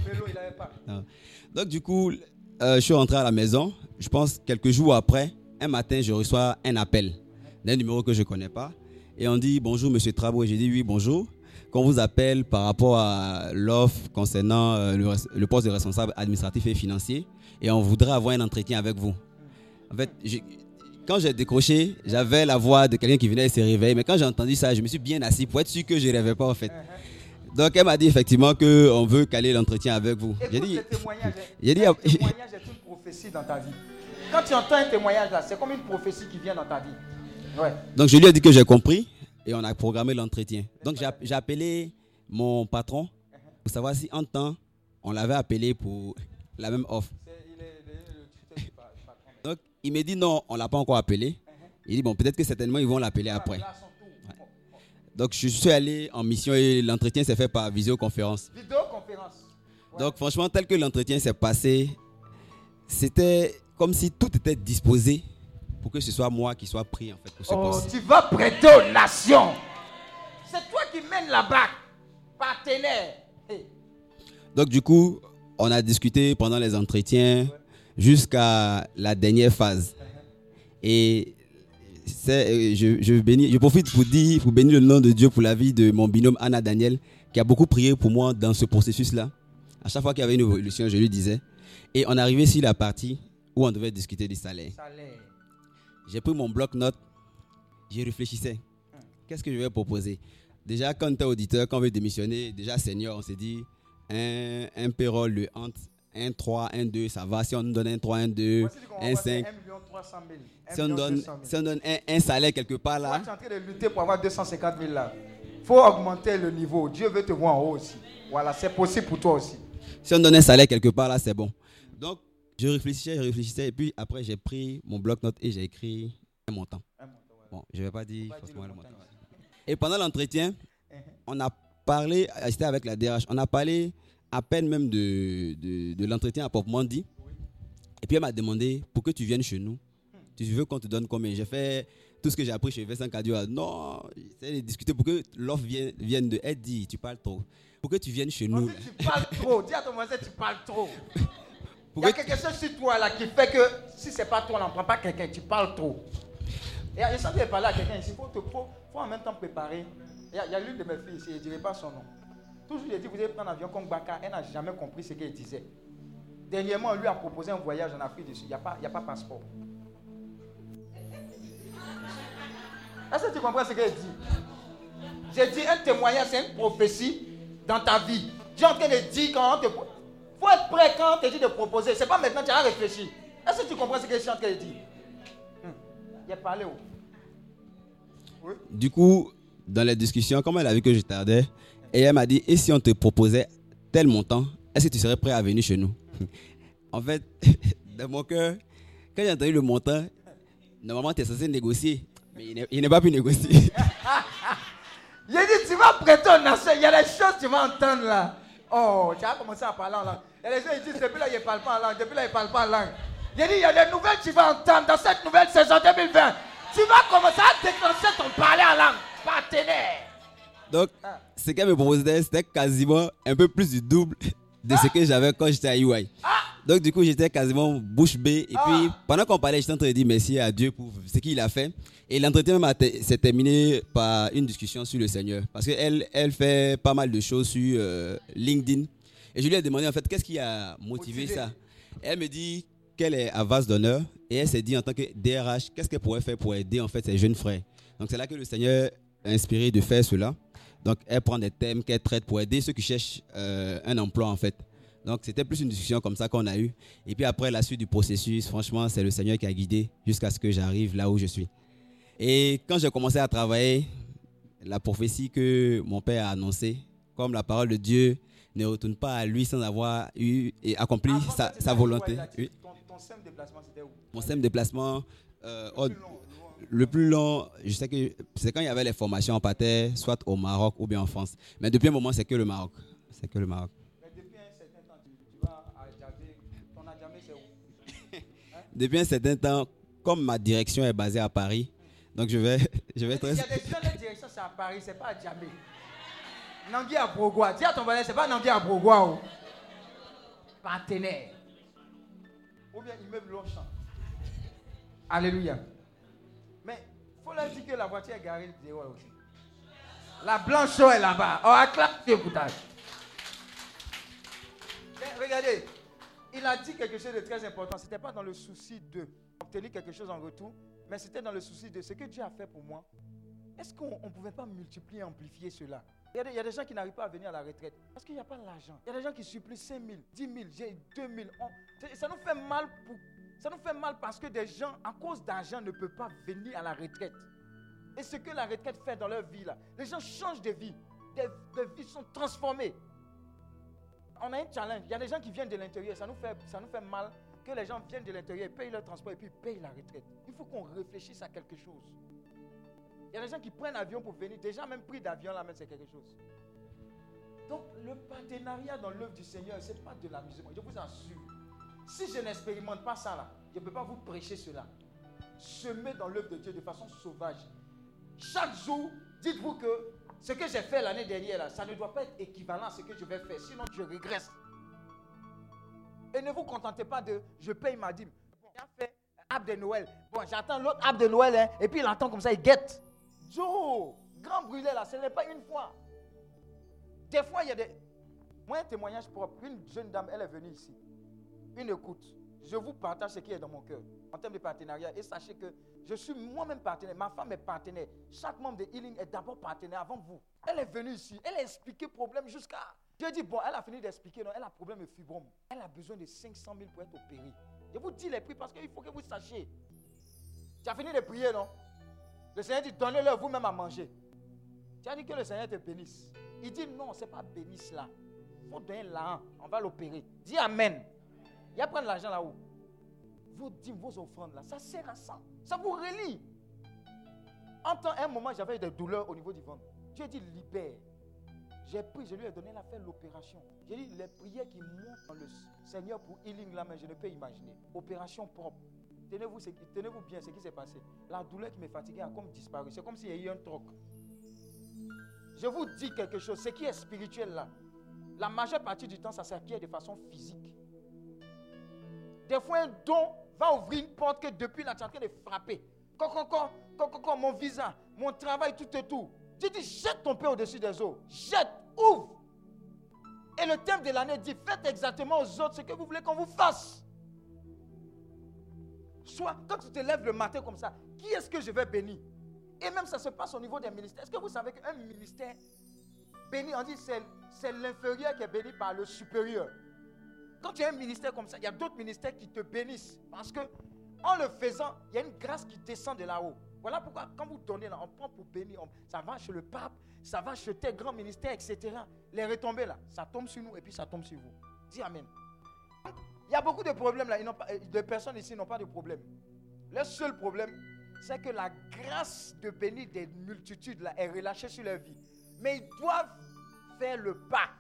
Donc du coup, euh, je suis rentré à la maison. Je pense quelques jours après, un matin, je reçois un appel d'un numéro que je ne connais pas. Et on dit bonjour Monsieur Trabo. Et j'ai dit oui bonjour. qu'on vous appelle par rapport à l'offre concernant euh, le, poste de responsable administratif et financier et on voudrait avoir un entretien avec vous. En fait, quand j'ai décroché, j'avais la voix de quelqu'un qui venait de se réveiller, mais quand j'ai entendu ça, je me suis bien assis pour être sûr que je ne rêvais pas en fait. Donc elle m'a dit effectivement qu'on veut caler l'entretien avec vous. J'ai dit, j'ai dit, un témoignage est une prophétie dans ta vie. Quand tu entends un témoignage là, c'est comme une prophétie qui vient dans ta vie. Ouais. Donc je lui ai dit que j'ai compris et on a programmé l'entretien. Donc j'ai app- j'ai appelé mon patron pour savoir si en temps on l'avait appelé pour la même offre. Donc il m'a dit non, on l'a pas encore appelé. Il dit bon peut-être que certainement ils vont l'appeler après. Ouais. Donc je suis allé en mission et l'entretien s'est fait par visioconférence. Vidéoconférence. Donc franchement tel que l'entretien s'est passé, c'était comme si tout était disposé pour que ce soit moi qui soit pris en fait pour ce Oh, poste. tu vas prêter aux nations. C'est toi qui mènes la barque. Partenaire. Hey. Donc du coup, on a discuté pendant les entretiens jusqu'à la dernière phase. Et c'est, euh, je, je, bénis, je profite pour dire, pour bénir le nom de Dieu pour la vie de mon binôme Anna Daniel, qui a beaucoup prié pour moi dans ce processus-là. À chaque fois qu'il y avait une évolution, je lui disais. Et on arrivait sur la partie où on devait discuter du salaire. Salaire. J'ai pris mon bloc-notes, j'y réfléchissais. Qu'est-ce que je vais proposer? Déjà, quand tu es auditeur, quand on veut démissionner, déjà senior, on s'est dit un, un payroll de entre 1, 3, 1, 2, ça va. Si on nous donne un 3, 1, 2, Voici qu'on 1, va faire 5, 1 million 300 000. 1 si on donne, 200 000. si on donne un, un salaire quelque part là, tu es en train de lutter pour avoir 250 000 là. Il faut augmenter le niveau. Dieu veut te voir en haut aussi. Voilà, c'est possible pour toi aussi. si on donne un salaire quelque part là, c'est bon. Donc, je réfléchissais, je réfléchissais, et puis après, j'ai pris mon bloc-notes et j'ai écrit un montant. Bon, je ne vais pas dire forcément le montant. Et pendant l'entretien, on a parlé, euh, c'était avec la DRH, on a parlé à peine même de, de, de l'entretien à proprement dit. Et puis elle m'a demandé pour que tu viennes chez nous. Tu veux qu'on te donne combien? J'ai fait tout ce que j'ai appris chez Vincent Cadio. Non, j'essaie de discuter pour que l'offre vienne, vienne de. Elle dit, tu parles trop. Pour que tu viennes chez nous. Tu parles trop. Dis à ton voisin, tu parles trop. [LAUGHS] Il y a quelque chose sur toi là qui fait que si c'est pas toi, on n'en prend pas quelqu'un, tu parles trop. Et je que parler à quelqu'un ici, il faut, faut, en même temps préparer. Il y a, a l'une de mes filles ici, je ne dirai pas son nom. Toujours, il dit, vous allez prendre l'avion comme Baka, elle n'a jamais compris ce qu'elle disait. Dernièrement, on lui a proposé un voyage en Afrique du Sud, il n'y a, pas- y a pas passeport. Est-ce que tu comprends ce qu'elle dit? J'ai dit un témoignage, c'est une prophétie dans ta vie. Tu es en train de dire quand on te. faut être prêt quand on te dit de proposer. C'est pas maintenant, tu as réfléchi. Est-ce que tu comprends ce que je suis en train de dire? Hum. Il a parlé où Du coup, dans les discussions, comme elle a vu que je tardais, et elle m'a dit, et si on te proposait tel montant, est-ce que tu serais prêt à venir chez nous? [LAUGHS] En fait, [LAUGHS] dans mon cœur, quand j'ai entendu le montant, normalement, tu es censé négocier, mais il n'est- pas pu négocier. [LAUGHS] Il a dit, tu vas prêter aux nations. Il y a des choses que tu vas entendre là. Oh, tu as commencé à parler en langue. Et les gens ils disent, depuis là, il ne parle pas en langue. Depuis là, il ne parle pas en langue. A dit, il y a des nouvelles que tu vas entendre dans cette nouvelle saison 2020. Tu vas commencer à déclencher ton parler en langue. Partenaire. Donc, ce qu'elle me proposait, c'était quasiment un peu plus du double de ce que j'avais quand j'étais à UI. Donc, du coup, j'étais quasiment bouche bée. Et puis, pendant qu'on parlait, j'étais en train de dire merci à Dieu pour ce qu'il a fait. Et l'entretien s'est terminé par une discussion sur le Seigneur. Parce qu'elle elle fait pas mal de choses sur euh, LinkedIn. Et je lui ai demandé, en fait, qu'est-ce qui a motivé, Motivé. ça? Elle me dit qu'elle est à vase d'honneur. Et elle s'est dit, en tant que DRH, qu'est-ce qu'elle pourrait faire pour aider, en fait, ses jeunes frères? Donc, c'est là que le Seigneur a inspiré de faire cela. Donc, elle prend des thèmes qu'elle traite pour aider ceux qui cherchent euh, un emploi, en fait. Donc, c'était plus une discussion comme ça qu'on a eue. Et puis après, la suite du processus, franchement, c'est le Seigneur qui a guidé jusqu'à ce que j'arrive là où je suis. Et quand j'ai commencé à travailler, la prophétie que mon père a annoncée, comme la parole de Dieu ne retourne pas à lui sans avoir eu et accompli sa, sa volonté. Oui. Ton, déplacement, c'était où? Mon simple déplacement, euh, le plus long, je sais que c'est quand il y avait les formations, on partait soit au Maroc ou bien en France. Mais depuis un moment, c'est que le Maroc. C'est que le Maroc. Mais depuis un certain temps, tu, tu vas à. Ton Adjamé, c'est où Depuis un certain temps, comme ma direction est basée à Paris, donc je vais, [LAUGHS] je vais Il y a être. des gens de direction, c'est à Paris, c'est pas à Djamé. Nangui à Brogois. Dis à ton voisin, c'est pas Nangui à Brogois. oh. Partenaire. Ou bien immeuble Longchamp. Alléluia. Mais faut leur dire que la voiture est garée dehors aussi. La blanche est là-bas. On acclame Dieu pour regardez, il a dit quelque chose de très important. Ce n'était pas dans le souci de obtenir quelque chose en retour, mais c'était dans le souci de ce que Dieu a fait pour moi. Est-ce qu'on ne pouvait pas multiplier, amplifier cela? Il y, a des, il gens qui n'arrivent pas à venir à la retraite parce qu'il n'y a pas l'argent. Il y a des gens qui supplient 5 000, 10 000, j'ai 2 000. on- ça nous fait mal pour, ça nous fait mal parce que des gens, à cause d'argent, ne peuvent pas venir à la retraite. Et ce que la retraite fait dans leur vie, là, les gens changent de vie. Des, vies sont transformées. On a un challenge. Il y a des gens qui viennent de l'intérieur. Ça nous fait, ça nous fait mal que les gens viennent de l'intérieur, payent leur transport et puis payent la retraite. Il faut qu'on réfléchisse à quelque chose. Il y a des gens qui prennent l'avion pour venir. Déjà, même prix d'avion, là, même, c'est quelque chose. Donc, le partenariat dans l'œuvre du Seigneur, ce n'est pas de l'amusement. Je vous assure. Si je n'expérimente pas ça, là, je ne peux pas vous prêcher cela. Semer dans l'œuvre de Dieu de façon sauvage. Chaque jour, dites-vous que ce que j'ai fait l'année dernière, là, ça ne doit pas être équivalent à ce que je vais faire. Sinon, je régresse. Et ne vous contentez pas de je paye ma dîme. Bon, a fait app de Noël. Bon, j'attends l'autre app de Noël. hein, et puis il attend comme ça, il guette. Joe, grand brûlé là, ce n'est pas une fois. Des fois, il y a des. Moi, un témoignage propre. Une jeune dame, elle est venue ici. Une écoute. Je vous partage ce qui est dans mon cœur en termes de partenariat. Et sachez que je suis moi-même partenaire. Ma femme est partenaire. Chaque membre de Healing est d'abord partenaire avant vous. Elle est venue ici. Elle a expliqué le problème jusqu'à. Je dis, bon, elle a fini d'expliquer. Non, elle a problème de fibrome. Elle a besoin de 500 000 pour être opérée. Je vous dis les prix parce qu'il faut que vous sachiez. Tu as fini de prier, non? Le Seigneur dit, donnez-leur vous-même à manger. Tu as dit que le Seigneur te bénisse. Il dit, non, ce n'est pas bénisse là. Il faut donner l'argent. On va l'opérer. Dis Amen. Il y a prendre l'argent là-haut. Vos dîmes, vos offrandes là, ça sert à ça. Ça vous relie. En temps, un moment, j'avais des douleurs au niveau du ventre. Dieu dit, libère. J'ai pris, je lui ai donné, elle a fait l'opération. J'ai dit, les prières qui montent dans le Seigneur pour healing là, mais je ne peux imaginer. Opération propre. Tenez-vous tenez bien ce qui s'est passé. La douleur qui me fatiguait a comme disparu. C'est comme s'il y a eu un troc. Je vous dis quelque chose. Ce qui est spirituel là, la majeure partie du temps, ça s'acquiert de façon physique. Des fois, un don va ouvrir une porte que depuis là, tu es en train de frapper. Quand, quand, mon visa, mon travail, tout et tout. Tu dis, jette ton pain au-dessus des eaux. Jette, ouvre. Et le thème de l'année dit, faites exactement aux autres ce que vous voulez qu'on vous fasse. Soit, quand tu te lèves le matin comme ça, qui est-ce que je vais bénir? Et même ça se passe au niveau des ministères. Est-ce que vous savez qu'un ministère béni, on dit c'est l'inférieur qui est béni par le supérieur? Quand tu as un ministère comme ça, il y a d'autres ministères qui te bénissent. Parce que en le faisant, il y a une grâce qui descend de là-haut. Voilà pourquoi quand vous donnez là, on prend pour bénir, ça va chez le pape, ça va chez tel grand ministère, etc. Les retombées là, ça tombe sur nous et puis ça tombe sur vous. Dis Amen. Il y a beaucoup de problèmes là, euh, de personnes ici n'ont pas de problème. Le seul problème, c'est que la grâce de bénir des multitudes là est relâchée sur leur vie. Mais ils doivent faire le pas.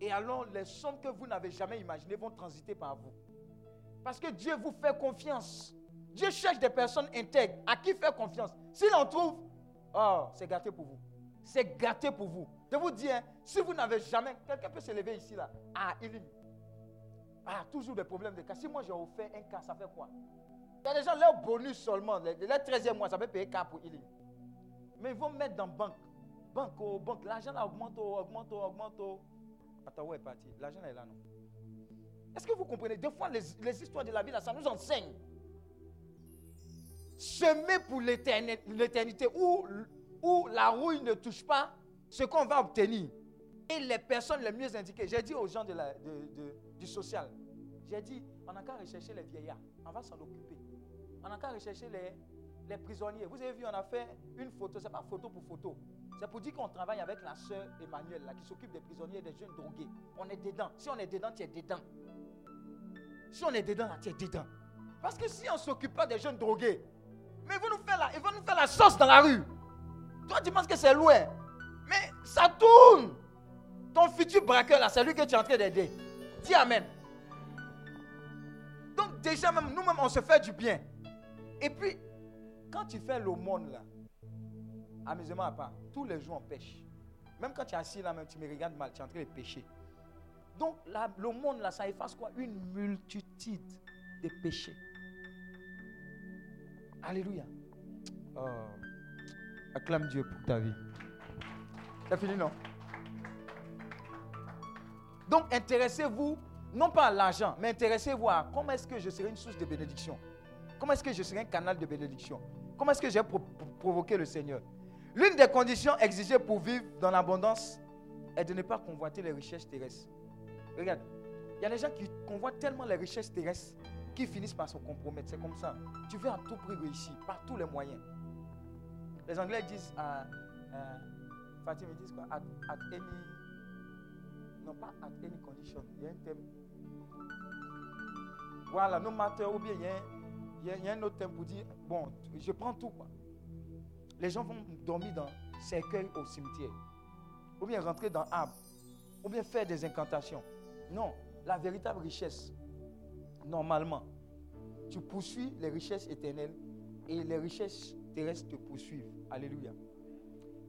Et alors, les sommes que vous n'avez jamais imaginées vont transiter par vous. Parce que Dieu vous fait confiance. Dieu cherche des personnes intègres à qui faire confiance. S'il en trouve, oh, c'est gâté pour vous. C'est gâté pour vous. Je vous dis, hein, si vous n'avez jamais, quelqu'un peut se lever ici là. Ah, il Ah, toujours des problèmes de cas. Si moi j'ai offert un cas, ça fait quoi? Il y a des gens, leur bonus seulement, le, le 13e mois, ça peut payer cas pour healing. Mais ils vont mettre dans banque. Banque, oh, banque. L'argent augmente, oh, augmente, oh, augmente. Où est parti L'argent est là, non? Est-ce que vous comprenez? Des fois, les, les histoires de la vie, ça nous enseigne. Semer pour l'éterni- l'éternité où, où la rouille ne touche pas ce qu'on va obtenir. Et les personnes les mieux indiquées, j'ai dit aux gens du social, j'ai dit, on n'a qu'à rechercher les vieillards, on va s'en occuper. On n'a qu'à rechercher les, les prisonniers. Vous avez vu, on a fait une photo, ce n'est pas photo pour photo. C'est pour dire qu'on travaille avec la sœur Emmanuel, là, qui s'occupe des prisonniers des jeunes drogués. On est dedans. Si on est dedans, tu es dedans. Si on est dedans, là, tu es dedans. Parce que si on ne s'occupe pas des jeunes drogués, mais ils vont nous faire la, ils sauce dans la rue. Toi, tu penses que c'est loin. Mais ça tourne. Ton futur braqueur, là, c'est lui que tu es en train d'aider. Dis Amen. Donc, déjà, même nous-mêmes, on se fait du bien. Et puis, quand tu fais l'aumône, là, amusement à part, tous les jours, on pêche. Même quand tu es assis là, même, tu me regardes mal, tu es en train de pêcher. Donc, là, l'aumône, là, ça efface quoi? Une multitude de péchés. Alléluia. Oh. Acclame Dieu pour ta vie. C'est fini, non? Donc, intéressez-vous, non pas à l'argent, mais intéressez-vous à comment est-ce que je serai une source de bénédiction? Comment est-ce que je serai un canal de bénédiction? Comment est-ce que j'ai pro- pro- provoqué le Seigneur? L'une des conditions exigées pour vivre dans l'abondance est de ne pas convoiter les richesses terrestres. Regarde, il y a des gens qui convoitent tellement les richesses terrestres qu'ils finissent par se compromettre. C'est comme ça. Tu veux à tout prix réussir, par tous les moyens. Les Anglais disent à. Fatim, ils disent quoi? At, at any. Non, pas at any condition. Il y a un thème. Voilà, no matter, ou bien il y il y a un autre thème pour dire bon, je prends tout. Quoi. Les gens vont dormir dans cercueil au cimetière. Ou bien rentrer dans arbre. Ou bien faire des incantations. Non, la véritable richesse, normalement, tu poursuis les richesses éternelles et les richesses terrestres te poursuivent. Alléluia.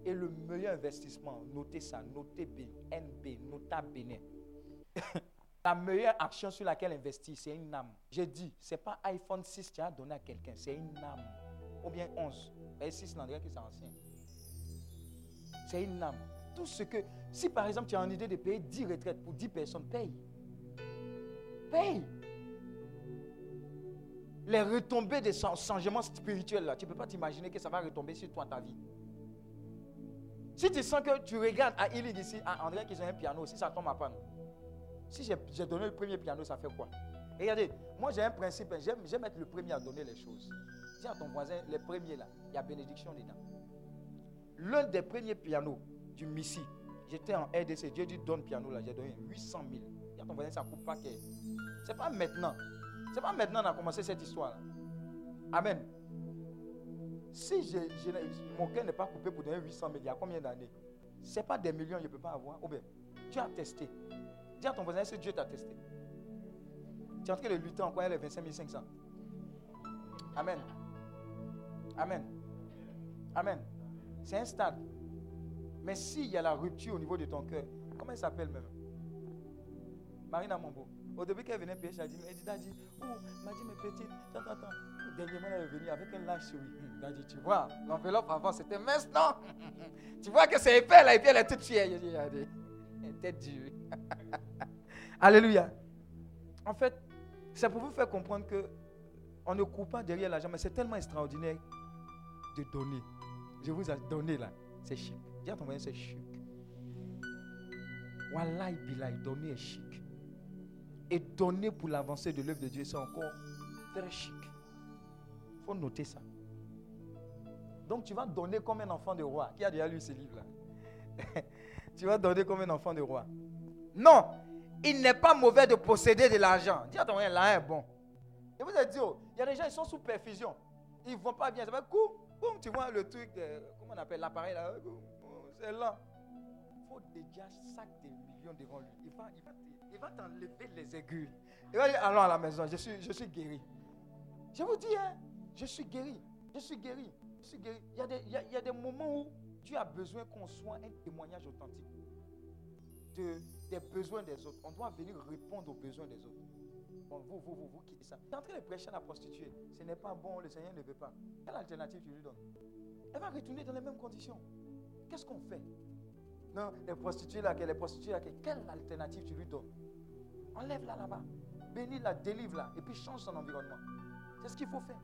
Et le meilleur investissement, notez ça, notez B, NB, nota Bénin. [LAUGHS] La meilleure action sur laquelle investir, c'est une âme. J'ai dit, ce n'est pas iPhone 6 que tu as donné à quelqu'un, c'est une âme. Ou bien 11. Et 6, on dirait que c'est ancien. C'est une âme. Tout ce que. Si par exemple tu as une idée de payer 10 retraites pour 10 personnes, paye. Paye. Les retombées des chan- changements spirituels, là, tu ne peux pas t'imaginer que ça va retomber sur toi, ta vie. Si tu sens que tu regardes à Healing ici, à André qui ont un piano, si ça tombe à panne, si j'ai donné le premier piano, ça fait quoi? Regardez, moi j'ai un principe, j'aime j'aime être le premier à donner les choses. Dis à ton voisin, les premiers là, il y a bénédiction dedans. L'un des premiers pianos du Missy, j'étais en RDC, Dieu dit donne piano là, j'ai donné 800 000. Dis à ton voisin, ça ne coupe pas. Ce n'est pas maintenant. C'est pas maintenant qu'on a commencé cette histoire. là. Amen. Si mon cœur n'est pas coupé pour donner 800 000, il y a combien d'années? Ce n'est pas des millions, je ne peux pas avoir. Ou bien, tu as testé. Dis à ton voisin, est-ce que Dieu t'a testé? Tu es en train de lutter encore les 25 500. Amen. Amen. Amen. C'est un stade. Mais s'il y a la rupture au niveau de ton cœur, comment elle s'appelle même? Marina Mambo. Au début, qu'elle venait payer, elle dit, dit, Daddy, oh, m'a dit, mes petites, attends, attends. Dernièrement, elle est venue avec un large sourire. Hum, Daddy, tu vois, l'enveloppe avant, c'était mince, non? [LAUGHS] Tu vois que c'est épais, là, et puis elle est toute fière. Elle était dure. [LAUGHS] Alléluia. En fait, c'est pour vous faire comprendre que on ne court pas derrière l'argent, mais c'est tellement extraordinaire de donner. Je vous ai donné là, c'est chic. À ton c'est chic. Wallahi bilai, donner est chic. Et donner pour l'avancée de l'œuvre de Dieu, c'est encore très chic. Il faut noter ça. Donc tu vas donner comme un enfant de roi. Qui a déjà lu ce livre-là [LAUGHS] Tu vas donner comme un enfant de roi. Non, il n'est pas mauvais de posséder de l'argent. Dis à ton là est bon. Et vous avez dit, oh, il y a des gens, ils sont sous perfusion. Ils ne vont pas bien. Ça va, coum, coum, tu vois le truc, de- comment on appelle l'appareil là? C'est lent. Il faut déjà sac des millions devant lui. Il va, il va, il va t'enlever les aiguilles. Il va dire, allons à la maison, je suis, je suis guéri. Je vous dis, hein, je suis guéri. Je suis guéri. Je suis guéri. Il y a des, il y a- il y a des moments où tu as besoin qu'on soit un témoignage authentique de, des besoins des autres. On doit venir répondre aux besoins des autres. Vous, vous, vous, vous quittez ça. Tu es en train de prêcher à la prostituée. Ce n'est pas bon, le Seigneur ne veut pas. Quelle alternative tu lui donnes? Elle va retourner dans les mêmes conditions. Qu'est-ce qu'on fait? Non, les prostituées là, les prostituées là, quelle alternative tu lui donnes? Enlève-la là-bas. Bénis-la, délivre-la. Et puis change son environnement. C'est ce qu'il faut faire.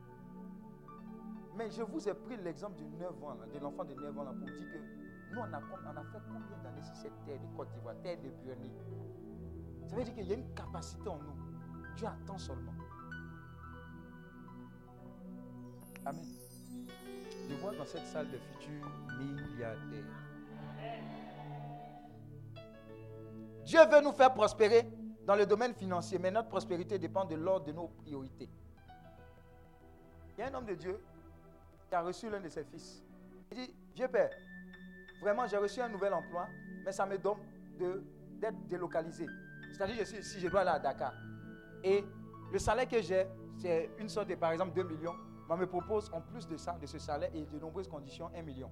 Mais je vous ai pris l'exemple du 9 ans, de l'enfant de 9 ans, là, pour dire que nous, on a, fait combien d'années sur cette terre de Côte d'Ivoire, terre de Burnie Ça veut dire qu'il y a une capacité en nous. Dieu attend seulement. Amen. Je vois dans cette salle de futurs milliardaires. Dieu veut nous faire prospérer dans le domaine financier, mais notre prospérité dépend de l'ordre de nos priorités. Il y a un homme de Dieu qui a reçu l'un de ses fils. Il dit, Vieux Père, vraiment j'ai reçu un nouvel emploi, mais ça me donne d'être délocalisé. C'est-à-dire si je dois aller à Dakar, et le salaire que j'ai, c'est une sorte de, par exemple, 2 millions, on me propose en plus de ça, de ce salaire et de nombreuses conditions, 1 million.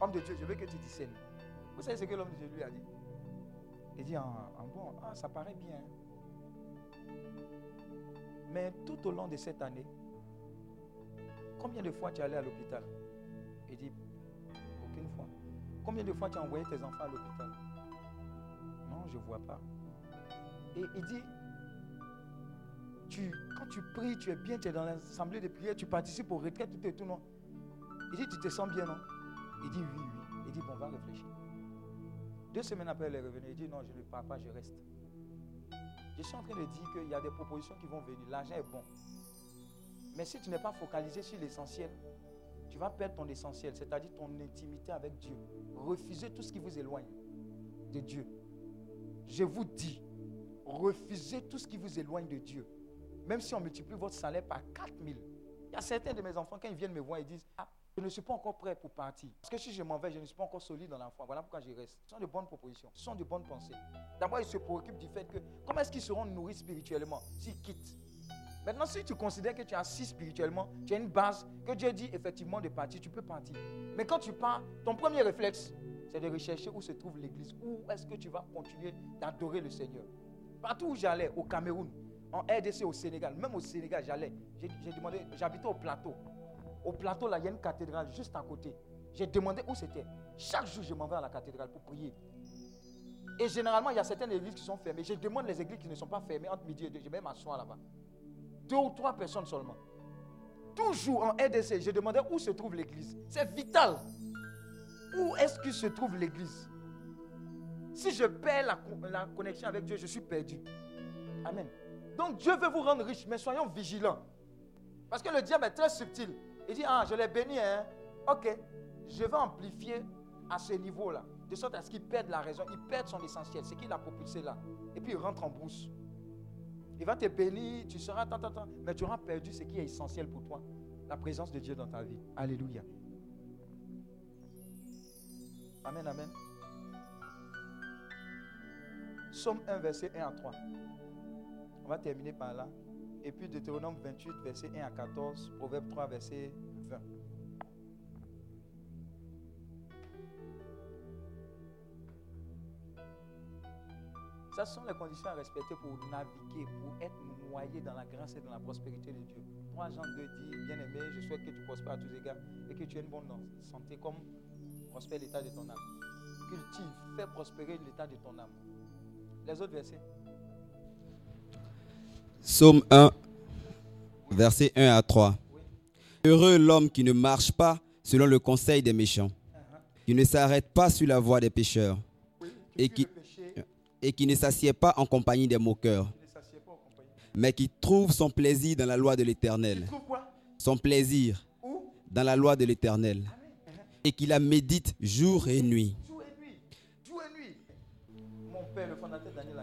Homme de Dieu, je veux que tu discernes. Vous savez ce que l'homme de Dieu lui a dit? Il dit, en, bon, ah, ça paraît bien. Mais tout au long de cette année, combien de fois tu es allé à l'hôpital? Il dit, aucune fois. Combien de fois tu as envoyé tes enfants à l'hôpital? Non, je ne vois pas. Et il dit, quand tu pries, tu es bien, tu es dans l'assemblée de prière, tu participes aux retraites, tout et tout, non? Il dit, tu te sens bien, non? Il dit, oui, oui. Il dit, bon, on va réfléchir. Deux semaines après, elle est revenue. Il dit, non, je ne pars pas, je reste. Je suis en train de dire qu'il y a des propositions qui vont venir. L'argent est bon. Mais si tu n'es pas focalisé sur l'essentiel, tu vas perdre ton essentiel, c'est-à-dire ton intimité avec Dieu. Refusez tout ce qui vous éloigne de Dieu. Je vous dis, refusez tout ce qui vous éloigne de Dieu. Même si on multiplie votre salaire par 4000. Il y a certains de mes enfants, quand ils viennent me voir, ils disent Ah, je ne suis pas encore prêt pour partir. Parce que si je m'en vais, je ne suis pas encore solide dans la foi. Voilà pourquoi je reste. Ce sont de bonnes propositions, ce sont de bonnes pensées. D'abord, ils se préoccupent du fait que comment est-ce qu'ils seront nourris spirituellement? S'ils quittent Maintenant, si tu considères que tu es assis spirituellement, tu as une base, que Dieu dit effectivement de partir, tu peux partir. Mais quand tu pars, ton premier réflexe, c'est de rechercher où se trouve l'église. Où est-ce que tu vas continuer d'adorer le Seigneur? Partout où j'allais, au Cameroun, en RDC, au Sénégal, même au Sénégal, j'allais. J'ai demandé, j'habitais au plateau. Au plateau, là, il y a une cathédrale juste à côté. J'ai demandé où c'était. Chaque jour, je m'en vais à la cathédrale pour prier. Et généralement, il y a certaines églises qui sont fermées. Je demande les églises qui ne sont pas fermées entre midi et deux. Je vais m'asseoir là-bas. Deux ou trois personnes seulement. Toujours en RDC, je demandais où se trouve l'église. C'est vital. Où est-ce que se trouve l'église? Si je perds la, la, connexion avec Dieu, je suis perdu. Amen. Donc Dieu veut vous rendre riche, mais soyons vigilants. Parce que le diable est très subtil. Il dit, ah, je l'ai béni, hein. Ok, je vais amplifier à ce niveau-là. De sorte à ce qu'il perde la raison, il perd son essentiel, ce qu'il a propulsé là. Et puis il rentre en brousse. Il va te bénir, tu seras tant, tant, tant, mais tu auras perdu ce qui est essentiel pour toi, la présence de Dieu dans ta vie. Alléluia. Amen, amen. Somme 1, verset 1 à 3. On va terminer par là. Et puis Deutéronome 28, verset 1 à 14, Proverbe 3, verset 20. Ça sont les conditions à respecter pour naviguer, pour être noyé dans la grâce et dans la prospérité de Dieu. 3 Jean 2 dit, bien-aimé, je souhaite que tu prospères à tous égards et que tu aies une bonne santé comme prospère l'état de ton âme. Cultive, fais prospérer l'état de ton âme. Les autres versets. Psaume 1, versets 1 à 3. Heureux l'homme qui ne marche pas selon le conseil des méchants, qui ne s'arrête pas sur la voie des pécheurs, et qui, et qui ne s'assied pas en compagnie des moqueurs, mais qui trouve son plaisir dans la loi de l'Éternel. Son plaisir dans la loi de l'Éternel. Et qui la médite jour et nuit. Jour et nuit. Jour et nuit. Mon père, le fondateur Daniel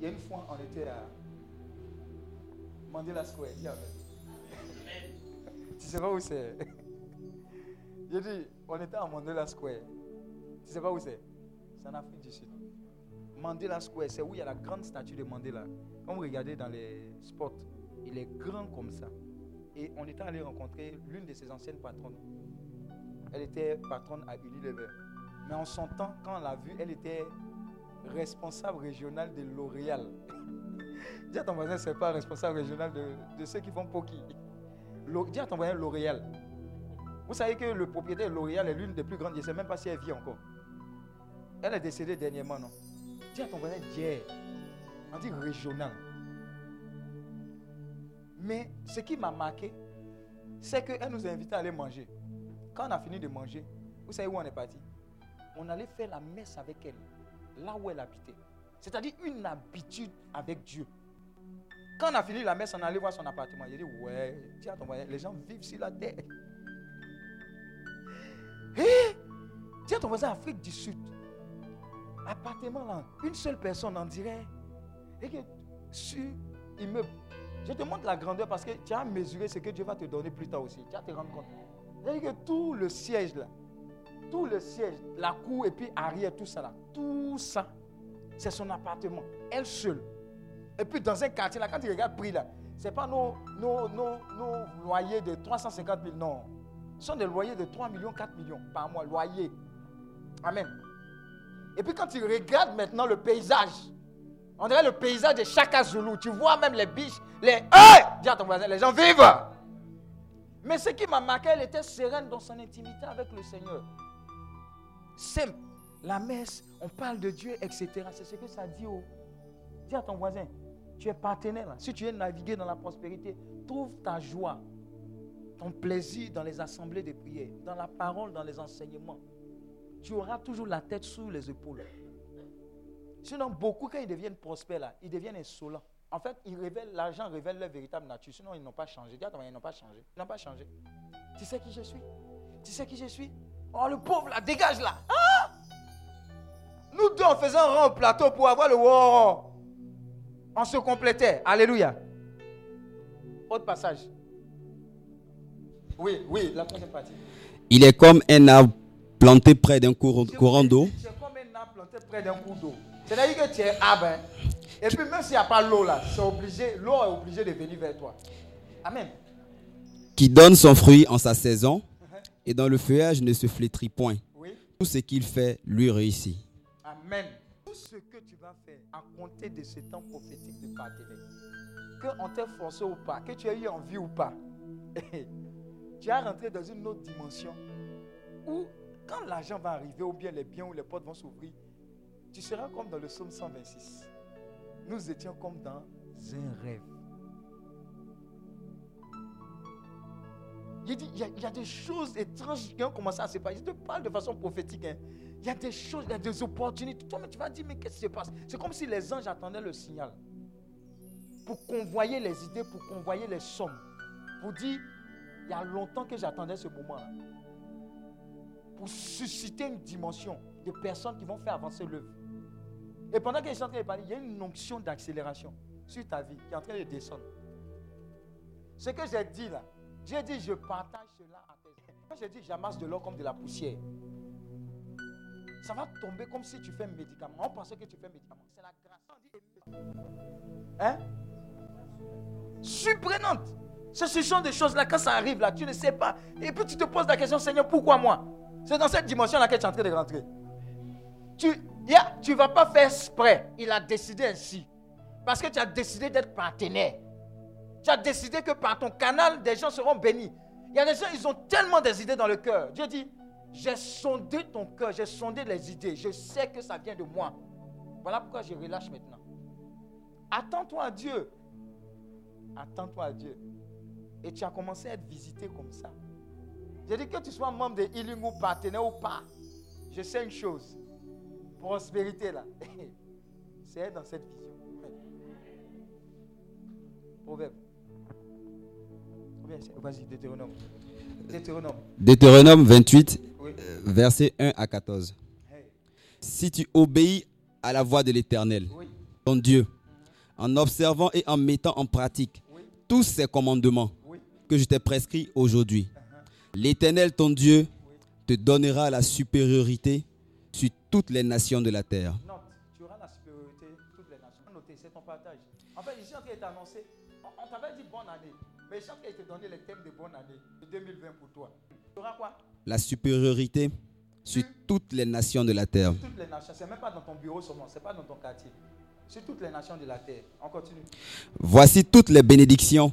il y a une fois, on était à Mandela Square. Y avait. Tu sais pas où c'est? J'ai dit, on était à Mandela Square. Tu sais pas où c'est? C'est en Afrique du Sud. Mandela Square, c'est où il y a la grande statue de Mandela. Quand vous regardez dans les spots, il est grand comme ça. Et on était allé rencontrer l'une de ses anciennes patronnes. Elle était patronne à Unilever. Mais en son temps, quand on l'a vue, elle était responsable régionale de L'Oréal. [LAUGHS] Dis à ton voisin, c'est pas responsable régional de, ceux qui font Poki. Dis à ton voisin L'Oréal. Vous savez que le propriétaire de L'Oréal est l'une des plus grandes. Je ne sais même pas si elle vit encore. Elle est décédée dernièrement, non? Dis à ton voisin hier. On dit régional. Mais ce qui m'a marqué, c'est qu'elle nous a invités à aller manger. Quand on a fini de manger, vous savez où on est parti? On allait faire la messe avec elle, là où elle habitait. C'est-à-dire une habitude avec Dieu. Quand on a fini la messe, on allait voir son appartement. Il dit, ouais, à ton voisin, les gens vivent sur la terre. Hé Dis à ton voisin, Afrique du Sud. Appartement là, une seule personne, on dirait. Et que sur immeuble. Je te montre la grandeur parce que tu as mesuré ce que Dieu va te donner plus tard aussi. Tu vas te rendre compte. C'est-à-dire que tout le siège là, tout le siège, la cour et puis arrière, tout ça là, tout ça, c'est son appartement. Elle seule. Et puis dans un quartier là, quand tu regardes le prix là, ce n'est pas nos, nos, nos, nos, loyers de 350 000, non. Ce sont des loyers de 3 millions, 4 millions par mois, loyer. Amen. Et puis quand tu regardes maintenant le paysage, on dirait le paysage de Chaka Zulu. Tu vois même les biches, les. Hey! Dis à ton voisin, les gens vivent. Mais ce qui m'a marqué, elle était sereine dans son intimité avec le Seigneur. Simple. La messe, on parle de Dieu, etc. C'est ce que ça dit au. Dis à ton voisin, tu es partenaire. Si tu veux naviguer dans la prospérité, trouve ta joie, ton plaisir dans les assemblées de prière, dans la parole, dans les enseignements. Tu auras toujours la tête sous les épaules. Sinon, beaucoup, quand ils deviennent prospères, ils deviennent insolents. En fait, ils révèlent, l'argent révèle leur véritable nature. Sinon, ils n'ont pas changé. Dis à ton voisin, ils n'ont pas changé. Ils n'ont pas changé. Tu sais qui je suis? Tu sais qui je suis? Oh, le pauvre là, dégage là. Ah Nous deux, on faisait un rang au plateau pour avoir le wow. On se complétait. Alléluia. Autre passage. Oui, oui, la troisième partie. Il est comme un arbre planté près d'un courant, courant d'eau C'est comme un arbre planté près d'un cours d'eau. C'est-à-dire que tu es arbre. hein. Et puis même s'il n'y a pas l'eau là, c'est obligé, l'eau est obligée de venir vers toi. Amen. qui donne son fruit en sa saison et dont le feuillage ne se flétrit point. Oui. Tout ce qu'il fait lui réussit. Amen. Tout ce que tu vas faire à compter de ce temps prophétique de partenaire, qu'on t'ait forcé ou pas, que tu aies eu envie ou pas, [LAUGHS] tu vas rentrer dans une autre dimension où, quand l'argent va arriver, ou bien les biens ou les portes vont s'ouvrir, tu seras comme dans le psaume 126. Nous étions comme dans un rêve. Il dit, il y, a, des choses étranges qui ont commencé à se passer. Je te parle de façon prophétique. hein. Il y a des choses, il y a des opportunités. Toi, tu vas dire, mais qu'est-ce qui se passe? C'est comme si les anges attendaient le signal. Pour convoyer les idées, pour convoyer les sommes. Pour dire, il y a longtemps que j'attendais ce moment-là. Pour susciter une dimension de personnes qui vont faire avancer l'œuvre. Et pendant que je suis en train de parler, il y a une onction d'accélération sur ta vie qui est en train de descendre. Ce que j'ai dit là, j'ai dit je partage cela à tes Quand j'ai dit j'amasse de l'or comme de la poussière, ça va tomber comme si tu fais un médicament. On pensait que tu fais un médicament. C'est la grâce. Hein? Surprenante. Ce sont des choses là, quand ça arrive là, tu ne sais pas. Et puis tu te poses la question, Seigneur, pourquoi moi? C'est dans cette dimension là que tu es en train de rentrer. Tu ne vas pas faire exprès. Il a décidé ainsi. Parce que tu as décidé d'être partenaire. Tu as décidé que par ton canal, des gens seront bénis. Il y a des gens, ils ont tellement des idées dans le cœur. Dieu dit, j'ai sondé ton cœur, j'ai sondé les idées. Je sais que ça vient de moi. Voilà pourquoi je relâche maintenant. Attends-toi à Dieu. Attends-toi à Dieu. Et tu as commencé à être visité comme ça. J'ai dit que tu sois membre de Healing ou partenaire ou pas. Je sais une chose. Prospérité là. [LAUGHS] C'est dans cette vision. Proverbe. Vas-y, Deutéronome. Deutéronome. Deutéronome 28, Oui. euh, versets 1 à 14. Si tu obéis à la voix de l'Éternel, Oui. ton Dieu, en observant et en mettant en pratique tous ces commandements que je t'ai prescrits aujourd'hui, l'Éternel, ton Dieu, te donnera la supériorité sur toutes les nations de la terre. Note, tu auras la supériorité de toutes les nations. Notez, c'est ton partage. En fait, ici, on t'avait dit bonne année. Mais en train de te donner les thèmes de bonne année de 2020 pour toi. Tu auras quoi? La supériorité sur toutes les nations de la terre. Toutes les nations. C'est même pas dans ton bureau seulement, c'est pas dans ton quartier. Sur toutes les nations de la terre. On continue. Voici toutes les bénédictions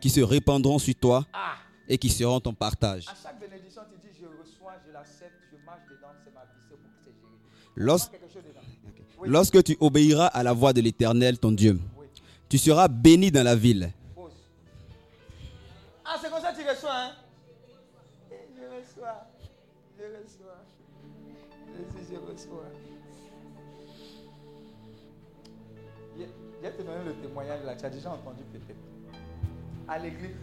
qui se répandront sur toi Ah. et qui seront ton partage. À chaque bénédiction, tu dis je reçois, je l'accepte, je marche dedans, c'est ma vie, c'est pour c'est géré. Lors- Il y a quelque chose dedans? Oui. Lorsque tu obéiras à la voix de l'Éternel, ton Dieu, tu seras béni dans la ville. Tu as déjà entendu peut-être. À l'église,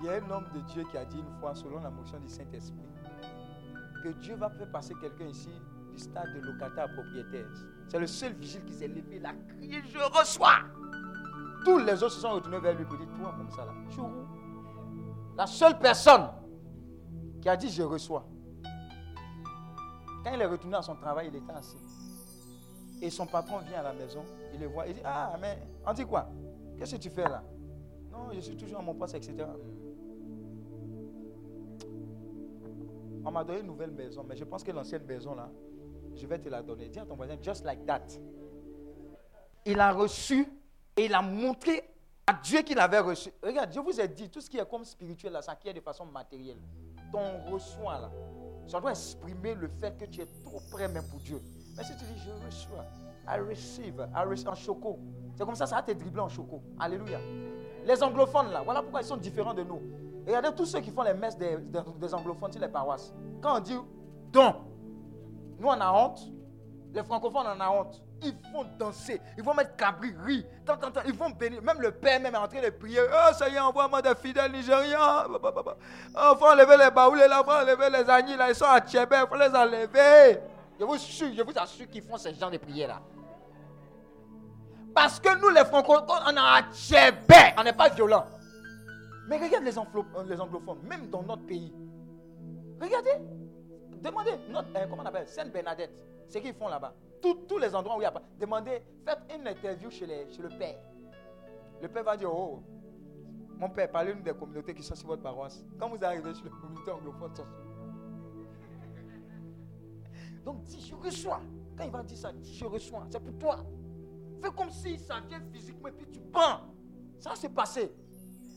il y a un homme de Dieu qui a dit une fois, selon la motion du Saint-Esprit, que Dieu va faire passer quelqu'un ici du stade de locataire à propriétaire. C'est le seul vigile qui s'est levé, il a crié, je reçois. Tous les autres se sont retournés vers lui pour dire, toi comme ça là, tu La seule personne qui a dit, je reçois. Quand il est retourné à son travail, il était assis. Et son patron vient à la maison, il le voit, il dit, ah, mais on dit quoi? Qu'est-ce que tu fais là? Non, je suis toujours à mon poste, etc. On m'a donné une nouvelle maison, mais je pense que l'ancienne maison là, je vais te la donner. Dis à ton voisin, just like that. Il a reçu et il a montré à Dieu qu'il avait reçu. Regarde, je vous ai dit, tout ce qui est comme spirituel là, ça acquiert de façon matérielle. Ton reçoit là, Ça doit exprimer le fait que tu es trop près même pour Dieu. Mais si tu dis, je reçois, I receive, I receive en choco. C'est comme ça, ça va te dribbler en choco. Alléluia. Les anglophones là, voilà pourquoi ils sont différents de nous. Regardez tous ceux qui font les messes des, des- anglophones sur les paroisses. Quand on dit don, nous on a honte. Les francophones en ont honte. Ils vont danser, ils vont mettre cabri, rire. Tant, Ils vont bénir. Même le père même est en train de prier. Oh Seigneur, envoie-moi des fidèles bah. Oh, faut enlever les baoulés là, faut enlever les agnis là. Ils sont à Tchébé, faut les enlever. Je vous assure, je vous assure qu'ils font ce genre de prières là. Parce que nous, les francophones, on à Tchébé. On n'est pas violents. Mais regarde euh, les anglophones, même dans notre pays. Regardez. Demandez, notre, euh, comment on appelle Sainte-Bernadette. C'est qu'ils font là-bas. Tous- les endroits où il n'y a pas. Demandez, faites une interview chez, le père. Le père va dire Oh, mon père, parlez-nous des communautés qui sont sur votre paroisse. Quand vous arrivez sur les communautés anglophones, donc dis je reçois. Quand il va dire ça, dis je reçois. C'est pour toi. Fais comme si ça vient physiquement et puis tu prends. Ça s'est passé.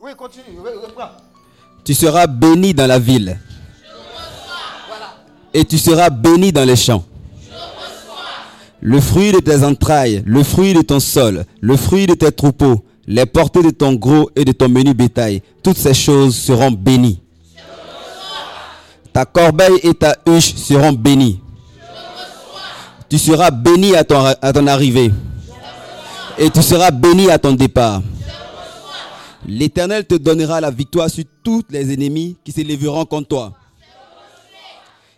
Oui, continue, reprends. Tu seras béni dans la ville. Et tu seras béni dans les champs. Le fruit de tes entrailles, le fruit de ton sol, le fruit de tes troupeaux, les portées de ton gros et de ton menu bétail, toutes ces choses seront bénies. Ta corbeille et ta huche seront bénies. Tu seras béni à ton, à ton arrivée. Et tu seras béni à ton départ. L'Éternel te donnera la victoire sur tous les ennemis qui s'élèveront contre toi.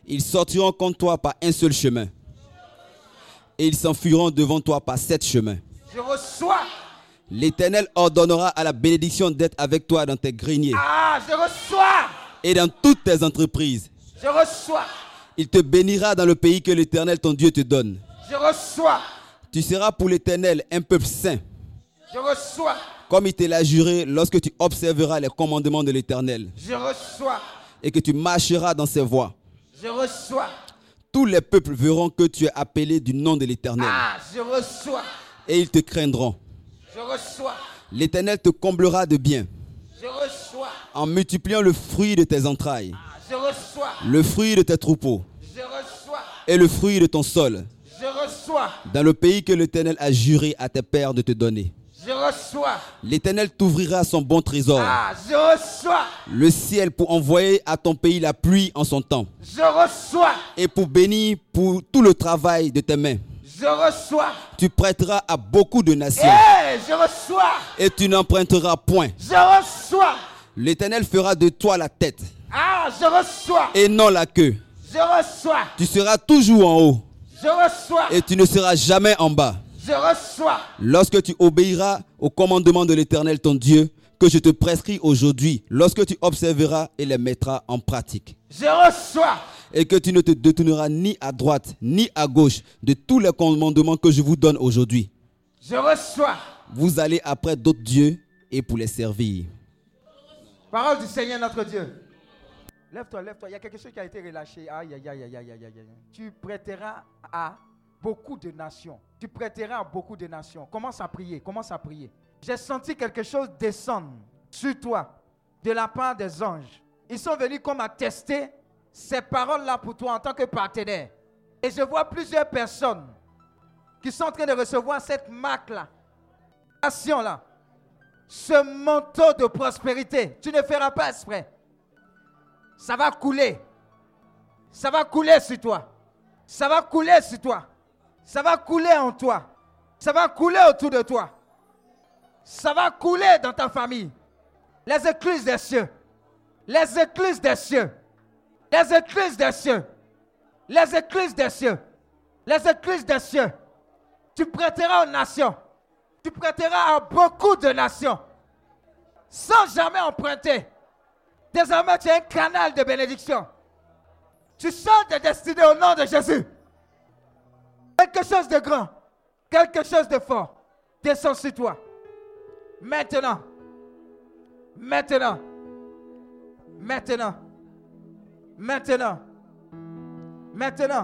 Ils sortiront contre toi par un seul chemin. Et ils s'enfuiront devant toi par sept chemins. Je reçois. L'Éternel ordonnera à la bénédiction d'être avec toi dans tes greniers Ah, je reçois. et dans toutes tes entreprises. Je reçois. Il te bénira dans le pays que l'Éternel ton Dieu te donne. Je reçois. Tu seras pour l'Éternel un peuple saint, Je reçois. comme il te l'a juré lorsque tu observeras les commandements de l'Éternel Je reçois. et que tu marcheras dans ses voies. Je reçois. Tous les peuples verront que tu es appelé du nom de l'Éternel Ah, je reçois. et ils te craindront. Je reçois. L'Éternel te comblera de bien Je reçois. en multipliant le fruit de tes entrailles, Je reçois. le fruit de tes troupeaux Je reçois. et le fruit de ton sol, Je reçois. dans le pays que l'Éternel a juré à tes pères de te donner. Je reçois. L'Éternel t'ouvrira son bon trésor, Ah, je reçois. le ciel pour envoyer à ton pays la pluie en son temps, Je reçois. et pour bénir pour tout le travail de tes mains. Je reçois. Tu prêteras à beaucoup de nations, Eh, je reçois. et tu n'emprunteras point. Je reçois. L'Éternel fera de toi la tête, Ah, je reçois. et non la queue. Je reçois. Tu seras toujours en haut, Je reçois. et tu ne seras jamais en bas. Je reçois. Lorsque tu obéiras au commandement de l'Éternel ton Dieu, que je te prescris aujourd'hui, lorsque tu observeras et les mettras en pratique, Je reçois. et que tu ne te détourneras ni à droite ni à gauche de tous les commandements que je vous donne aujourd'hui, Je reçois. vous allez après d'autres dieux et pour les servir. Parole du Seigneur notre Dieu. Lève-toi, lève-toi. Il y a quelque chose qui a été relâché. Aïe, aïe, aïe, aïe, aïe, aïe, aïe. Tu prêteras à beaucoup de nations. Tu prêteras à beaucoup de nations. Commence à prier, commence à prier. J'ai senti quelque chose descendre sur toi de la part des anges. Ils sont venus comme attester ces paroles-là pour toi en tant que partenaire. Et je vois plusieurs personnes qui sont en train de recevoir cette marque-là, nation-là, ce manteau de prospérité. Tu ne feras pas exprès. Ça va couler. Ça va couler sur toi. Ça va couler sur toi. Ça va couler en toi. Ça va couler autour de toi. Ça va couler dans ta famille. Les écluses des cieux. Les écluses des cieux. Les écluses des cieux. Les écluses des cieux. Les écluses des cieux. Tu prêteras aux nations. Tu prêteras à beaucoup de nations. Sans jamais emprunter. Désormais, tu es un canal de bénédiction. Tu sors de destinée au nom de Jésus. Quelque chose de grand, quelque chose de fort descend sur toi. Maintenant, maintenant, maintenant, maintenant, maintenant.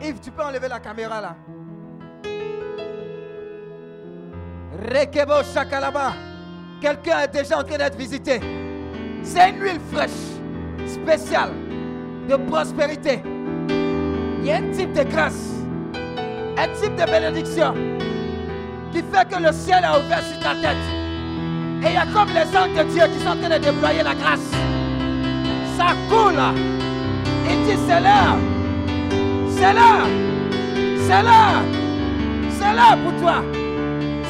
Yves, tu peux enlever la caméra là. Rekebo Shakalaba. Quelqu'un est déjà en train d'être visité. C'est une huile fraîche, spéciale. de prospérité. Il y a un type de grâce, un type de bénédiction qui fait que le ciel a ouvert sur ta tête. Et il y a comme les anges de Dieu qui sont en train de déployer la grâce. Ça coule. Il dit c'est l'heure. C'est l'heure. C'est l'heure. C'est l'heure pour toi.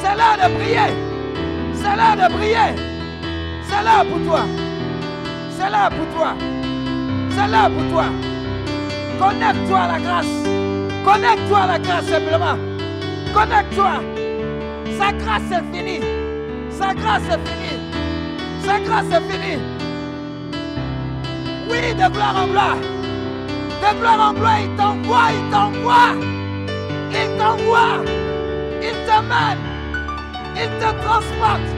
C'est l'heure de briller. C'est l'heure de briller. C'est l'heure pour toi. C'est l'heure pour toi. C'est l'heure pour toi. Connecte-toi à la grâce. Connecte-toi à la grâce simplement. Connecte-toi. Sa grâce est finie. Sa grâce est finie. Sa grâce est finie. Oui, de gloire en gloire. De gloire en gloire, il t'envoie, il t'envoie. Il t'envoie. Il t'amène. Il te transporte.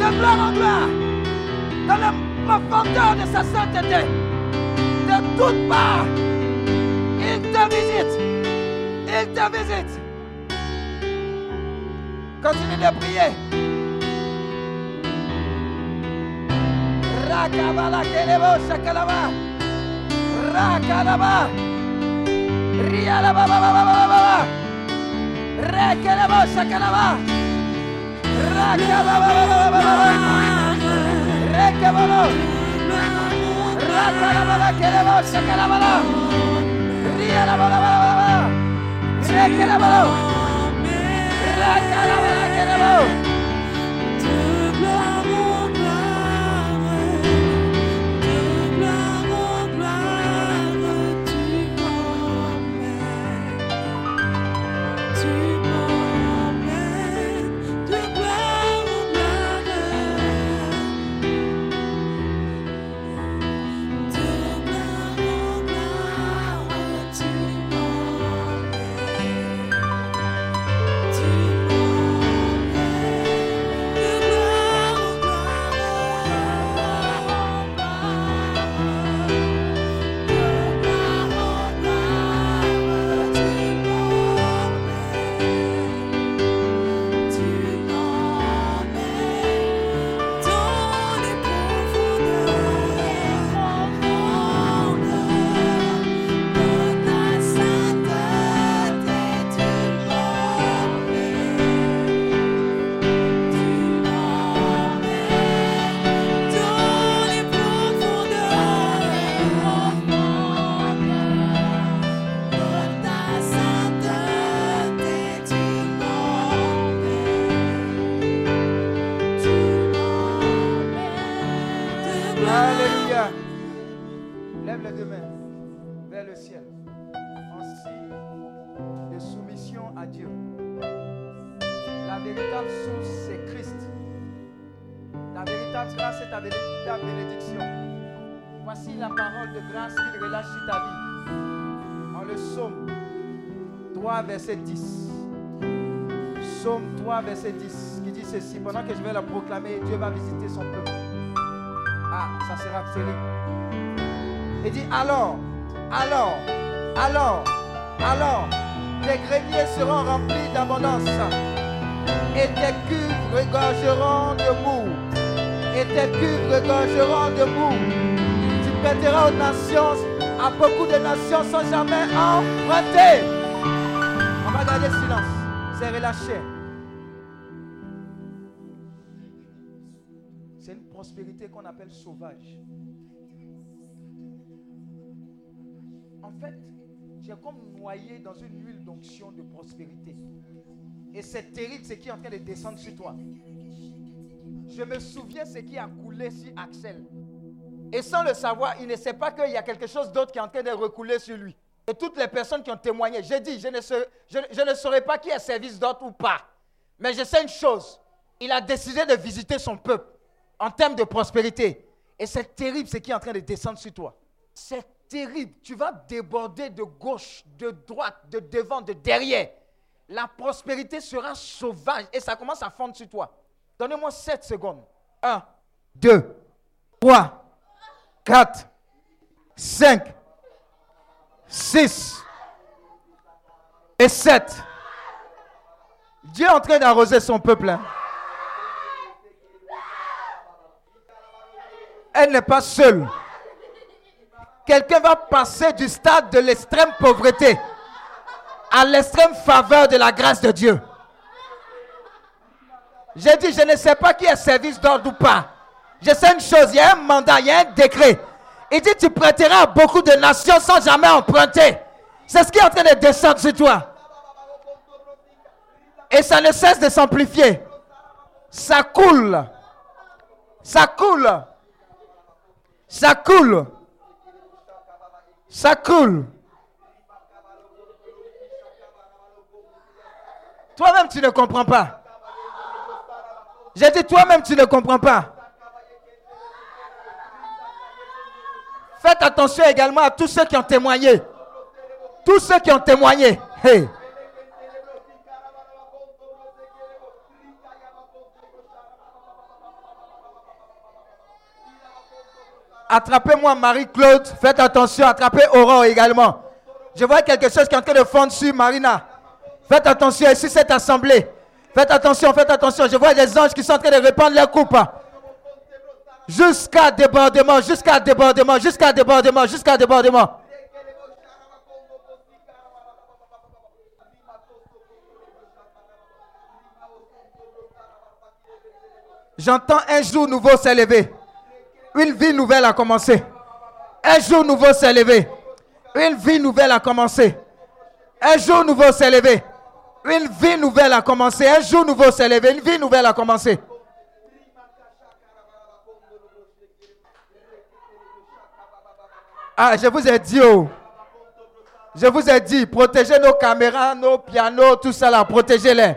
De gloire en gloire. Profondeur de sa sainteté. De toutes parts. Il te visite. Il te visite. Continue de prier. Rakabala kelebo shakalaba. Rakalaba. Rialaba baba baba baba. Rekelebo shakalaba. Rakababa baba baba. Rekabalo. Rakalaba kelebo shakalaba. Rialaba baba baba. Rekelebo. Rakalaba kelebo. Alléluia. Pendant que je vais la proclamer, Dieu va visiter son peuple. Ah, ça sera terrible. Il dit alors, alors, alors, alors, les greniers seront remplis d'abondance et tes cuves regorgeront de mou. Et tes cuves regorgeront de mou. Tu prêteras aux nations, à beaucoup de nations sans jamais emprunter. On va garder silence. C'est relâché. Prospérité qu'on appelle sauvage. En fait, es comme noyé dans une huile d'onction de prospérité. Et c'est terrible ce qui est en train de descendre sur toi. Je me souviens ce qui a coulé sur Axel. Et sans le savoir, il ne sait pas qu'il y a quelque chose d'autre qui est en train de recouler sur lui. Et toutes les personnes qui ont témoigné, j'ai dit, je ne, je, je ne saurais pas qui est service d'autre ou pas. Mais je sais une chose, il a décidé de visiter son peuple en termes de prospérité. Et c'est terrible ce qui est en train de descendre sur toi. C'est terrible. Tu vas déborder de gauche, de droite, de devant, de derrière. La prospérité sera sauvage et ça commence à fondre sur toi. Donnez-moi 7 secondes. 1, 2, 3, 4, 5, 6 et 7. Dieu est en train d'arroser son peuple. hein. Elle n'est pas seule. quelqu'un va passer du stade de l'extrême pauvreté à l'extrême faveur de la grâce de Dieu. J'ai dit, je ne sais pas qui est service d'ordre ou pas. Je sais une chose, il y a un mandat, il y a un décret. Il dit, tu prêteras à beaucoup de nations sans jamais emprunter. C'est ce qui est en train de descendre sur toi. Et ça ne cesse de s'amplifier. Ça coule. Ça coule. Ça coule. Ça coule. Toi-même, tu ne comprends pas. J'ai dit, toi-même, tu ne comprends pas. Faites attention également à tous ceux qui ont témoigné. Tous ceux qui ont témoigné. Hey. Attrapez-moi Marie-Claude. Faites attention. Attrapez Aurore également. Je vois quelque chose qui est en train de fondre sur Marina. Faites attention ici, cette assemblée. Faites attention, faites attention. Je vois des anges qui sont en train de répandre leur coupe. Jusqu'à débordement, jusqu'à débordement, jusqu'à débordement, jusqu'à débordement. J'entends un jour nouveau s'élever. Une vie nouvelle a commencé. Un jour nouveau s'élever. Une vie nouvelle a commencé. Un jour nouveau s'élever. Une vie nouvelle a commencé. Un jour nouveau s'élever. Une vie nouvelle a commencé. Ah, je vous ai dit, oh. Je vous ai dit, protégez nos caméras, nos pianos, tout ça là, protégez-les.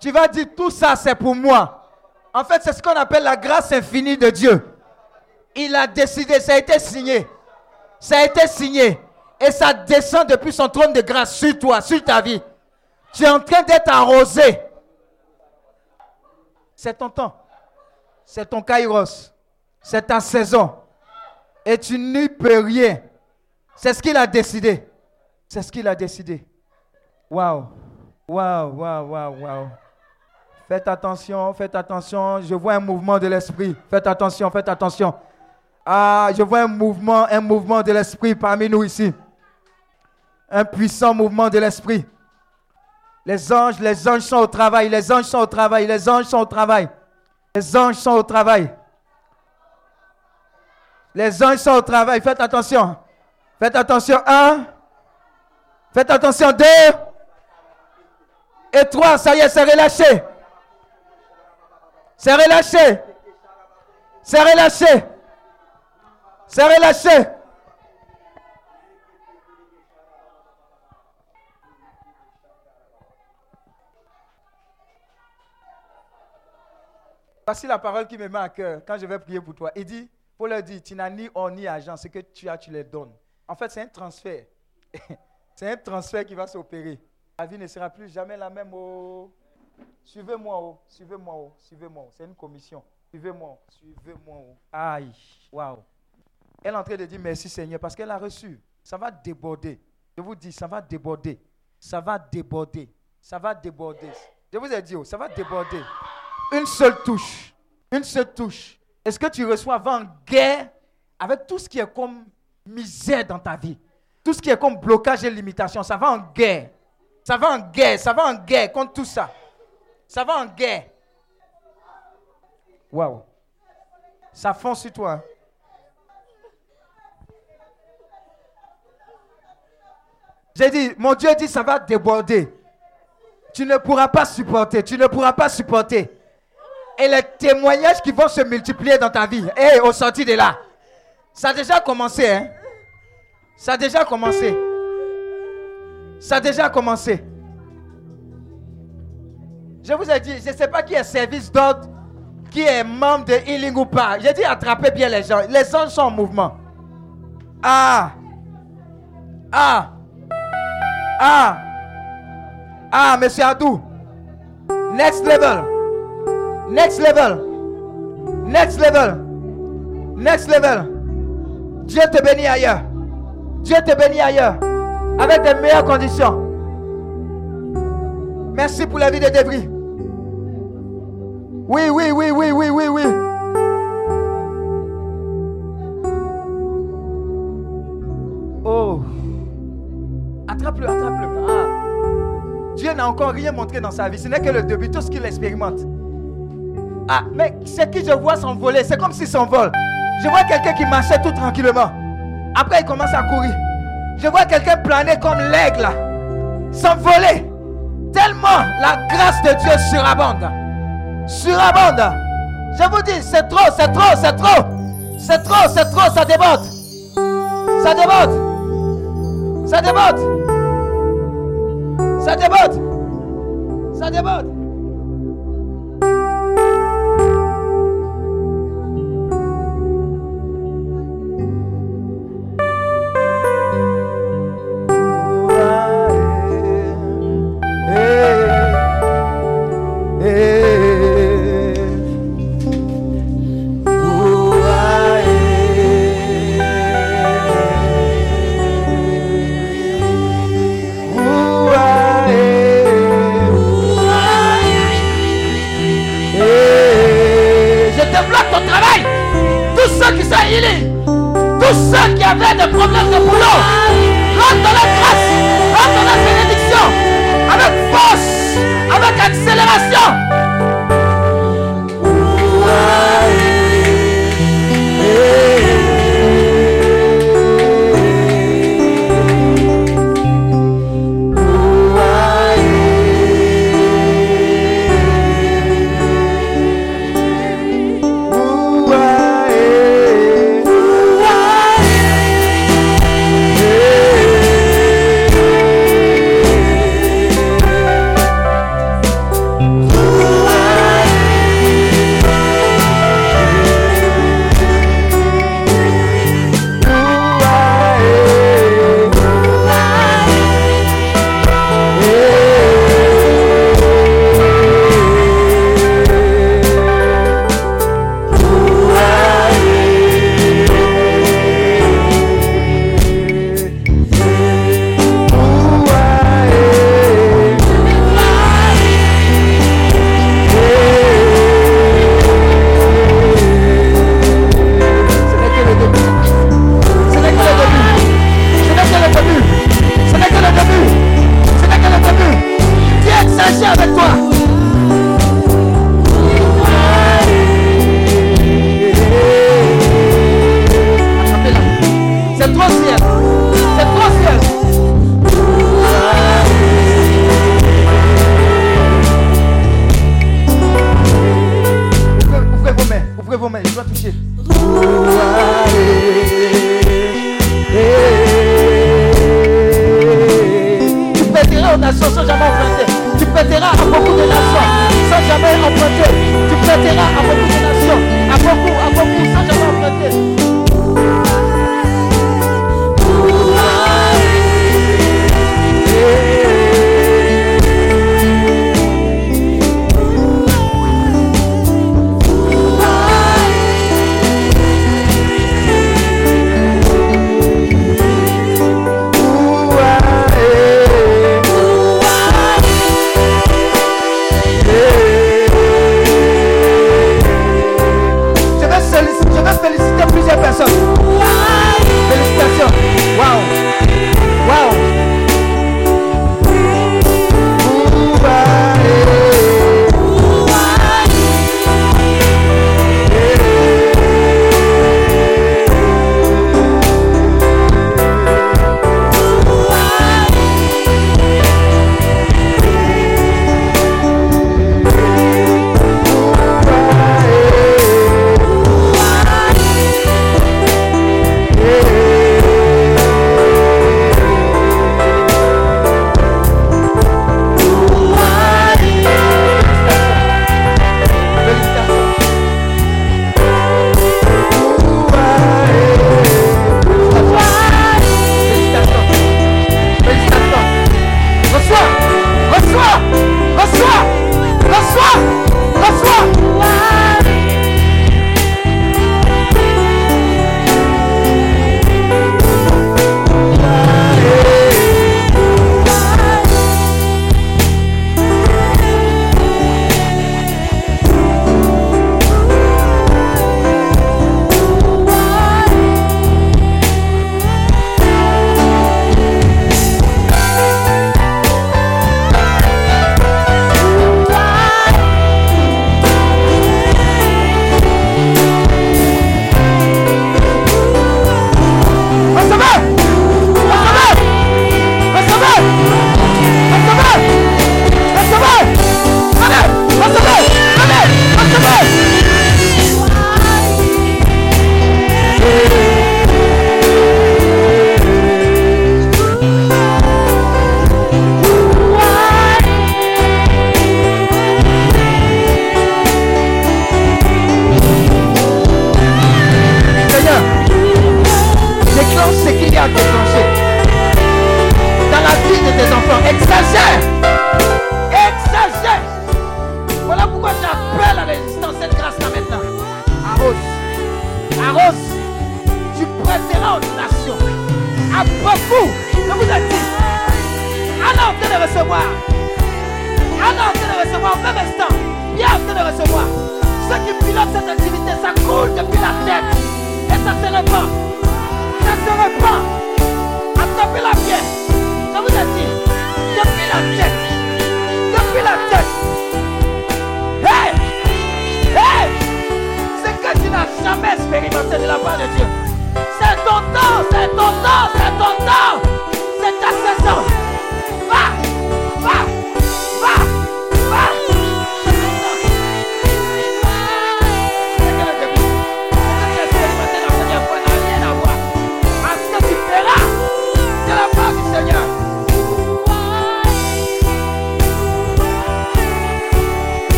Tu vas dire, tout ça c'est pour moi. En fait, c'est ce qu'on appelle la grâce infinie de Dieu. Il a décidé, ça a été signé. Ça a été signé. Et ça descend depuis son trône de grâce sur toi, sur ta vie. Tu es en train d'être arrosé. C'est ton temps. C'est ton kairos. C'est ta saison. Et tu n'y peux rien. C'est ce qu'il a décidé. C'est ce qu'il a décidé. Waouh. Waouh, waouh, waouh, waouh. Faites attention, faites attention. Je vois un mouvement de l'esprit. Faites attention, faites attention. Ah, je vois un mouvement, un mouvement de l'esprit parmi nous ici. Un puissant mouvement de l'esprit. Les anges, les anges sont au travail, les anges sont au travail, les anges sont au travail. Les anges sont au travail. Les anges sont au travail. Faites attention. Faites attention. Un. Faites attention. Deux. Et trois. Ça y est, c'est relâché. C'est relâché. C'est relâché. C'est relâché. Voici la parole qui me met à cœur quand je vais prier pour toi. Il dit, pour leur dire, tu n'as ni or ni argent, ce que tu as, tu les donnes. En fait, c'est un transfert. [LAUGHS] c'est un transfert qui va s'opérer. La vie ne sera plus jamais la même. Oh. Suivez-moi, oh. suivez-moi, oh. suivez-moi. C'est une commission. Suivez-moi, suivez-moi. Aïe, waouh. Elle est en train de dire merci Seigneur parce qu'elle a reçu. Ça va déborder. Je vous dis, ça va déborder. Ça va déborder. Ça va déborder. Je vous ai dit, ça va déborder. Une seule touche. Une seule touche. Est-ce que tu reçois avant guerre avec tout ce qui est comme misère dans ta vie? Tout ce qui est comme blocage et limitation, ça va en guerre. Ça va en guerre, ça va en guerre contre tout ça. Ça va en guerre. Waouh. Ça fond sur toi. J'ai dit, mon Dieu dit, ça va déborder. Tu ne pourras pas supporter. Tu ne pourras pas supporter. Et les témoignages qui vont se multiplier dans ta vie, et au sorti de là, ça a déjà commencé. Hein? Ça a déjà commencé. Ça a déjà commencé. Je vous ai dit, je ne sais pas qui est service d'ordre, qui est membre de Healing ou pas. J'ai dit attrapez bien les gens. Les gens sont en mouvement. Ah. Ah. Ah. Ah, monsieur Adou. Next level. Next level. Next level. Next level. Dieu te bénit ailleurs. Dieu te bénit ailleurs. Avec des meilleures conditions. Merci pour la vie de débris. Oui, oui, oui, oui, oui, oui, oui. Oh. Attrape-le, attrape-le. Ah. Dieu n'a encore rien montré dans sa vie. Ce n'est que le début, tout ce qu'il expérimente. Ah, mais ce que je vois s'envoler, c'est comme s'il s'envole. Je vois quelqu'un qui marchait tout tranquillement. Après, il commence à courir. Je vois quelqu'un planer comme l'aigle, s'envoler. Tellement la grâce de Dieu surabonde. Surabonde. Je vous dis, c'est trop, c'est trop, c'est trop. C'est trop, c'est trop, ça déborde. Ça déborde. Ça déborde. Ça déborde. Ça déborde.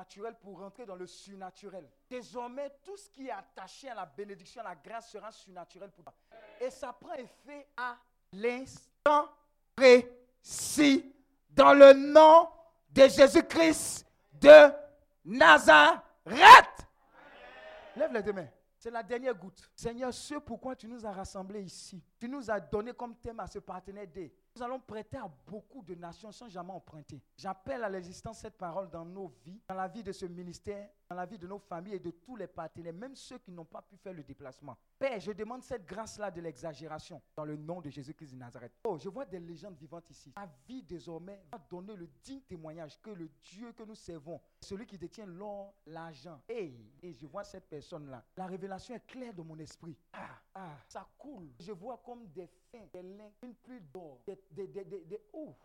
Naturel pour rentrer dans le surnaturel. Désormais, tout ce qui est attaché à la bénédiction, à la grâce sera surnaturel pour toi. Et ça prend effet à l'instant précis dans le nom de Jésus-Christ de Nazareth. Lève les deux mains. C'est la dernière goutte. Seigneur, ce pourquoi tu nous as rassemblés ici, tu nous as donné comme thème à ce partenaire D. Nous allons prêter à beaucoup de nations sans jamais emprunter. J'appelle à l'existence cette parole dans nos vies, dans la vie de ce ministère, dans la vie de nos familles et de tous les partenaires, même ceux qui n'ont pas pu faire le déplacement. Père, je demande cette grâce-là de l'exagération dans le nom de Jésus-Christ de Nazareth. Oh, je vois des légendes vivantes ici. Ta vie désormais va donner le digne témoignage que le Dieu que nous servons, celui qui détient l'or, l'argent. Et, et je vois cette personne-là. La révélation est claire dans mon esprit. Ah, ah, ça coule. Je vois comme des fins, des liens, une pluie d'or, des, des, des, des,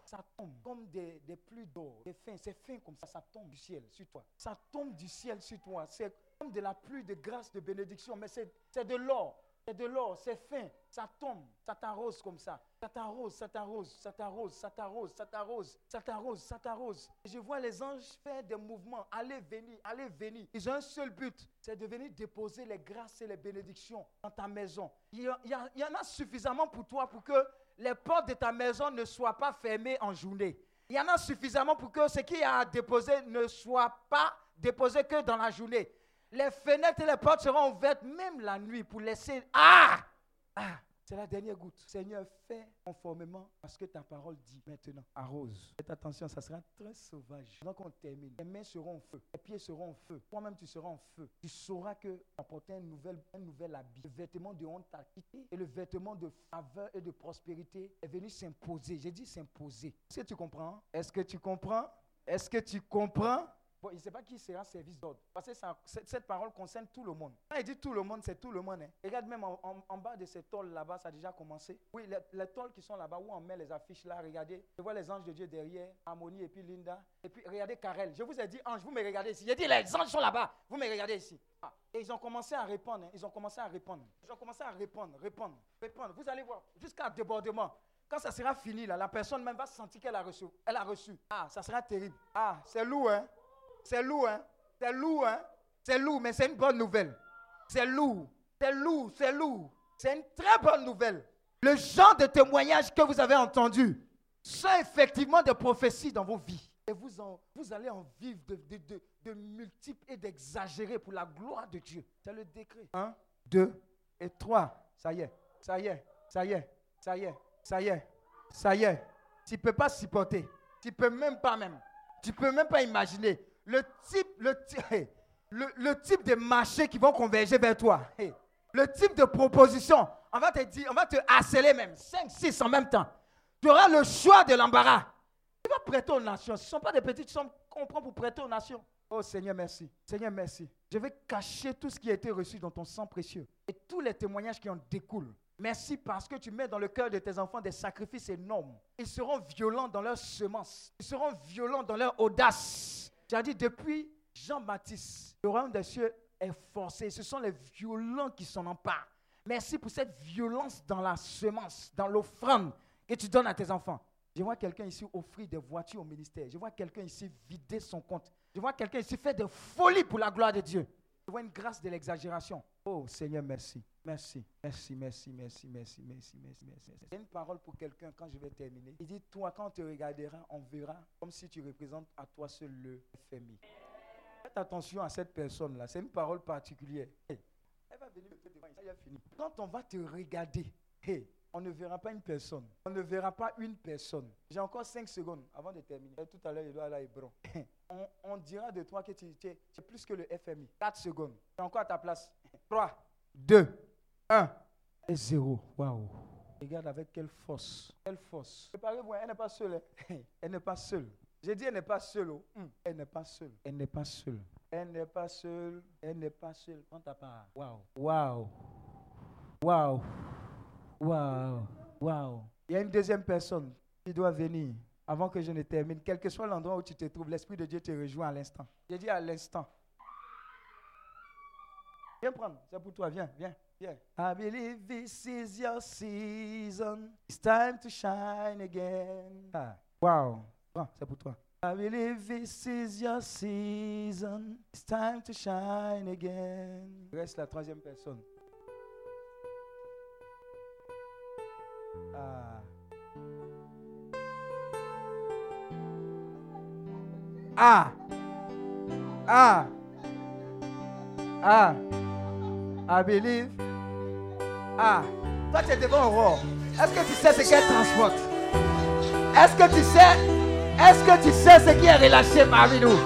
ça tombe comme des, des pluies d'or, des fins, c'est fin comme ça, ça tombe du ciel sur toi. Ça tombe du ciel sur toi. C'est comme de la pluie de grâce, de bénédiction, mais c'est de l'or. C'est de l'or, c'est fin, ça tombe, ça t'arrose comme ça. Ça t'arrose, ça t'arrose, ça t'arrose, ça t'arrose, ça t'arrose, ça t'arrose, ça t'arrose. Je vois les anges faire des mouvements, aller, venir, aller, venir. Ils ont un seul but, c'est de venir déposer les grâces et les bénédictions dans ta maison. Il y, il y y en a suffisamment pour toi pour que les portes de ta maison ne soient pas fermées en journée. Il y en a suffisamment pour que ce qui a à déposer ne soit pas déposé que dans la journée. Les fenêtres et les portes seront ouvertes même la nuit pour laisser... Ah Ah C'est la dernière goutte. Seigneur, fais conformément à ce que ta parole dit maintenant. Arrose. Faites attention, ça sera très sauvage. Donc on termine. Les mains seront en feu. Les pieds seront en feu. Toi-même, tu seras en feu. Tu sauras que porté un nouvel, un nouvel habit. Le vêtement de honte t'a quitté et le vêtement de faveur et de prospérité est venu s'imposer. J'ai dit s'imposer. Est-ce que tu comprends? Est-ce que tu comprends? Est-ce que tu comprends? Bon, il ne sait pas qui sera service d'ordre. Parce que cette, parole concerne tout le monde. Quand il dit tout le monde, c'est tout le monde. hein. Regarde même en, bas de ces tôles là-bas, ça a déjà commencé. Oui, les, les qui sont là-bas, où on met les affiches là, regardez. Je vois les anges de Dieu derrière, Harmonie et puis Linda. Et puis regardez Karel. Je vous ai dit, ange, vous me regardez ici. J'ai dit, les anges sont là-bas. Vous me regardez ici. Ah, Et ils ont commencé à répondre. hein. Ils ont commencé à répondre. Ils ont commencé à répondre, répondre, répondre. Vous allez voir, jusqu'à débordement. Quand ça sera fini, là, la personne même va sentir qu'elle a reçu. Elle a reçu. Ah, ça sera terrible. Ah, c'est lourd, hein? C'est lourd, hein? C'est lourd, hein? C'est lourd, mais c'est une bonne nouvelle. C'est lourd. C'est lourd, c'est lourd. C'est une très bonne nouvelle. Le genre de témoignage que vous avez entendu sont effectivement des prophéties dans vos vies. Et vous, allez en vivre de multiples et d'exagérés pour la gloire de Dieu. C'est le décret. Un, deux et trois. Ça y est, ça y est, ça y est, ça y est, ça y est, ça y est. Tu ne peux pas supporter. Tu ne peux même pas même. Tu ne peux même pas imaginer le type, [LAUGHS] le, le, type de marché qui vont converger vers toi. Le type de proposition. On va te dire, on va te harceler même. 5, 6 en même temps. Tu auras le choix de l'embarras. Tu vas prêter aux nations. Ce ne sont pas des petites sommes qu'on prend pour prêter aux nations. Oh Seigneur, merci. Seigneur, merci. Je vais cacher tout ce qui a été reçu dans ton sang précieux et tous les témoignages qui en découlent. Merci parce que tu mets dans le cœur de tes enfants des sacrifices énormes. Ils seront violents dans leur semence. Ils seront violents dans leur audace. Tu as dit depuis Jean-Baptiste, le royaume des cieux est forcé. Ce sont les violents qui s'en emparent. Merci pour cette violence dans la semence, dans l'offrande que tu donnes à tes enfants. Je vois quelqu'un ici offrir des voitures au ministère. Je vois quelqu'un ici vider son compte. Je vois quelqu'un ici faire des folies pour la gloire de Dieu. Je vois une grâce de l'exagération. Oh Seigneur, merci. Merci, merci, merci, merci, merci, merci, merci, merci. Une parole pour quelqu'un quand je vais terminer. Il dit, toi, quand on te regardera, on verra comme si tu représentes à toi seul le FMI. Faites attention à cette personne-là. C'est une parole particulière. Elle va venir te devant. Ça fini. Quand on va te regarder, hey, on ne verra pas une personne. On ne verra pas une personne. J'ai encore 5 secondes avant de terminer. Tout à l'heure, il doit aller à. On, dira de toi que tu tu es tu es plus que le FMI. 4 secondes. Tu es encore à ta place. 3, 2, 1 et 0. Waouh. Regarde avec quelle force. Quelle force. Préparez-vous, elle n'est pas seule. hein. [LAUGHS] Elle n'est pas seule. J'ai dit elle n'est pas seule. oh. Hum, Elle n'est pas seule. Elle n'est pas seule. Elle n'est pas seule. Elle n'est pas seule. Prends ta part. Waouh. Waouh. Waouh. Waouh. Waouh. Il y a une deuxième personne qui doit venir avant que je ne termine. Quel que soit l'endroit où tu te trouves, l'Esprit de Dieu te rejoint à l'instant. J'ai dit à l'instant. Viens prendre, c'est pour toi, viens, viens, viens. I believe this is your season. It's time to shine again. Ah, wow, prends, c'est pour toi. I believe this is your season. It's time to shine again. Reste la troisième personne. Ah. Ah. Ah. Ah. I believe. Ah. Toi, tu es devant Aurore. Est-ce que tu sais ce qu'elle transporte? Est-ce que tu sais? Est-ce que tu sais ce qui est relâché parmi nous?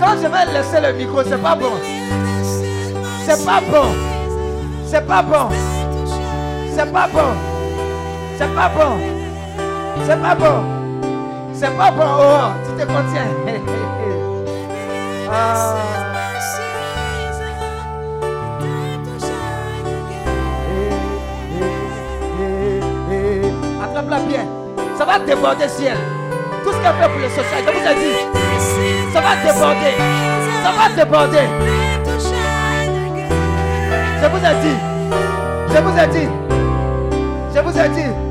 Quand je vais laisser le micro, c'est pas bon. C'est pas bon. C'est pas bon. C'est pas bon. C'est pas bon. C'est pas bon. C'est pas bon. Oh, tu te contiens. [LAUGHS] Ah. Va déborder ciel. Tout ce qu'elle fait pour le social, je vous ai dit. Ça va déborder. Ça va déborder. Je vous ai dit. Je vous ai dit. Je vous ai dit.